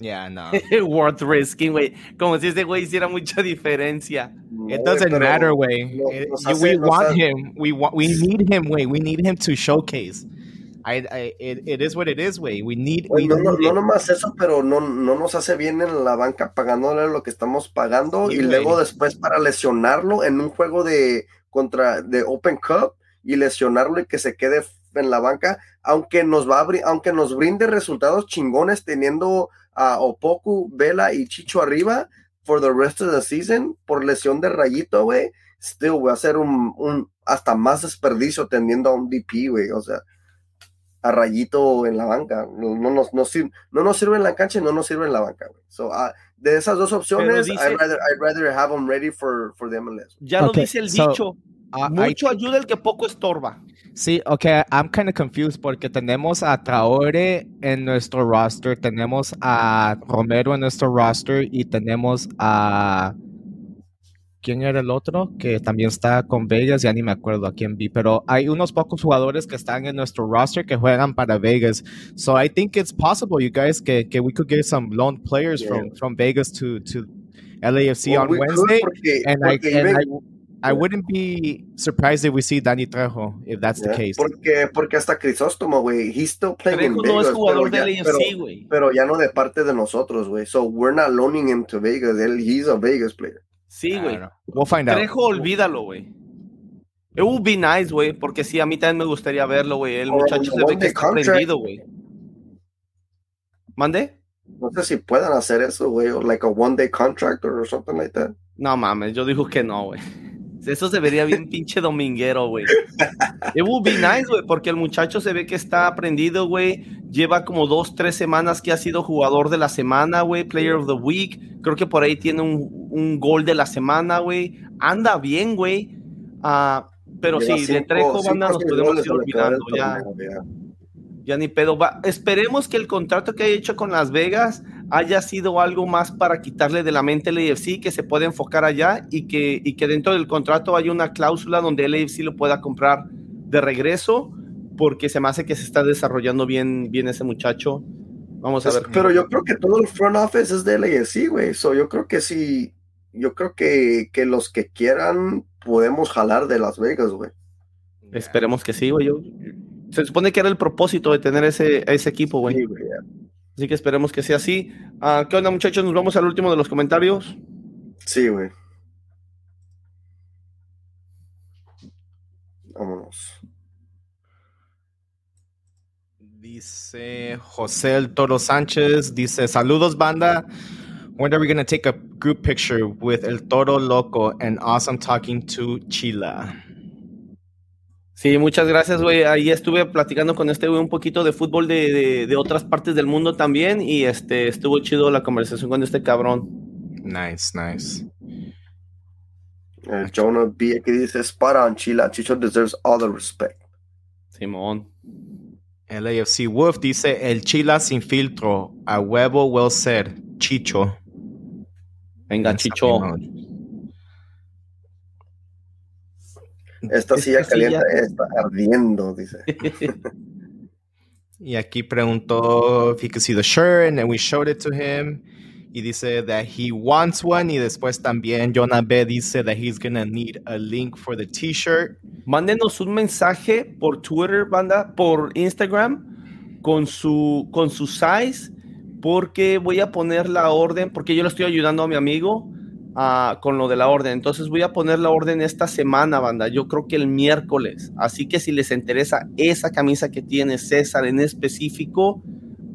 Yeah, no. worth risking, güey. Como si ese güey hiciera mucha diferencia. No, it doesn't matter, güey. No, we want him. We want. We need him, güey. We need him to showcase. I, I, it, it is what it is, güey. We need. Wey, we no, need no, no nomás eso, pero no, no nos hace bien en la banca pagándole lo que estamos pagando sí, y luego después para lesionarlo en un juego de contra de Open Cup y lesionarlo y que se quede en la banca, aunque nos va a, aunque nos brinde resultados chingones teniendo a Opoku, Vela y Chicho arriba for the rest of the season por lesión de rayito, güey, still voy a hacer un, hasta más desperdicio teniendo a un DP, güey, o sea, a Rayito en la banca. No, no, no, sirve, no nos sirve en la cancha y no nos sirve en la banca, güey. So, uh, de esas dos opciones, dice, I'd, rather, I'd rather have them ready for, for the MLS. Ya okay, lo dice el so, dicho. Uh, Mucho I, ayuda el que poco estorba. Sí, ok, I'm kind of confused porque tenemos a Traore en nuestro roster, tenemos a Romero en nuestro roster y tenemos a ¿Quién era el otro? Que también está con Vegas, ya ni me acuerdo a quién vi, pero hay unos pocos jugadores que están en nuestro roster que juegan para Vegas. So I think it's possible, you guys, que, que we could get some loan players yeah. from, from Vegas to, to LAFC well, on we Wednesday. Porque, and, porque I, and I, I, wouldn't be surprised if we see Danny Trejo, if that's yeah, the case. Porque, porque hasta Crisóstomo, güey, he's still playing Trejo in Vegas. no es jugador de LAFC, güey. Pero, pero, ya no de parte de nosotros, güey. So we're not loaning him to Vegas. Él, he's a Vegas player. Sí, güey. We'll find out. Trejo, olvídalo, güey. It would be nice, güey, porque sí, a mí también me gustaría verlo, güey. El muchacho se ve que está prendido, güey. ¿Mande? No sé si puedan hacer eso, güey, o like a one day contract or something like that. No mames, yo digo que no, güey. Eso se vería bien pinche dominguero, güey. It would be nice, güey, porque el muchacho se ve que está aprendido, güey. Lleva como dos, tres semanas que ha sido jugador de la semana, güey. Player of the week. Creo que por ahí tiene un, un gol de la semana, güey. Anda bien, güey. Uh, pero Lleva sí, cinco, de Trejo, banda, nos podemos ir olvidando ya. Ya ni pedo. Va. Esperemos que el contrato que haya hecho con Las Vegas haya sido algo más para quitarle de la mente el AFC, que se pueda enfocar allá y que, y que dentro del contrato haya una cláusula donde el AFC lo pueda comprar de regreso, porque se me hace que se está desarrollando bien, bien ese muchacho. Vamos a ver. Pero yo creo que todo el front office es del AFC, güey. So, yo creo que sí, yo creo que, que los que quieran podemos jalar de Las Vegas, güey. Esperemos que sí, güey. Se supone que era el propósito de tener ese, ese equipo, güey. Sí, güey. Así que esperemos que sea así. Uh, ¿Qué onda, muchachos? Nos vamos al último de los comentarios. Sí, güey. Vámonos. Dice José el Toro Sánchez, dice, saludos banda. When are we going to take a group picture with El Toro Loco and awesome talking to Chila? Sí, muchas gracias, güey. Ahí estuve platicando con este güey un poquito de fútbol de, de, de, otras partes del mundo también y este estuvo chido la conversación con este cabrón. Nice, nice. Uh, Jonah B aquí dice, spot on, Chila. Chicho deserves all the respect. Simón. El AFC Wolf dice, el Chila sin filtro, a huevo will ser, Chicho. Venga, Chicho. Esta silla caliente está ardiendo, dice. y aquí preguntó if he could see the shirt, and then we showed it to him. Y dice that he wants one. Y después también Jonah B dice that he's gonna need a link for the t-shirt. Mándenos un mensaje por Twitter, banda, por Instagram, con su, con su size, porque voy a poner la orden, porque yo le estoy ayudando a mi amigo con lo de la orden. Entonces voy a poner la orden esta semana, banda. Yo creo que el miércoles. Así que si les interesa esa camisa que tiene César en específico,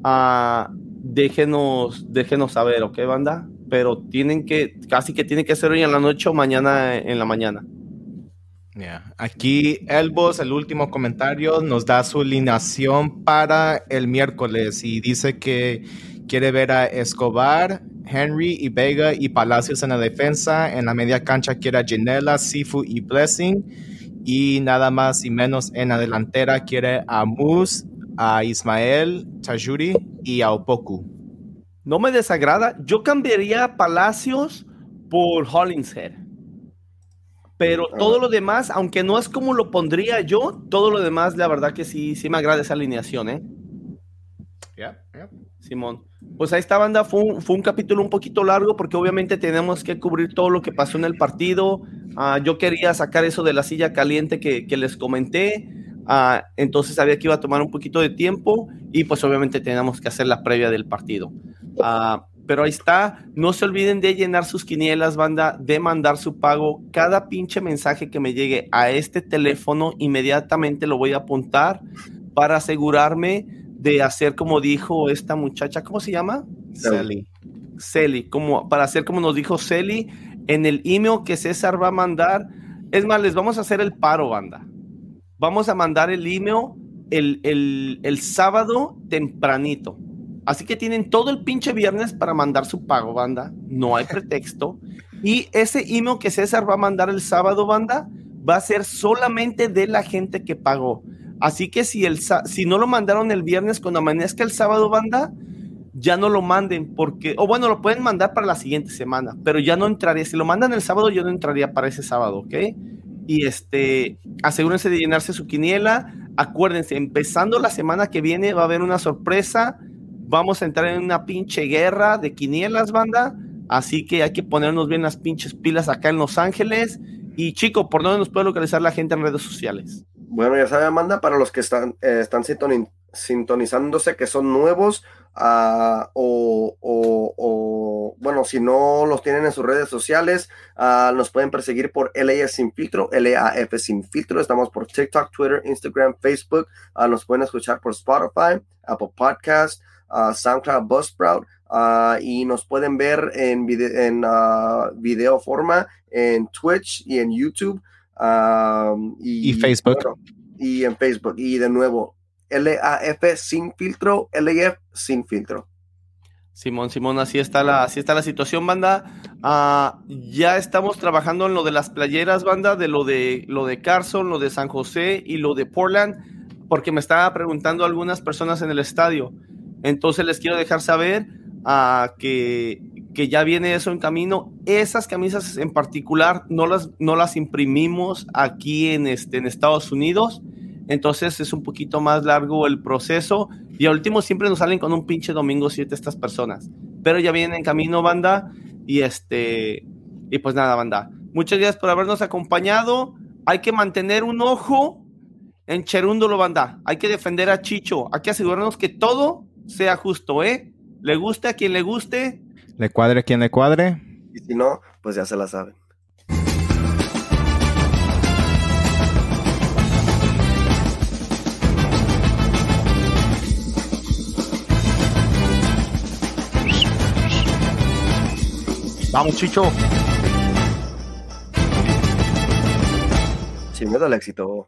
uh, déjenos, déjenos saber, ¿ok, banda? Pero tienen que, casi que tiene que ser hoy en la noche o mañana en la mañana. Yeah. Aquí Elbos, el último comentario, nos da su alineación para el miércoles y dice que quiere ver a Escobar, Henry y Vega y Palacios en la defensa. En la media cancha quiere a Ginela, Sifu y Blessing. Y nada más y menos en la delantera quiere a Moose, a Ismael, Tajuri y a Opoku. No me desagrada. Yo cambiaría a Palacios por Hollingshead. Pero ah. todo lo demás, aunque no es como lo pondría yo, todo lo demás, la verdad que sí, sí me agrada esa alineación, ¿eh? Yeah, yeah. Simón. Pues ahí esta banda, fue un, fue un, capítulo un poquito largo porque obviamente tenemos que cubrir todo lo que pasó en el partido. Uh, yo quería sacar eso de la silla caliente que, que les comenté, uh, entonces sabía que iba a tomar un poquito de tiempo y pues obviamente teníamos que hacer la previa del partido. Uh, pero ahí está, no se olviden de llenar sus quinielas, banda, de mandar su pago. Cada pinche mensaje que me llegue a este teléfono, inmediatamente lo voy a apuntar para asegurarme de hacer como dijo esta muchacha, ¿cómo se llama? Celi. Celi, como para hacer como nos dijo Celi en el email que César va a mandar. Es más, les vamos a hacer el paro, banda. Vamos a mandar el email el, el, el sábado tempranito. Así que tienen todo el pinche viernes para mandar su pago, banda. No hay pretexto. Y ese email que César va a mandar el sábado, banda, va a ser solamente de la gente que pagó. Así que si, el, si no lo mandaron el viernes, cuando amanezca el sábado, banda, ya no lo manden, porque, o bueno, lo pueden mandar para la siguiente semana, pero ya no entraría. Si lo mandan el sábado, yo no entraría para ese sábado, ¿ok? Y este, asegúrense de llenarse su quiniela. Acuérdense, empezando la semana que viene va a haber una sorpresa. Vamos a entrar en una pinche guerra de quinielas, banda. Así que hay que ponernos bien las pinches pilas acá en Los Ángeles. Y chico, ¿por dónde nos puede localizar la gente en redes sociales? Bueno, ya sabe, Amanda, para los que están, eh, sintonizándose, que son nuevos, uh, o, bueno, si no los tienen en sus redes sociales, uh, nos pueden perseguir por LAF Sin Filtro, LAF Sin Filtro. Estamos por TikTok, Twitter, Instagram, Facebook. Uh, nos pueden escuchar por Spotify, Apple Podcast, SoundCloud, Buzzsprout. y nos pueden ver en, video, en video forma en Twitch y en YouTube. Y, y, Facebook. y en Facebook. Y de nuevo, LAF sin filtro, LAF sin filtro. Simón, Simón, así está la, así está la situación, banda. Uh, ya estamos trabajando en lo de las playeras, banda, de lo de lo de Carson, lo de San José y lo de Portland, porque me estaba preguntando algunas personas en el estadio. Entonces les quiero dejar saber uh, que, que ya viene eso en camino. Esas camisas en particular no las, no las imprimimos aquí en, este, en Estados Unidos entonces es un poquito más largo el proceso y al último siempre nos salen con un pinche domingo 7 estas personas, pero ya vienen en camino banda y este y pues nada banda. Muchas gracias por habernos acompañado. Hay que mantener un ojo en Cherúndolo banda. Hay que defender a Chicho. Hay que asegurarnos que todo sea justo, ¿eh? Le guste a quien le guste. Le cuadre a quien le cuadre. Y si no, pues ya se la saben. Vamos, Chicho. Sin miedo al éxito.